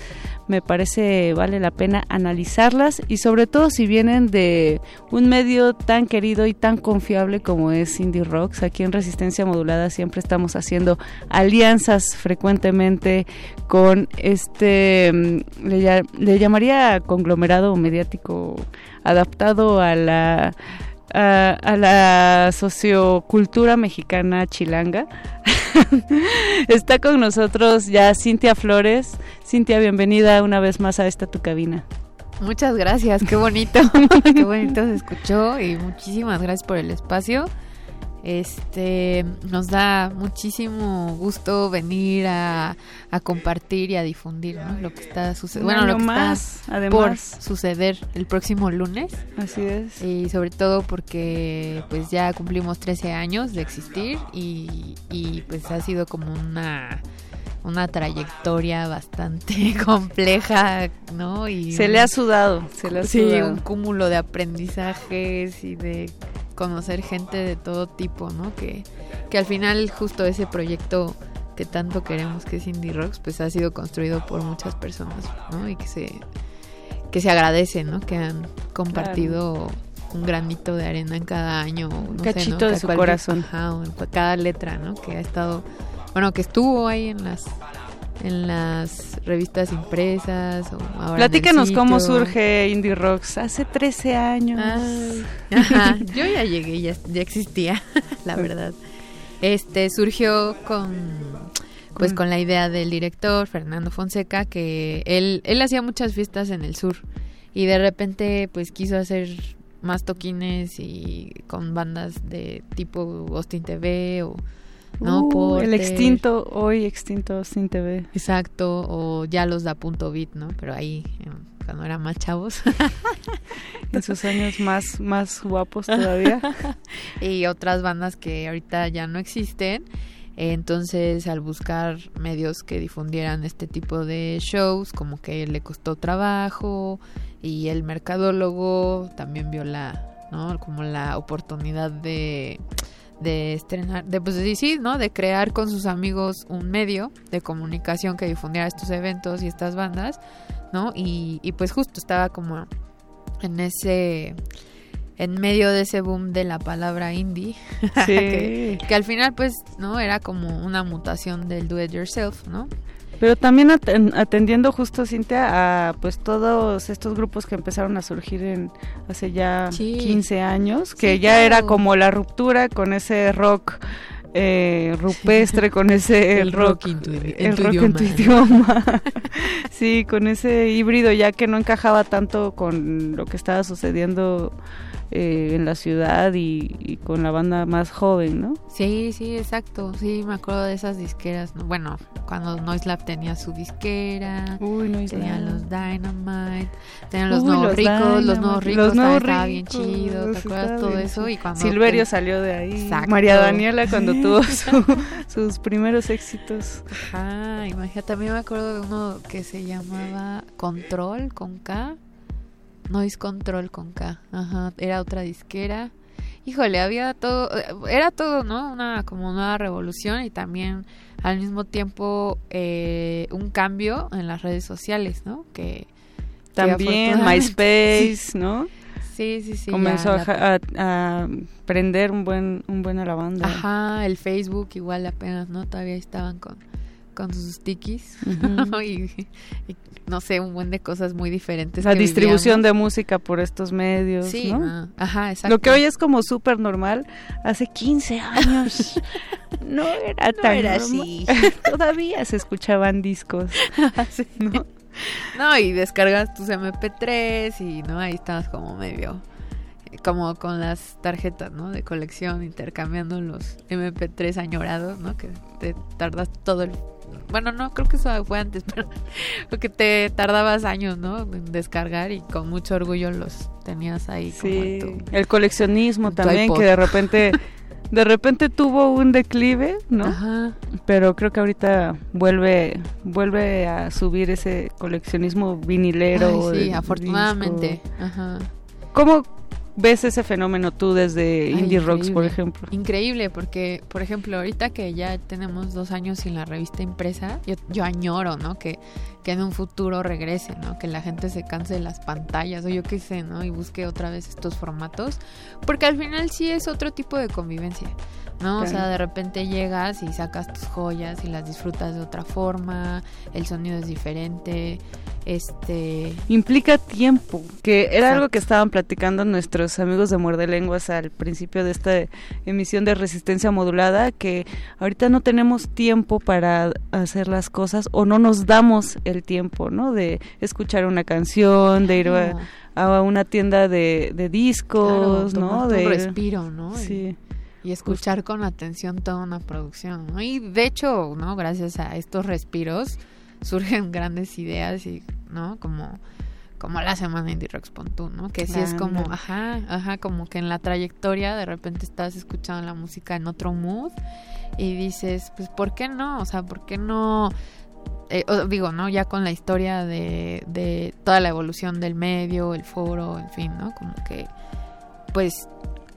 me parece vale la pena analizarlas y sobre todo si vienen de un medio tan querido y tan confiable como es Indie Rocks. Aquí en Resistencia Modulada siempre estamos haciendo alianzas frecuentemente con este, mm, le, llamaría conglomerado mediático adaptado a la a, a la sociocultura mexicana chilanga. Está con nosotros ya Cintia Flores. Cintia, bienvenida una vez más a esta tu cabina. Muchas gracias, qué bonito, qué bonito se escuchó y muchísimas gracias por el espacio. Este, nos da muchísimo gusto venir a, a compartir y a difundir ¿no? lo que está sucediendo. Bueno, lo que más, está además. por suceder el próximo lunes. Así es. Y sobre todo porque pues ya cumplimos 13 años de existir y, y pues ha sido como una una trayectoria bastante compleja, ¿no? Y Se le ha sudado, se le ha sí, sudado. un cúmulo de aprendizajes y de conocer gente de todo tipo, ¿no? Que, que al final justo ese proyecto que tanto queremos que es Indie Rocks, pues ha sido construido por muchas personas, ¿no? Y que se que se agradece, ¿no? Que han compartido un granito de arena en cada año, un cachito de su corazón, ajá, cada letra, ¿no? Que ha estado, bueno, que estuvo ahí en las en las revistas impresas o ahora Platícanos cómo surge Indie Rocks hace 13 años. ajá, yo ya llegué, ya, ya existía, la verdad. Este surgió con pues con la idea del director Fernando Fonseca que él él hacía muchas fiestas en el sur y de repente pues quiso hacer más toquines y con bandas de tipo Austin TV o no uh, el extinto hoy extinto Austin TV exacto o ya los da punto bit no pero ahí cuando eran más chavos. En sus años más más guapos todavía. Y otras bandas que ahorita ya no existen. Entonces, al buscar medios que difundieran este tipo de shows, como que le costó trabajo y el mercadólogo también vio la, ¿no? Como la oportunidad de de estrenar, de pues de, sí, ¿no? De crear con sus amigos un medio de comunicación que difundiera estos eventos y estas bandas, ¿no? Y, y pues justo estaba como en ese en medio de ese boom de la palabra indie, que, al final pues, ¿no? Era como una mutación del do it yourself, ¿no? Pero también atendiendo justo, Cintia, a pues todos estos grupos que empezaron a surgir en hace ya 15 años, que ya era como la ruptura con ese rock eh, rupestre con ese el rock, el rock en tu idioma. Sí con ese híbrido ya que no encajaba tanto con lo que estaba sucediendo eh, en la ciudad y, con la banda más joven, ¿no? Sí, sí, exacto. Sí, me acuerdo de esas disqueras. Bueno, cuando Noise Lab tenía su disquera, Uy, Noise tenían los Dynamite, tenían los nuevos ricos, los nuevos ricos, los nuevos estaba bien chido, ¿te acuerdas todo eso? Y cuando Silverio salió de ahí. Exacto. María Daniela cuando tuvo sus primeros éxitos. Ajá, imagínate, también me acuerdo de uno que se llamaba Control con K Noise Control con K. Ajá, era otra disquera. Híjole, había todo, era todo, ¿no? Una como nueva revolución y también al mismo tiempo eh, un cambio en las redes sociales, ¿no? Que también MySpace, ¿no? Sí, sí, sí. Comenzó a, a, prender un buen, un buen a la banda. Ajá, el Facebook igual apenas, ¿no? Todavía estaban con, con sus tikis y, no sé, un buen de cosas muy diferentes. La distribución de música por estos medios, sí, ¿no? ajá, exacto. Lo que hoy es como súper normal, hace 15 años no era no tan era así. Todavía se escuchaban discos, ¿no? No, y descargas tus MP3 y no, ahí estabas como medio como con las tarjetas, ¿no? De colección, intercambiando los MP3 añorados, ¿no? Que te tardas todo el bueno, no, creo que eso fue antes, pero porque te tardabas años, ¿no? En descargar y con mucho orgullo los tenías ahí. Sí, el coleccionismo también, que de repente, de repente tuvo un declive, ¿no? Ajá. Pero creo que ahorita vuelve, vuelve a subir ese coleccionismo vinilero. sí, afortunadamente. Ajá. ¿Cómo, ves ese fenómeno tú desde Indie Rocks, por ejemplo? Increíble, porque, por ejemplo, ahorita que ya tenemos dos años sin la revista impresa, yo, yo añoro, ¿no? Que, que en un futuro regrese, ¿no? Que la gente se canse de las pantallas o yo qué sé, ¿no? Y busque otra vez estos formatos, porque al final sí es otro tipo de convivencia. ¿No? O sea, de repente llegas y sacas tus joyas y las disfrutas de otra forma, el sonido es diferente, este... Implica tiempo, que era algo que estaban platicando nuestros amigos de Muerde Lenguas al principio de esta emisión de Resistencia Modulada, que ahorita no tenemos tiempo para hacer las cosas o no nos damos el tiempo, ¿no? De escuchar una canción, de ir a, una tienda de, discos, ¿no? De respiro, ¿no? Sí y escuchar con atención toda una producción, ¿no? Y de hecho, ¿no? Gracias a estos respiros surgen grandes ideas y, ¿no? Como como la semana Indie Rocks Pontu, ¿no? Que sí es como, ajá, ajá, como que en la trayectoria de repente estás escuchando la música en otro mood y dices, pues, ¿por qué no? O sea, ¿por qué no? Eh, digo, ¿no? Ya con la historia de, de toda la evolución del medio, el foro, en fin, ¿no? Como que, pues,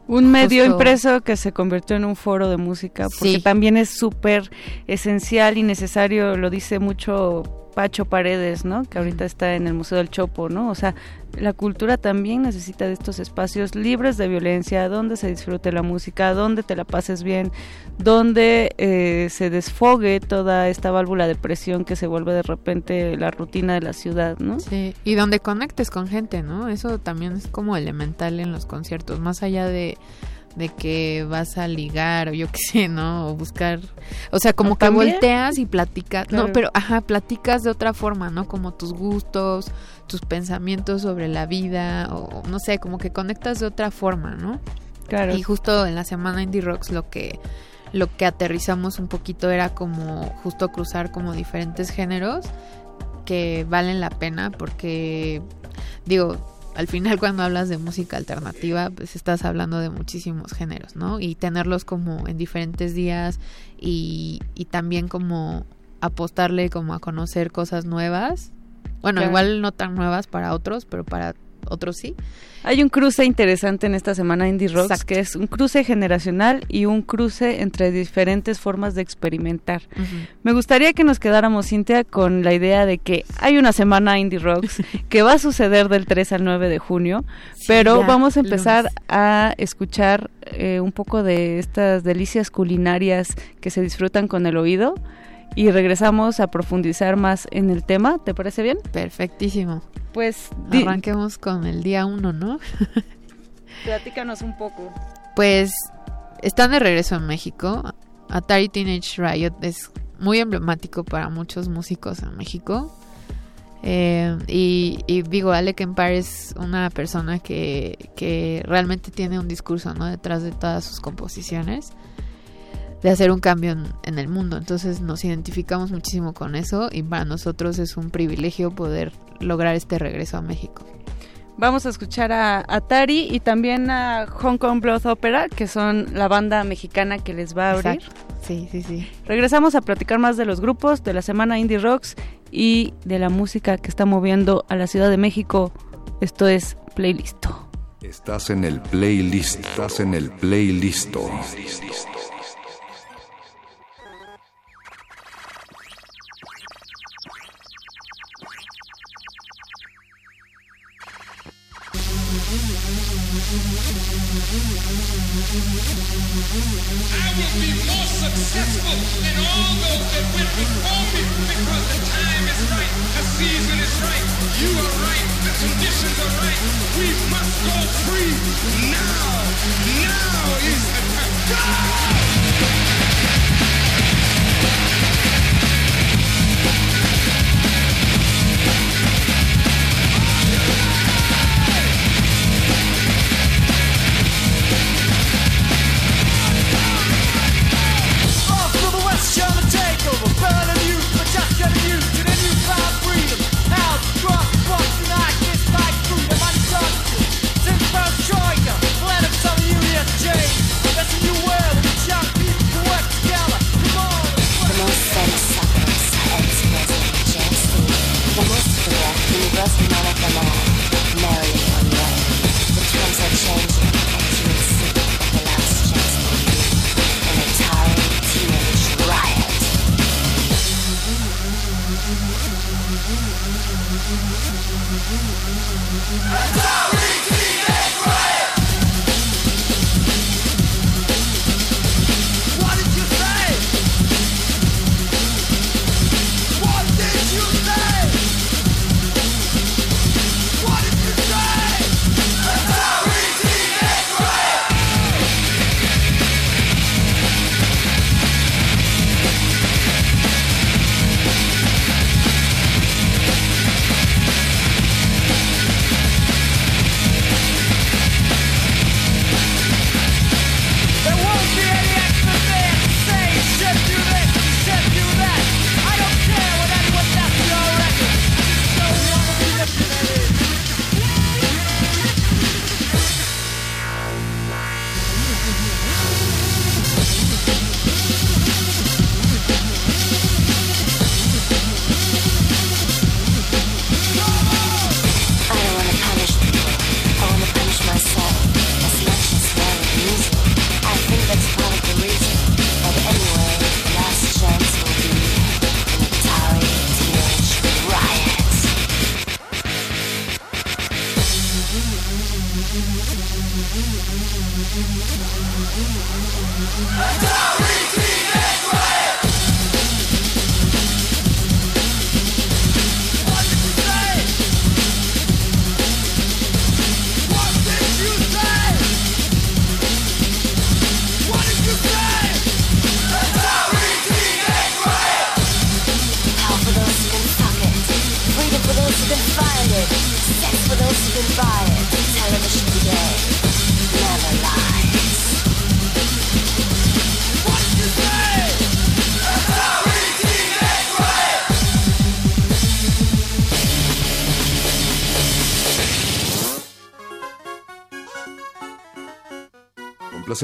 un medio impreso que se convirtió en un foro de música, porque también es súper esencial y necesario, lo dice mucho Pacho Paredes, ¿no? Que ahorita está en el Museo del Chopo, ¿no? O sea, la cultura también necesita de estos espacios libres de violencia, donde se disfrute la música, donde te la pases bien, donde eh, se desfogue toda esta válvula de presión que se vuelve de repente la rutina de la ciudad, ¿no? Sí, y donde conectes con gente, ¿no? Eso también es como elemental en los conciertos, más allá de de que vas a ligar o yo qué sé, ¿no? O buscar, o sea, como que volteas y platicas, no, pero ajá, platicas de otra forma, ¿no? Como tus gustos, tus pensamientos sobre la vida o no sé, como que conectas de otra forma, ¿no? Claro. Y justo en la semana Indie Rocks lo que lo que aterrizamos un poquito era como justo cruzar como diferentes géneros que valen la pena porque digo, al final cuando hablas de música alternativa, pues estás hablando de muchísimos géneros, ¿no? Y tenerlos como en diferentes días y, y también como apostarle como a conocer cosas nuevas. Bueno, igual no tan nuevas para otros, pero para otros sí. Hay un cruce interesante en esta semana Indie Rocks, que es un cruce generacional y un cruce entre diferentes formas de experimentar. Me gustaría que nos quedáramos, Cintia, con la idea de que hay una semana Indie Rocks que va a suceder del 3 al 9 de junio, pero vamos a empezar a escuchar eh, un poco de estas delicias culinarias que se disfrutan con el oído y regresamos a profundizar más en el tema. ¿Te parece bien? Perfectísimo. Pues arranquemos con el día uno, ¿no? Platícanos un poco. Pues están de regreso en México. Atari Teenage Riot es muy emblemático para muchos músicos en México. Eh, y, digo, Alec Empire es una persona que, que realmente tiene un discurso ¿no? detrás de todas sus composiciones de hacer un cambio en, el mundo. Entonces nos identificamos muchísimo con eso y para nosotros es un privilegio poder lograr este regreso a México. Vamos a escuchar a Atari y también a Hong Kong Blood Opera, que son la banda mexicana que les va a abrir. Sí, sí, sí. Regresamos a platicar más de los grupos, de la semana Indie Rocks y de la música que está moviendo a la Ciudad de México. Esto es Playlist. Estás en el playlist, estás en el playlist. I will be more successful than all those that went before me because the time is right, the season is right, you are right, the conditions are right. We must go free now. Now is the dressed man of the law, marrying on the The terms had changed.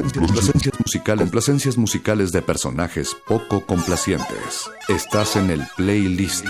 Complacencias, musicales de personajes poco complacientes. Estás en el playlist.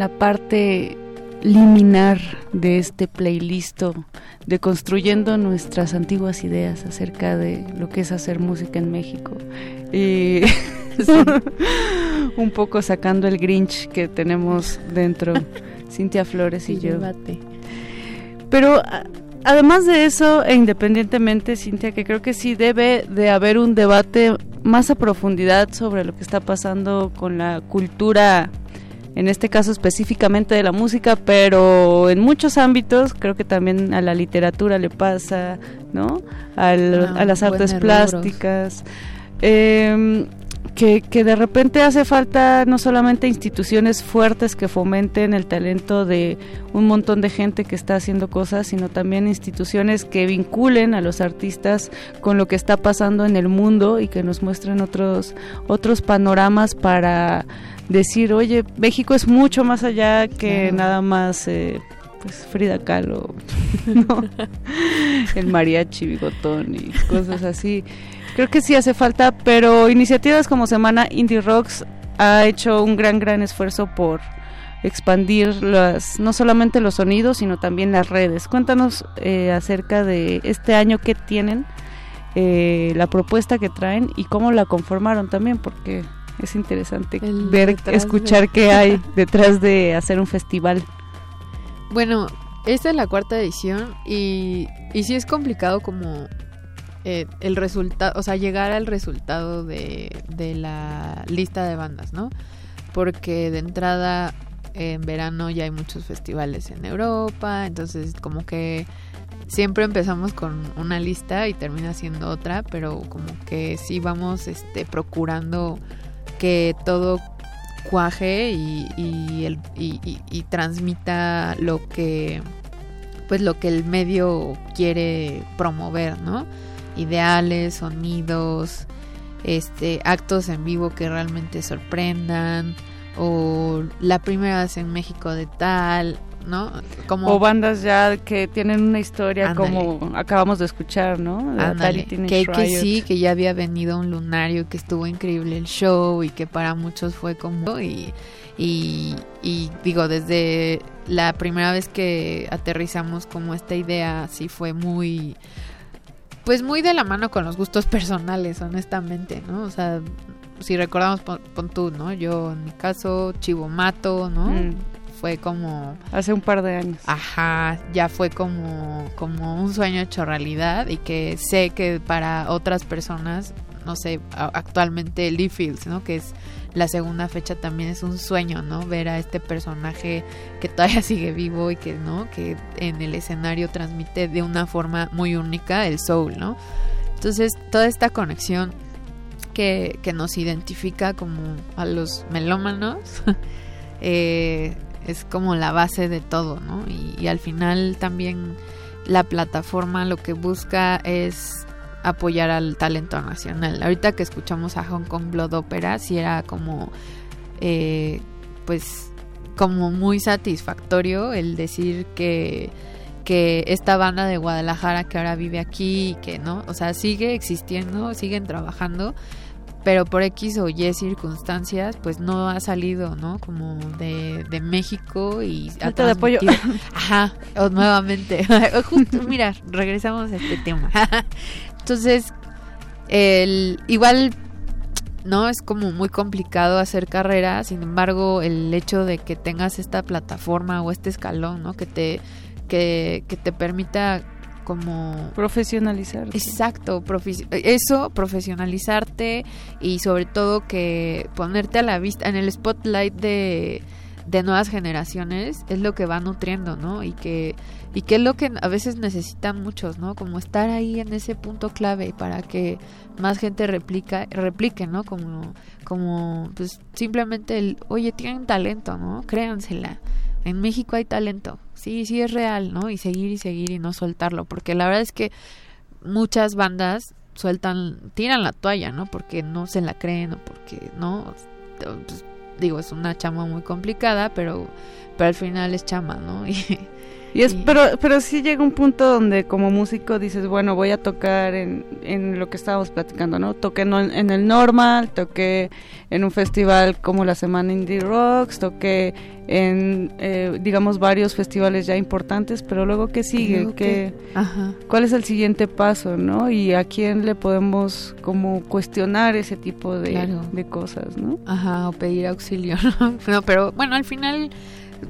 La parte liminar de este playlist de construyendo nuestras antiguas ideas acerca de lo que es hacer música en México. Y un poco sacando el Grinch que tenemos dentro, Cintia Flores y yo. Pero además de eso, e independientemente, Cintia, que creo que sí debe de haber un debate más a profundidad sobre lo que está pasando con la cultura, en este caso específicamente de la música, pero en muchos ámbitos, creo que también a la literatura le pasa, ¿no? Al- Ah, a las artes plásticas. eh, que, que de repente hace falta no solamente instituciones fuertes que fomenten el talento de un montón de gente que está haciendo cosas, sino también instituciones que vinculen a los artistas con lo que está pasando en el mundo y que nos muestren otros, otros panoramas para decir, oye, México es mucho más allá que Claro. nada más... eh, pues Frida Kahlo, ¿no? el mariachi bigotón y cosas así. Creo que sí hace falta, pero iniciativas como Semana Indie Rocks ha hecho un gran, gran esfuerzo por expandir las, no solamente los sonidos, sino también las redes. Cuéntanos eh, acerca de este año que tienen, eh, la propuesta que traen y cómo la conformaron también, porque es interesante El ver, escuchar de- qué hay detrás de hacer un festival. Bueno, esta es la cuarta edición y, y sí es complicado como eh, el resultado, o sea, llegar al resultado de, de la lista de bandas, ¿no? Porque de entrada en verano ya hay muchos festivales en Europa, entonces como que siempre empezamos con una lista y termina siendo otra, pero como que sí vamos este, procurando que todo cuaje y, y, el- y- y- transmita lo que pues lo que el medio quiere promover, ¿no? Ideales, sonidos, este, actos en vivo que realmente sorprendan, o la primera vez en México de tal, ¿no? Como O bandas ya que tienen una historia Ándale. como acabamos de escuchar, ¿no? De que, sí, que ya había venido un lunario, que estuvo increíble el show y que para muchos fue como... Y, y, y digo, desde la primera vez que aterrizamos como esta idea, sí fue muy... Pues muy de la mano con los gustos personales, honestamente, ¿no? O sea, si recordamos, pon, pon tú, ¿no? Yo, en mi caso, Chivo Mato, ¿no? Mm. Fue como... Hace un par de años. Ajá, ya fue como, como un sueño hecho realidad y que sé que para otras personas, no sé, actualmente Lee Fields, ¿no? Que es la segunda fecha también es un sueño, ¿no? Ver a este personaje que todavía sigue vivo y que, ¿no? Que en el escenario transmite de una forma muy única el soul, ¿no? Entonces, toda esta conexión que, que nos identifica como a los melómanos eh, es como la base de todo, ¿no? Y, y al final también la plataforma lo que busca es apoyar al talento nacional. Ahorita que escuchamos a Hong Kong Blood Opera, sí era como, eh, pues, como muy satisfactorio el decir que que esta banda de Guadalajara que ahora vive aquí, que no, o sea, sigue existiendo, siguen trabajando, pero por X o Y circunstancias, pues no ha salido, ¿no? Como de, de México y Falta de apoyo. Ajá, o nuevamente. Justo, mira, regresamos a este tema. Entonces, el, igual, ¿no? Es como muy complicado hacer carrera, sin embargo, el hecho de que tengas esta plataforma o este escalón, ¿no? Que te, que, que te permita como profesionalizar. Exacto, profe- eso, profesionalizarte y sobre todo que ponerte a la vista en el spotlight de, de nuevas generaciones es lo que va nutriendo, ¿no? Y que, y que es lo que a veces necesitan muchos, ¿no? Como estar ahí en ese punto clave para que más gente replica, replique, ¿no? Como, como pues simplemente el, oye, tienen talento, ¿no? Créansela. En México hay talento, sí, sí es real, ¿no? Y seguir y seguir y no soltarlo, porque la verdad es que muchas bandas sueltan, tiran la toalla, ¿no? Porque no se la creen o porque no, pues, digo, es una chama muy complicada, pero, pero al final es chama, ¿no? Y, Y es, pero, pero sí llega un punto donde como músico dices, bueno, voy a tocar en, en lo que estábamos platicando, ¿no? Toqué en, en el Normal, toqué en un festival como la Semana Indie Rocks, toqué en, eh, digamos, varios festivales ya importantes, pero luego, ¿qué sigue? ¿Qué. ¿Cuál es el siguiente paso, no? Y a quién le podemos como cuestionar ese tipo de, Claro. de cosas, ¿no? Ajá, o pedir auxilio, ¿no? No, pero bueno, al final,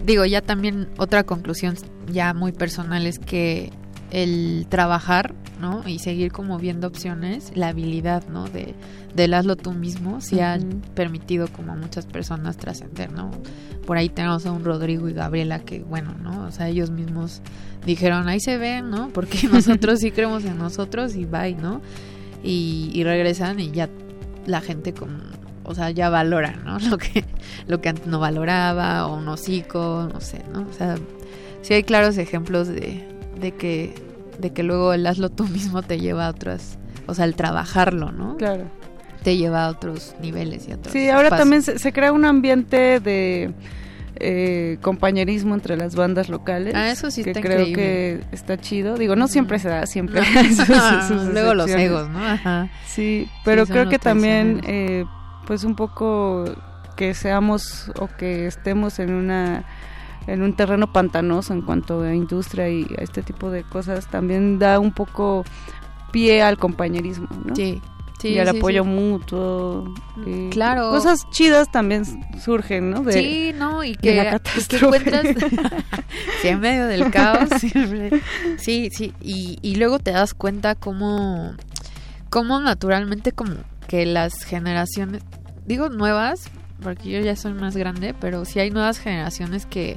digo, ya también otra conclusión ya muy personal es que el trabajar, ¿no? Y seguir como viendo opciones, la habilidad, ¿no? De, del hazlo tú mismo, sí ha permitido como a muchas personas trascender, ¿no? Por ahí tenemos a un Rodrigo y Gabriela que, bueno, ¿no? O sea, ellos mismos dijeron, ahí se ven, ¿no? Porque nosotros sí creemos en nosotros y bye, ¿no? Y, y regresan y ya la gente como, o sea, ya valora, ¿no? Lo que, lo que antes no valoraba, o un hocico, no sé, ¿no? O sea, sí hay claros ejemplos de, de que, de que luego el hazlo tú mismo te lleva a otras, o sea, el trabajarlo, ¿no? Claro. Te lleva a otros niveles y a otros Sí, ahora espacios. también se, se crea un ambiente de eh, compañerismo entre las bandas locales. Ah, eso sí que está creo increíble. que está chido. Digo, no siempre se da, siempre. No. hay sus- sus Luego los egos, ¿no? Ajá. Sí, pero creo que también, eh, pues un poco que seamos o que estemos en una en un terreno pantanoso en cuanto a industria y a este tipo de cosas también da un poco pie al compañerismo, ¿no? Sí, sí, y al sí, apoyo sí. mutuo. y Claro. Cosas chidas también surgen, ¿no? De- sí, no, y de que, la y que catástrofe. encuentras sí, en medio del caos. siempre. Sí, sí, y, y luego te das cuenta cómo, cómo naturalmente como que las generaciones, digo nuevas, porque yo ya soy más grande, pero sí hay nuevas generaciones que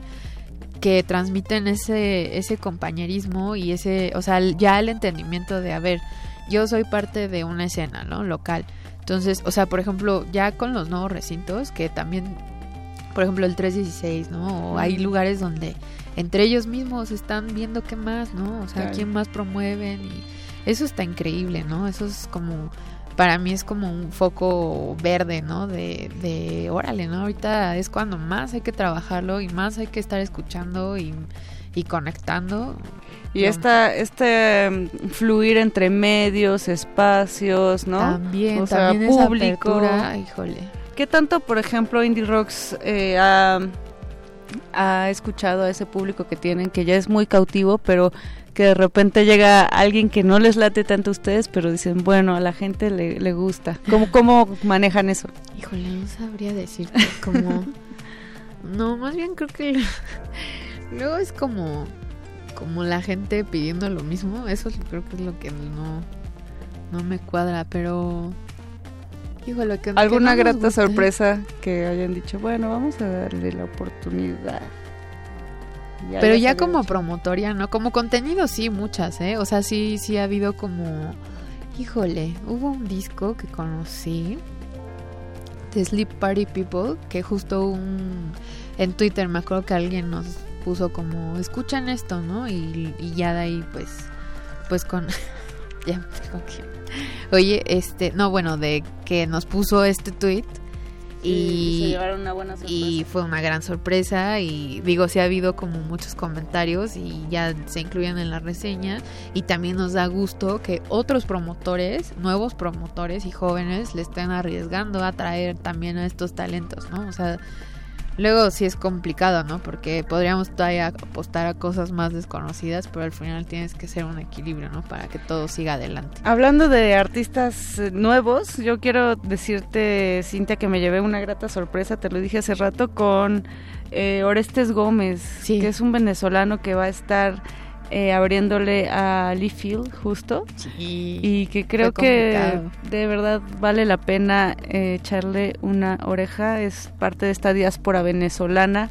que transmiten ese ese compañerismo y ese, o sea, ya el entendimiento de, a ver, yo soy parte de una escena, ¿no? Local. Entonces, o sea, por ejemplo, ya con los nuevos recintos, que también, por ejemplo, el 316, ¿no? O hay lugares donde entre ellos mismos están viendo qué más, ¿no? O sea, Claro. quién más promueven y eso está increíble, ¿no? Eso es como, para mí es como un foco verde, ¿no? De, de órale, ¿no? Ahorita es cuando más hay que trabajarlo y más hay que estar escuchando y, y conectando. Y esta, este mm, fluir entre medios, espacios, ¿no? También, o sea, también esa público. apertura, híjole. ¿Qué tanto, por ejemplo, Indie Rocks eh, ha, ha escuchado a ese público que tienen, que ya es muy cautivo, pero que de repente llega alguien que no les late tanto a ustedes, pero dicen, bueno, a la gente le, le gusta. ¿Cómo, ¿Cómo manejan eso? Híjole, no sabría decirte como... no, más bien creo que... Luego es como... Como la gente pidiendo lo mismo. Eso es- creo que es lo que no... No me cuadra, pero... Híjole, que... que ¿Alguna no grata sorpresa que hayan dicho, bueno, vamos a darle la oportunidad? Ya Pero ya como promotoria, ¿no? Como contenido sí, muchas, ¿eh? O sea, sí, sí ha habido como... Híjole, hubo un disco que conocí de Sleep Party People, que justo un... En Twitter me acuerdo que alguien nos puso como, escuchan esto, ¿no? Y, y ya de ahí, pues, pues con... ya que... Oye, este, no, bueno, de que nos puso este tweet Y, se llevaron una buena sorpresa. y fue una gran sorpresa y digo, sí ha habido como muchos comentarios y ya se incluyen en la reseña y también nos da gusto que otros promotores, nuevos promotores y jóvenes le estén arriesgando a traer también a estos talentos, ¿no? O sea, luego sí es complicado, ¿no? Porque podríamos todavía apostar a cosas más desconocidas, pero al final tienes que ser un equilibrio, ¿no? Para que todo siga adelante. Hablando de artistas eh, nuevos, yo quiero decirte, Cintia, que me llevé una grata sorpresa, te lo dije hace rato, con eh, Orestes Gómez, que es un venezolano que va a estar eh, abriéndole a Lee Field justo. y que creo que de verdad vale la pena eh, echarle una oreja. Es parte de esta diáspora venezolana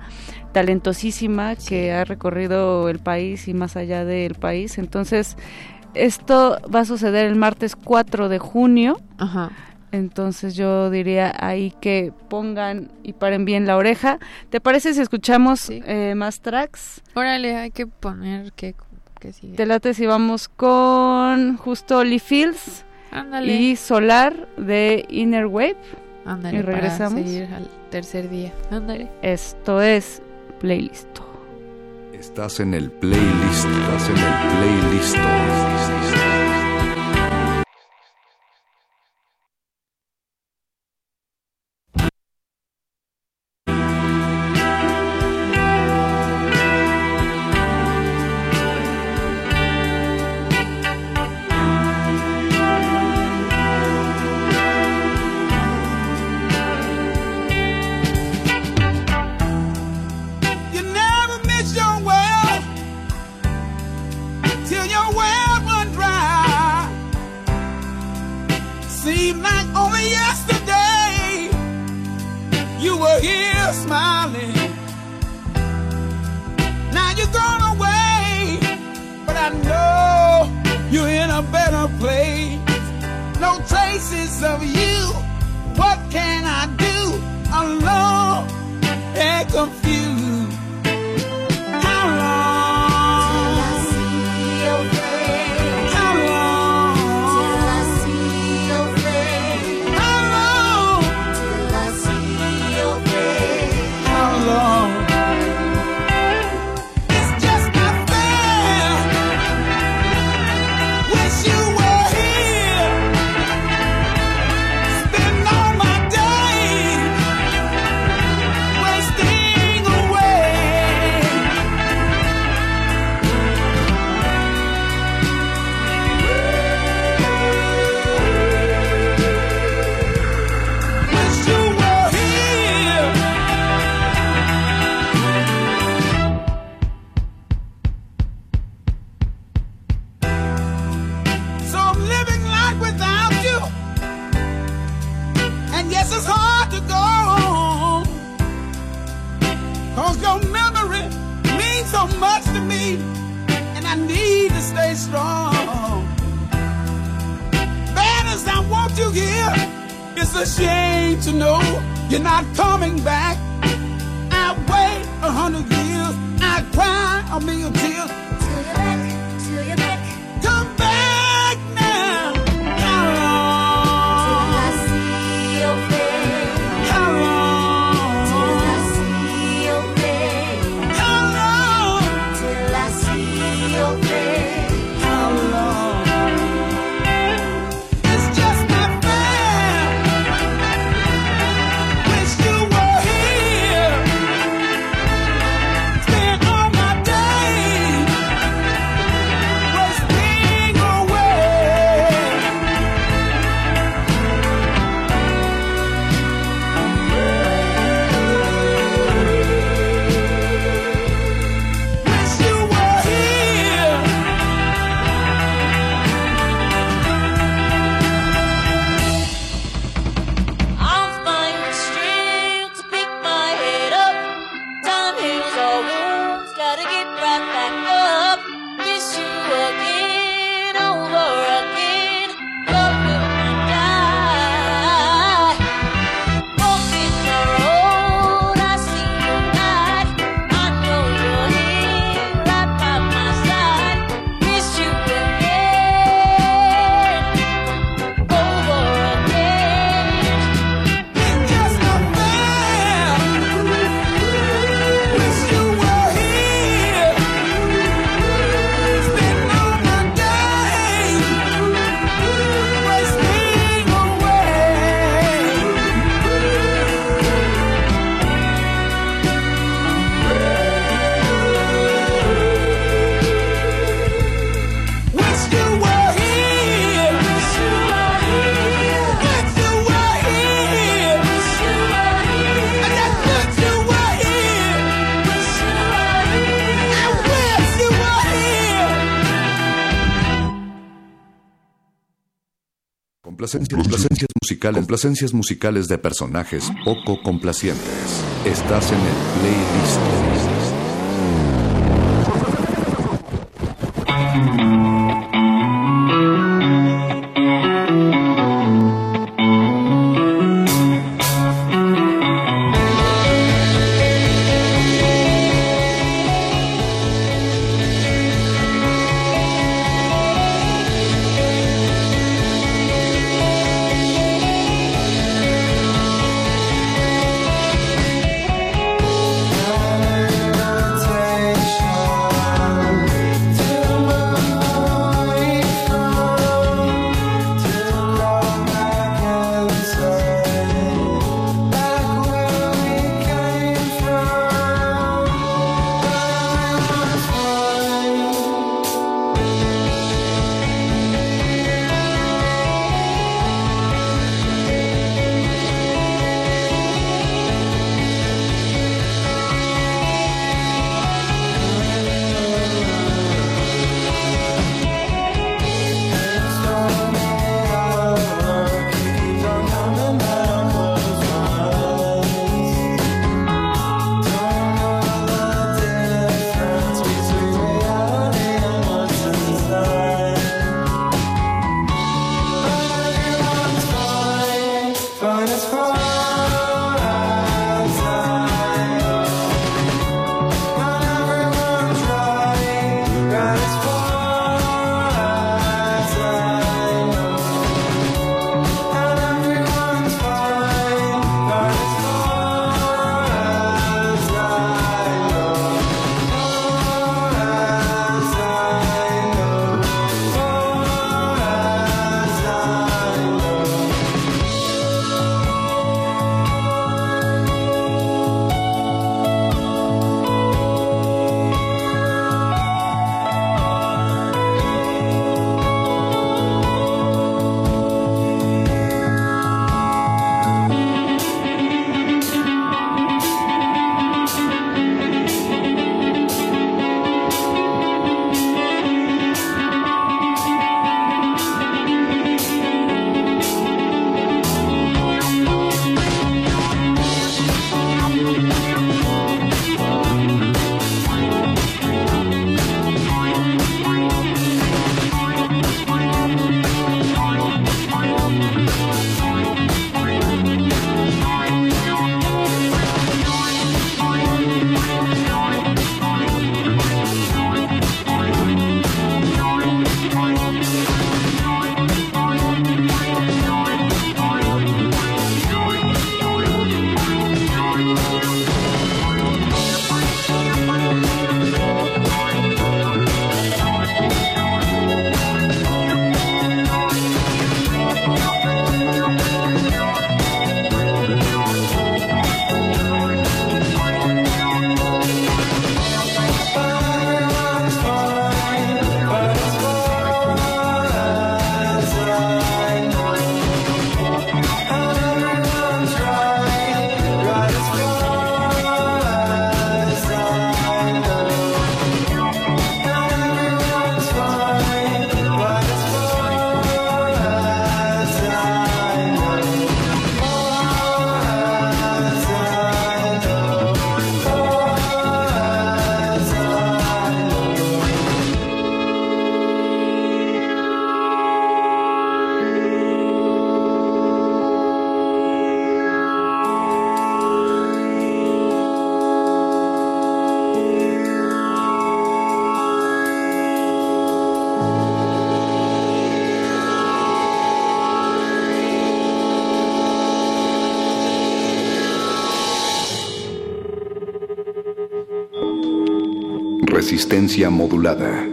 talentosísima que ha recorrido el país y más allá del país. Entonces, esto va a suceder el martes 4 de junio. Ajá. Entonces yo diría ahí que pongan y paren bien la oreja. ¿Te parece si escuchamos eh, más tracks? Órale, hay que poner que, que sigue. Te late si vamos con justo Lee Fields Ándale. y Solar de Inner Wave. Ándale, y para regresamos. seguir al tercer día. Ándale. Esto es Playlist. Estás en el playlist, estás en el playlist. complacencias, musicales, musicales de personajes poco complacientes. Estás en el playlist. Resistencia modulada.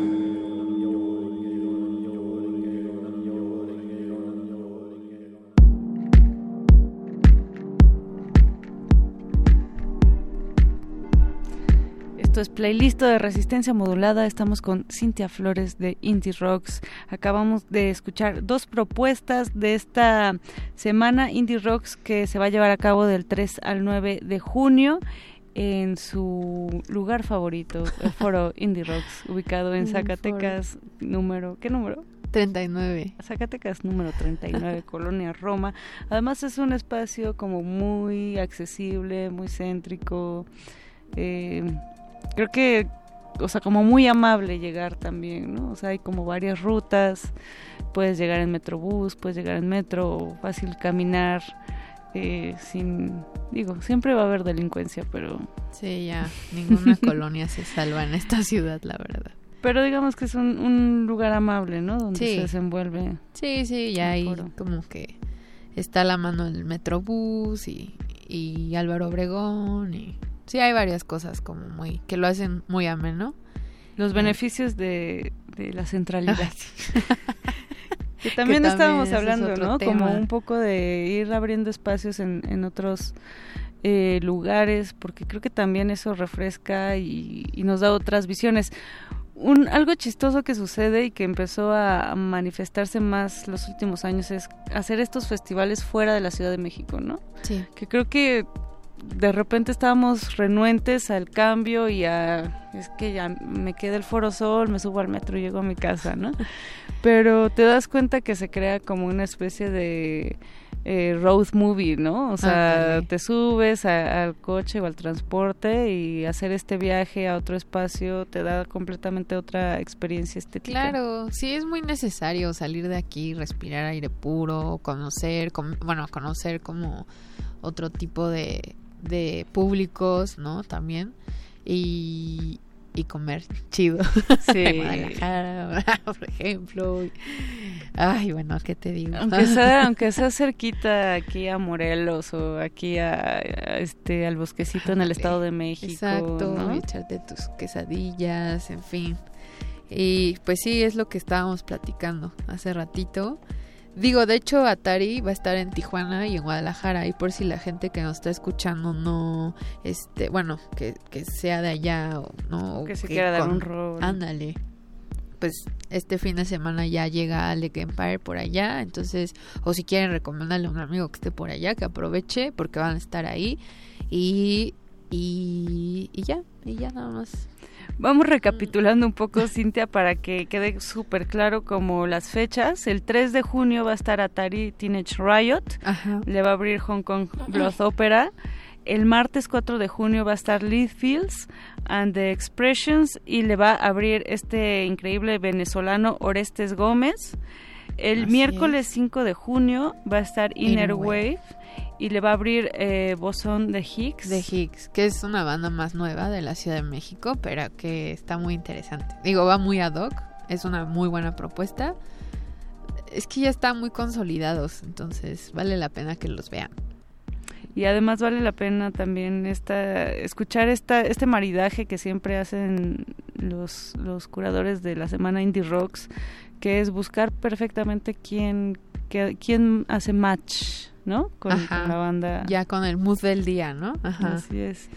Esto es playlist de resistencia modulada. Estamos con Cintia Flores de Indie Rocks. Acabamos de escuchar dos propuestas de esta semana Indie Rocks que se va a llevar a cabo del 3 al 9 de junio en su lugar favorito, el foro Indie Rocks, ubicado en Zacatecas, número, ¿qué número? 39. Zacatecas número 39, Colonia Roma. Además es un espacio como muy accesible, muy céntrico. eh, creo que, o sea, como muy amable llegar también, ¿no? O sea, hay como varias rutas. Puedes llegar en metrobús, puedes llegar en metro, fácil caminar. Eh, sin, digo, siempre va a haber delincuencia, pero Sí, ya, ninguna colonia se salva en esta ciudad, la verdad. pero digamos que es un, un lugar amable, ¿no? Donde Sí. se desenvuelve. Sí, sí, ya foro. como que está a la mano el Metrobús y, y Álvaro Obregón y sí hay varias cosas como muy que lo hacen muy ameno. Los beneficios de, de la centralidad. Que también Que estábamos también ese es hablando, ¿no? tema. Como un poco de ir abriendo espacios en, en otros eh, lugares, porque creo que también eso refresca y, y nos da otras visiones. Un, algo chistoso que sucede y que empezó a manifestarse más los últimos años es hacer estos festivales fuera de la Ciudad de México, ¿no? Sí. Que creo que de repente estábamos renuentes al cambio y a es que ya me queda el Foro Sol, me subo al metro y llego a mi casa, ¿no? Pero te das cuenta que se crea como una especie de eh, road movie, ¿no? O sea, te subes a- al coche o al transporte y hacer este viaje a otro espacio te da completamente otra experiencia estética. Claro, sí es muy necesario salir de aquí, respirar aire puro, conocer, bueno, conocer como otro tipo de, de públicos, ¿no? También. Y, y comer chido. Sí. En Guadalajara, por ejemplo. Ay, bueno, ¿qué te digo? Aunque sea, aunque sea cerquita aquí a Morelos o aquí a, a este al bosquecito en el Estado de México. Exacto, ¿no? y echarte tus quesadillas, en fin. Y pues sí, es lo que estábamos platicando hace ratito. Digo, de hecho, Atari va a estar en Tijuana y en Guadalajara. Y por si la gente que nos está escuchando no, este, bueno, que, que sea de allá o no. o Que se quiera dar un rol. Ándale. Pues este fin de semana ya llega Alec Empire por allá. Entonces, o si quieren recomendarle a un amigo que esté por allá, que aproveche porque van a estar ahí. Y, y, y ya, y ya nada más. Vamos recapitulando un poco, Cintia, para que quede súper claro como las fechas. El 3 de junio va a estar Atari Teenage Riot. Ajá. Le va a abrir Hong Kong Blood Opera. El martes 4 de junio va a estar Leadfields and the Expressions y le va a abrir este increíble venezolano Orestes Gómez. El Así miércoles 5 de junio va a estar Inner Inner Wave y le va a abrir eh, Boson de Higgs. de Higgs, que es una banda más nueva de la Ciudad de México, pero que está muy interesante. Digo, va muy ad hoc, es una muy buena propuesta. Es que ya están muy consolidados, entonces vale la pena que los vean. Y además vale la pena también esta, escuchar esta, este maridaje que siempre hacen los, los curadores de la semana Indie Rocks, que es buscar perfectamente quién, quién hace match, ¿no? Con, Ajá. con la banda. Ya con el mood del día, ¿no? Ajá. Así es.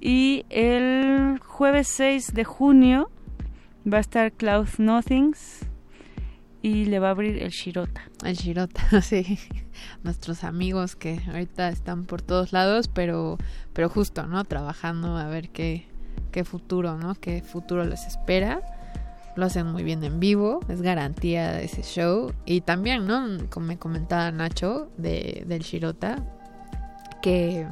Y el jueves 6 de junio va a estar Cloud Nothings y le va a abrir el Shirota. El Shirota, sí. Nuestros amigos que ahorita están por todos lados, pero, pero justo, ¿no? Trabajando a ver qué, qué futuro, ¿no? Qué futuro les espera. Lo hacen muy bien en vivo, es garantía de ese show. Y también, ¿no? Como me comentaba Nacho de, del Shirota, que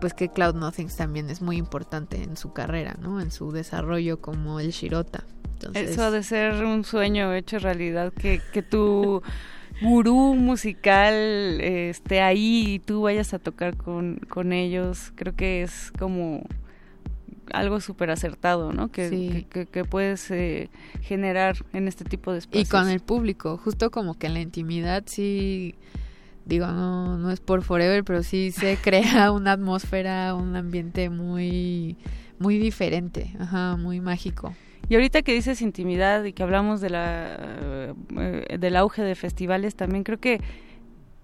pues que Cloud Nothings también es muy importante en su carrera, ¿no? En su desarrollo como el Shirota. Entonces, Eso ha de ser un sueño hecho realidad, que, que tu gurú musical eh, esté ahí y tú vayas a tocar con, con ellos. Creo que es como algo súper acertado, ¿no? Que, Sí. que, que- que puedes eh, generar en este tipo de Y espacios. con el público, justo como que en la intimidad sí, digo, no, no es por forever, pero sí se crea una atmósfera, un ambiente muy, muy diferente, ajá, muy mágico. Y ahorita que dices intimidad y que hablamos de la eh, del auge de festivales, también creo que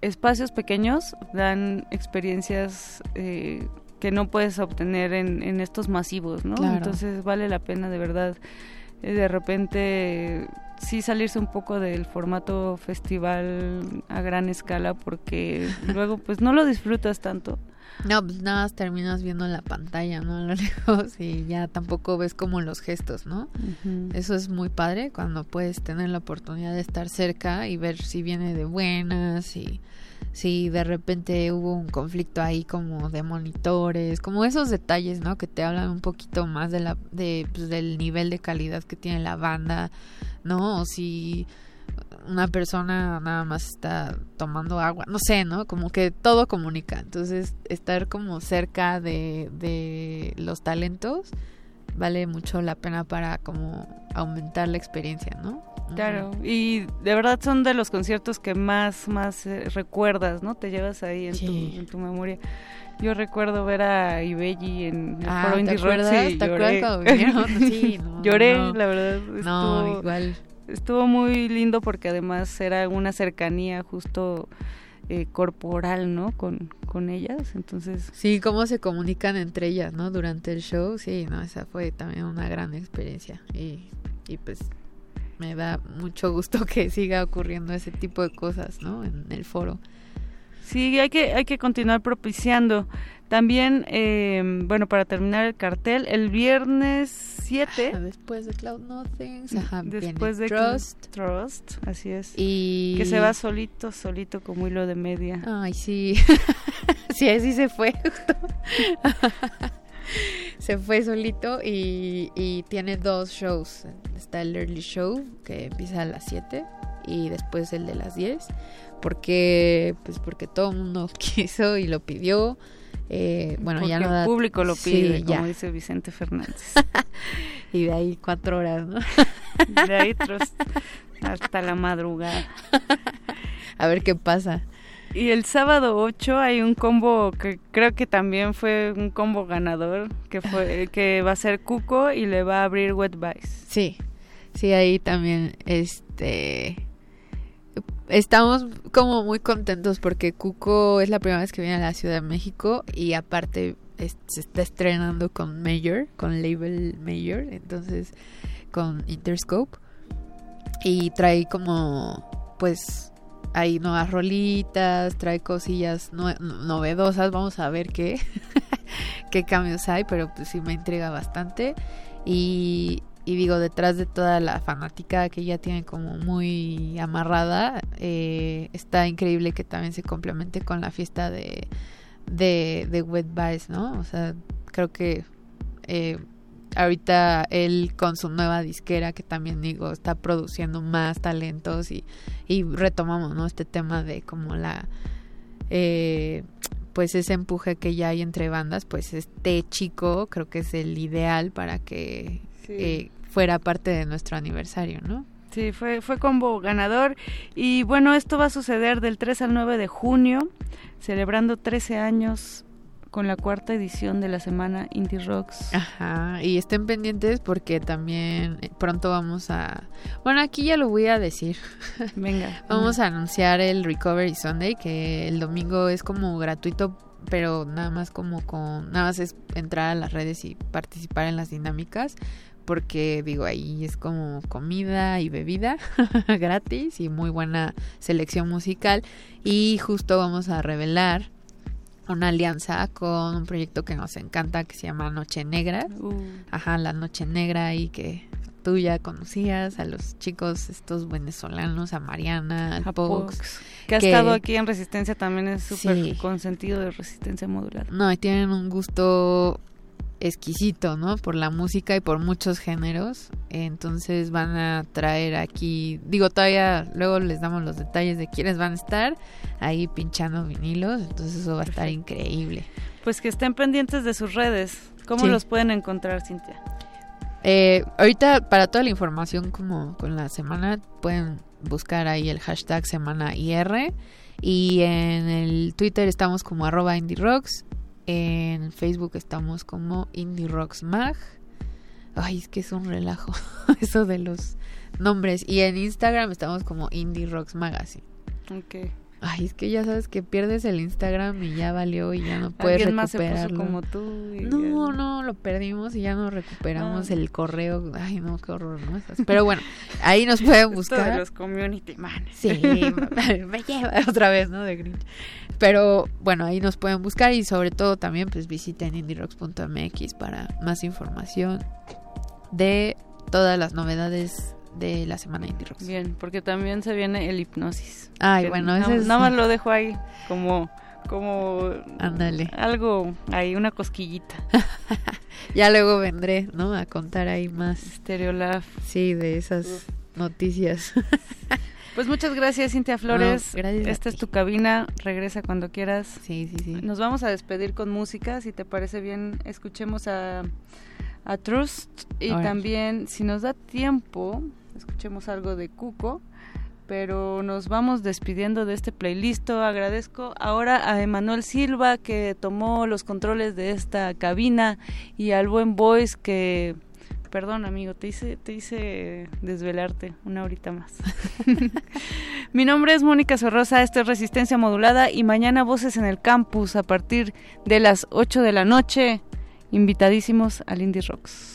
espacios pequeños dan experiencias eh, que no puedes obtener en, en estos masivos, ¿no? Claro. Entonces vale la pena de verdad eh, de repente sí salirse un poco del formato festival a gran escala porque luego pues no lo disfrutas tanto. No, pues nada más terminas viendo la pantalla, ¿no? A lo lejos y ya tampoco ves como los gestos, ¿no? Eso es muy padre cuando puedes tener la oportunidad de estar cerca y ver si viene de buenas y si de repente hubo un conflicto ahí como de monitores, como esos detalles, ¿no? Que te hablan un poquito más de la de pues, del nivel de calidad que tiene la banda, ¿no? O si una persona nada más está tomando agua, no sé, ¿no? Como que todo comunica. Entonces, estar como cerca de, de los talentos vale mucho la pena para como aumentar la experiencia, ¿no? Claro, y de verdad son de los conciertos que más, más eh, recuerdas, ¿no? Te llevas ahí en, Sí. tu, en tu memoria. Yo recuerdo ver a Ibelli en el Ah, Foro ¿te Indie Rock, acuerdas? sí, ¿Te acuerdas lloré. cuando vinieron? Sí, no, Lloré, no. la verdad. No, estuvo- igual. Estuvo muy lindo porque además era una cercanía justo eh, corporal, ¿no? Con, con ellas, entonces... Sí, cómo se comunican entre ellas, ¿no? Durante el show, sí, no, esa fue también una gran experiencia y, y pues me da mucho gusto que siga ocurriendo ese tipo de cosas, ¿no? En el foro. Sí, hay que, hay que continuar propiciando. También, eh, bueno, para terminar el cartel, el viernes 7, Después de Cloud Nothings, ajá, después de Trust. Trust, así es. Y... Que se va solito, solito como hilo de media. Ay, sí. sí, así se fue. se fue solito y, y tiene dos shows. Está el early show que empieza a las 7 y después el de las 10. Porque, pues porque todo el mundo quiso y lo pidió. Eh, bueno, Porque ya no el público lo Sí, pide, ya. como dice Vicente Fernández. y de ahí cuatro horas, ¿no? De ahí tros- hasta la madrugada. A ver qué pasa. Y el sábado 8 hay un combo que creo que también fue un combo ganador, que fue que va a ser Cuco y le va a abrir Wet Vice. Sí, sí, ahí también, este, estamos como muy contentos porque Cuco es la primera vez que viene a la Ciudad de México y aparte se está estrenando con Mayor, con label Mayor, entonces con Interscope y trae como, pues, hay nuevas rolitas, trae cosillas novedosas, vamos a ver qué, qué cambios hay, pero pues sí me intriga bastante. Y, y digo, detrás de toda la fanática que ya tiene como muy amarrada, eh, está increíble que también se complemente con la fiesta de, de, de Wet Vice, ¿no? O sea, creo que eh, ahorita él con su nueva disquera que también digo está produciendo más talentos y, y retomamos no este tema de como la eh, pues ese empuje que ya hay entre bandas pues este chico creo que es el ideal para que Sí. eh, fuera parte de nuestro aniversario no Sí, fue, fue combo ganador. Y bueno, esto va a suceder del 3 al 9 de junio, celebrando 13 años con la cuarta edición de la semana Indie Rocks. Ajá, y estén pendientes porque también eh, pronto vamos a... Bueno, aquí ya lo voy a decir. Venga. Vamos a anunciar el Recovery Sunday, que el domingo es como gratuito, pero nada más como con... Nada más es entrar a las redes y participar en las dinámicas, porque digo, ahí es como comida y bebida gratis y muy buena selección musical. Y justo vamos a revelar una alianza con un proyecto que nos encanta que se llama Noche Negra. Uh. Ajá, la Noche Negra y que tú ya conocías a los chicos estos venezolanos, a Mariana, al A Pox, Pox, que ha estado aquí en Resistencia también es súper Sí. consentido de Resistencia Modular. No, y tienen un gusto exquisito, ¿no? Por la música y por muchos géneros. Entonces van a traer aquí, digo, todavía luego les damos los detalles de quiénes van a estar ahí pinchando vinilos. Entonces eso va a estar increíble. Pues que estén pendientes de sus redes. ¿Cómo Sí. los pueden encontrar, Cintia? Eh, ahorita para toda la información como con la semana pueden buscar ahí el hashtag semana IR y en el Twitter estamos como arroba indie rocks En Facebook estamos como Indie Rocks Mag. Ay, es que es un relajo eso de los nombres. Y en Instagram estamos como Indie Rocks Magazine. Ok. Ay, es que ya sabes que pierdes el Instagram y ya valió y ya no puedes Alguien más se puso recuperarlo. como tú. y No, ya- no, lo perdimos y ya no recuperamos Ah. el correo. Ay, no, qué horror, ¿no? Pero bueno, ahí nos pueden buscar. los community man. Sí, me lleva otra vez, ¿no? De Grinch. Pero bueno, ahí nos pueden buscar y sobre todo también pues visiten indierocks.mx para más información de todas las novedades de la semana Indie Rocks. Bien, porque también se viene el hipnosis. Ay, bueno, ese es- Nada más lo dejo ahí como... Como Ándale. algo ahí, una cosquillita. Ya luego vendré, ¿no? A contar ahí más. Stereolab. Sí, de esas noticias. Pues muchas gracias, Cintia Flores. No, gracias Esta es tu cabina. Regresa cuando quieras. Sí, sí, sí. Nos vamos a despedir con música. Si te parece bien, escuchemos a, a Trust. Y también, si nos da tiempo, escuchemos algo de Cuco. Pero nos vamos despidiendo de este playlist. Agradezco ahora a Emanuel Silva que tomó los controles de esta cabina y al buen Voice que Perdón, amigo, te hice, te hice desvelarte una horita más. Mi nombre es Mónica Sorrosa, esto es Resistencia Modulada y mañana Voces en el Campus a partir de las 8 de la noche. Invitadísimos al Indie Rocks.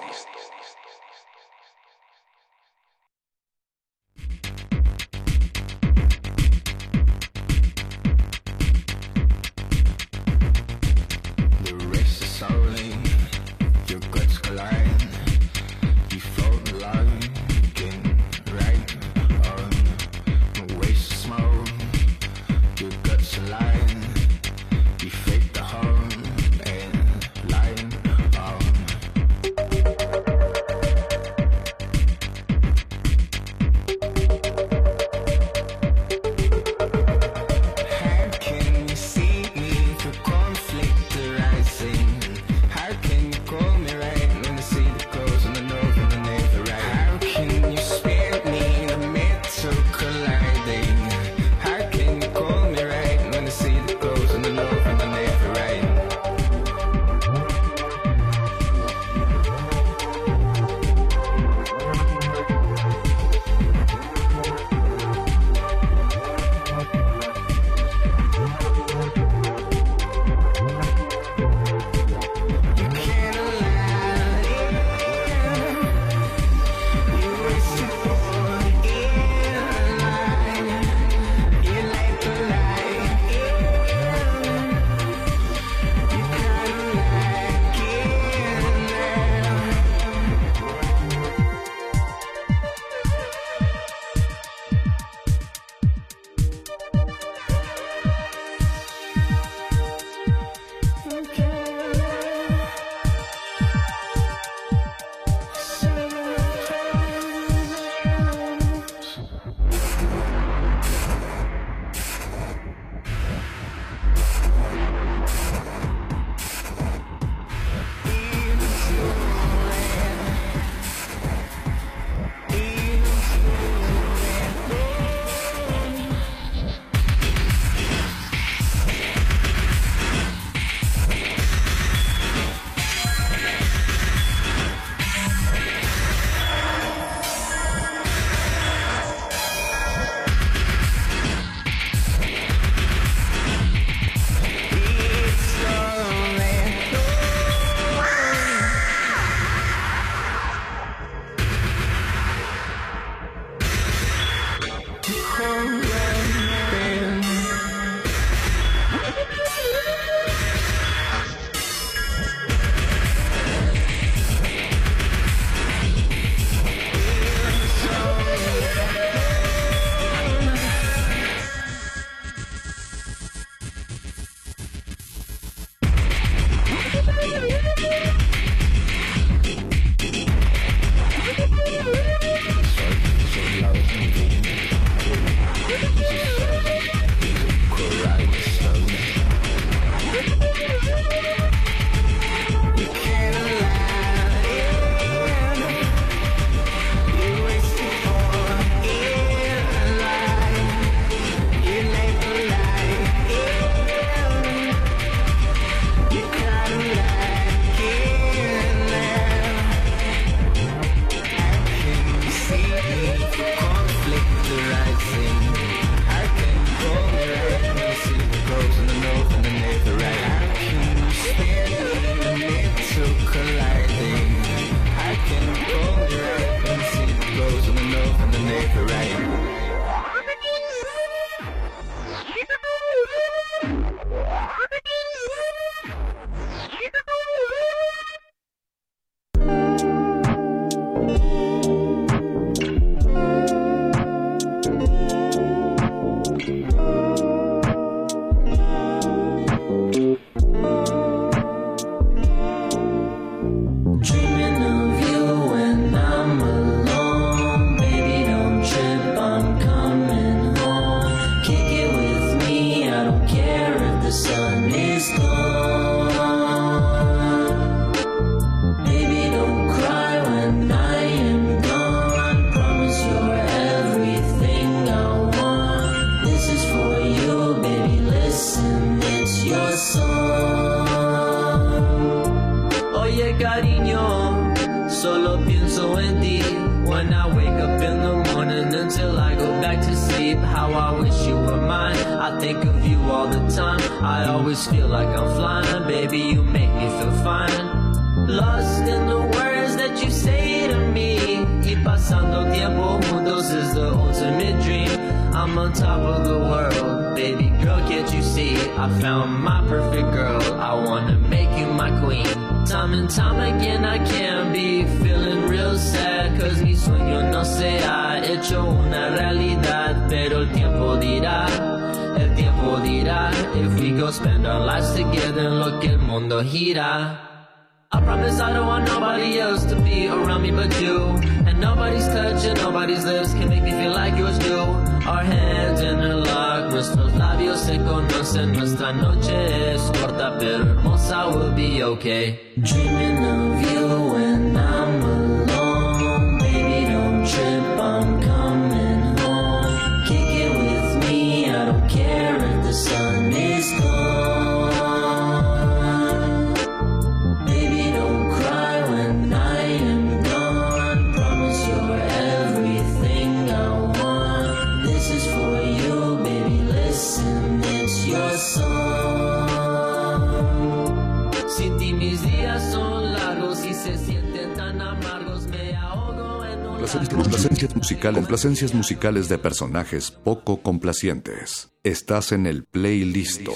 musicales de personajes poco complacientes. Estás en el playlist.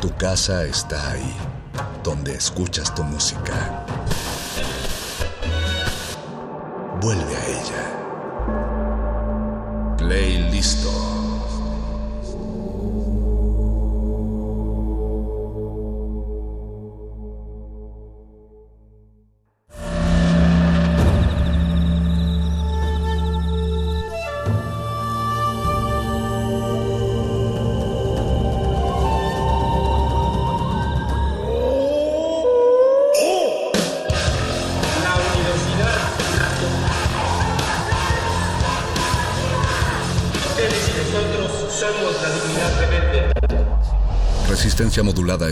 Tu casa está ahí, donde escuchas tu música. Vuelve a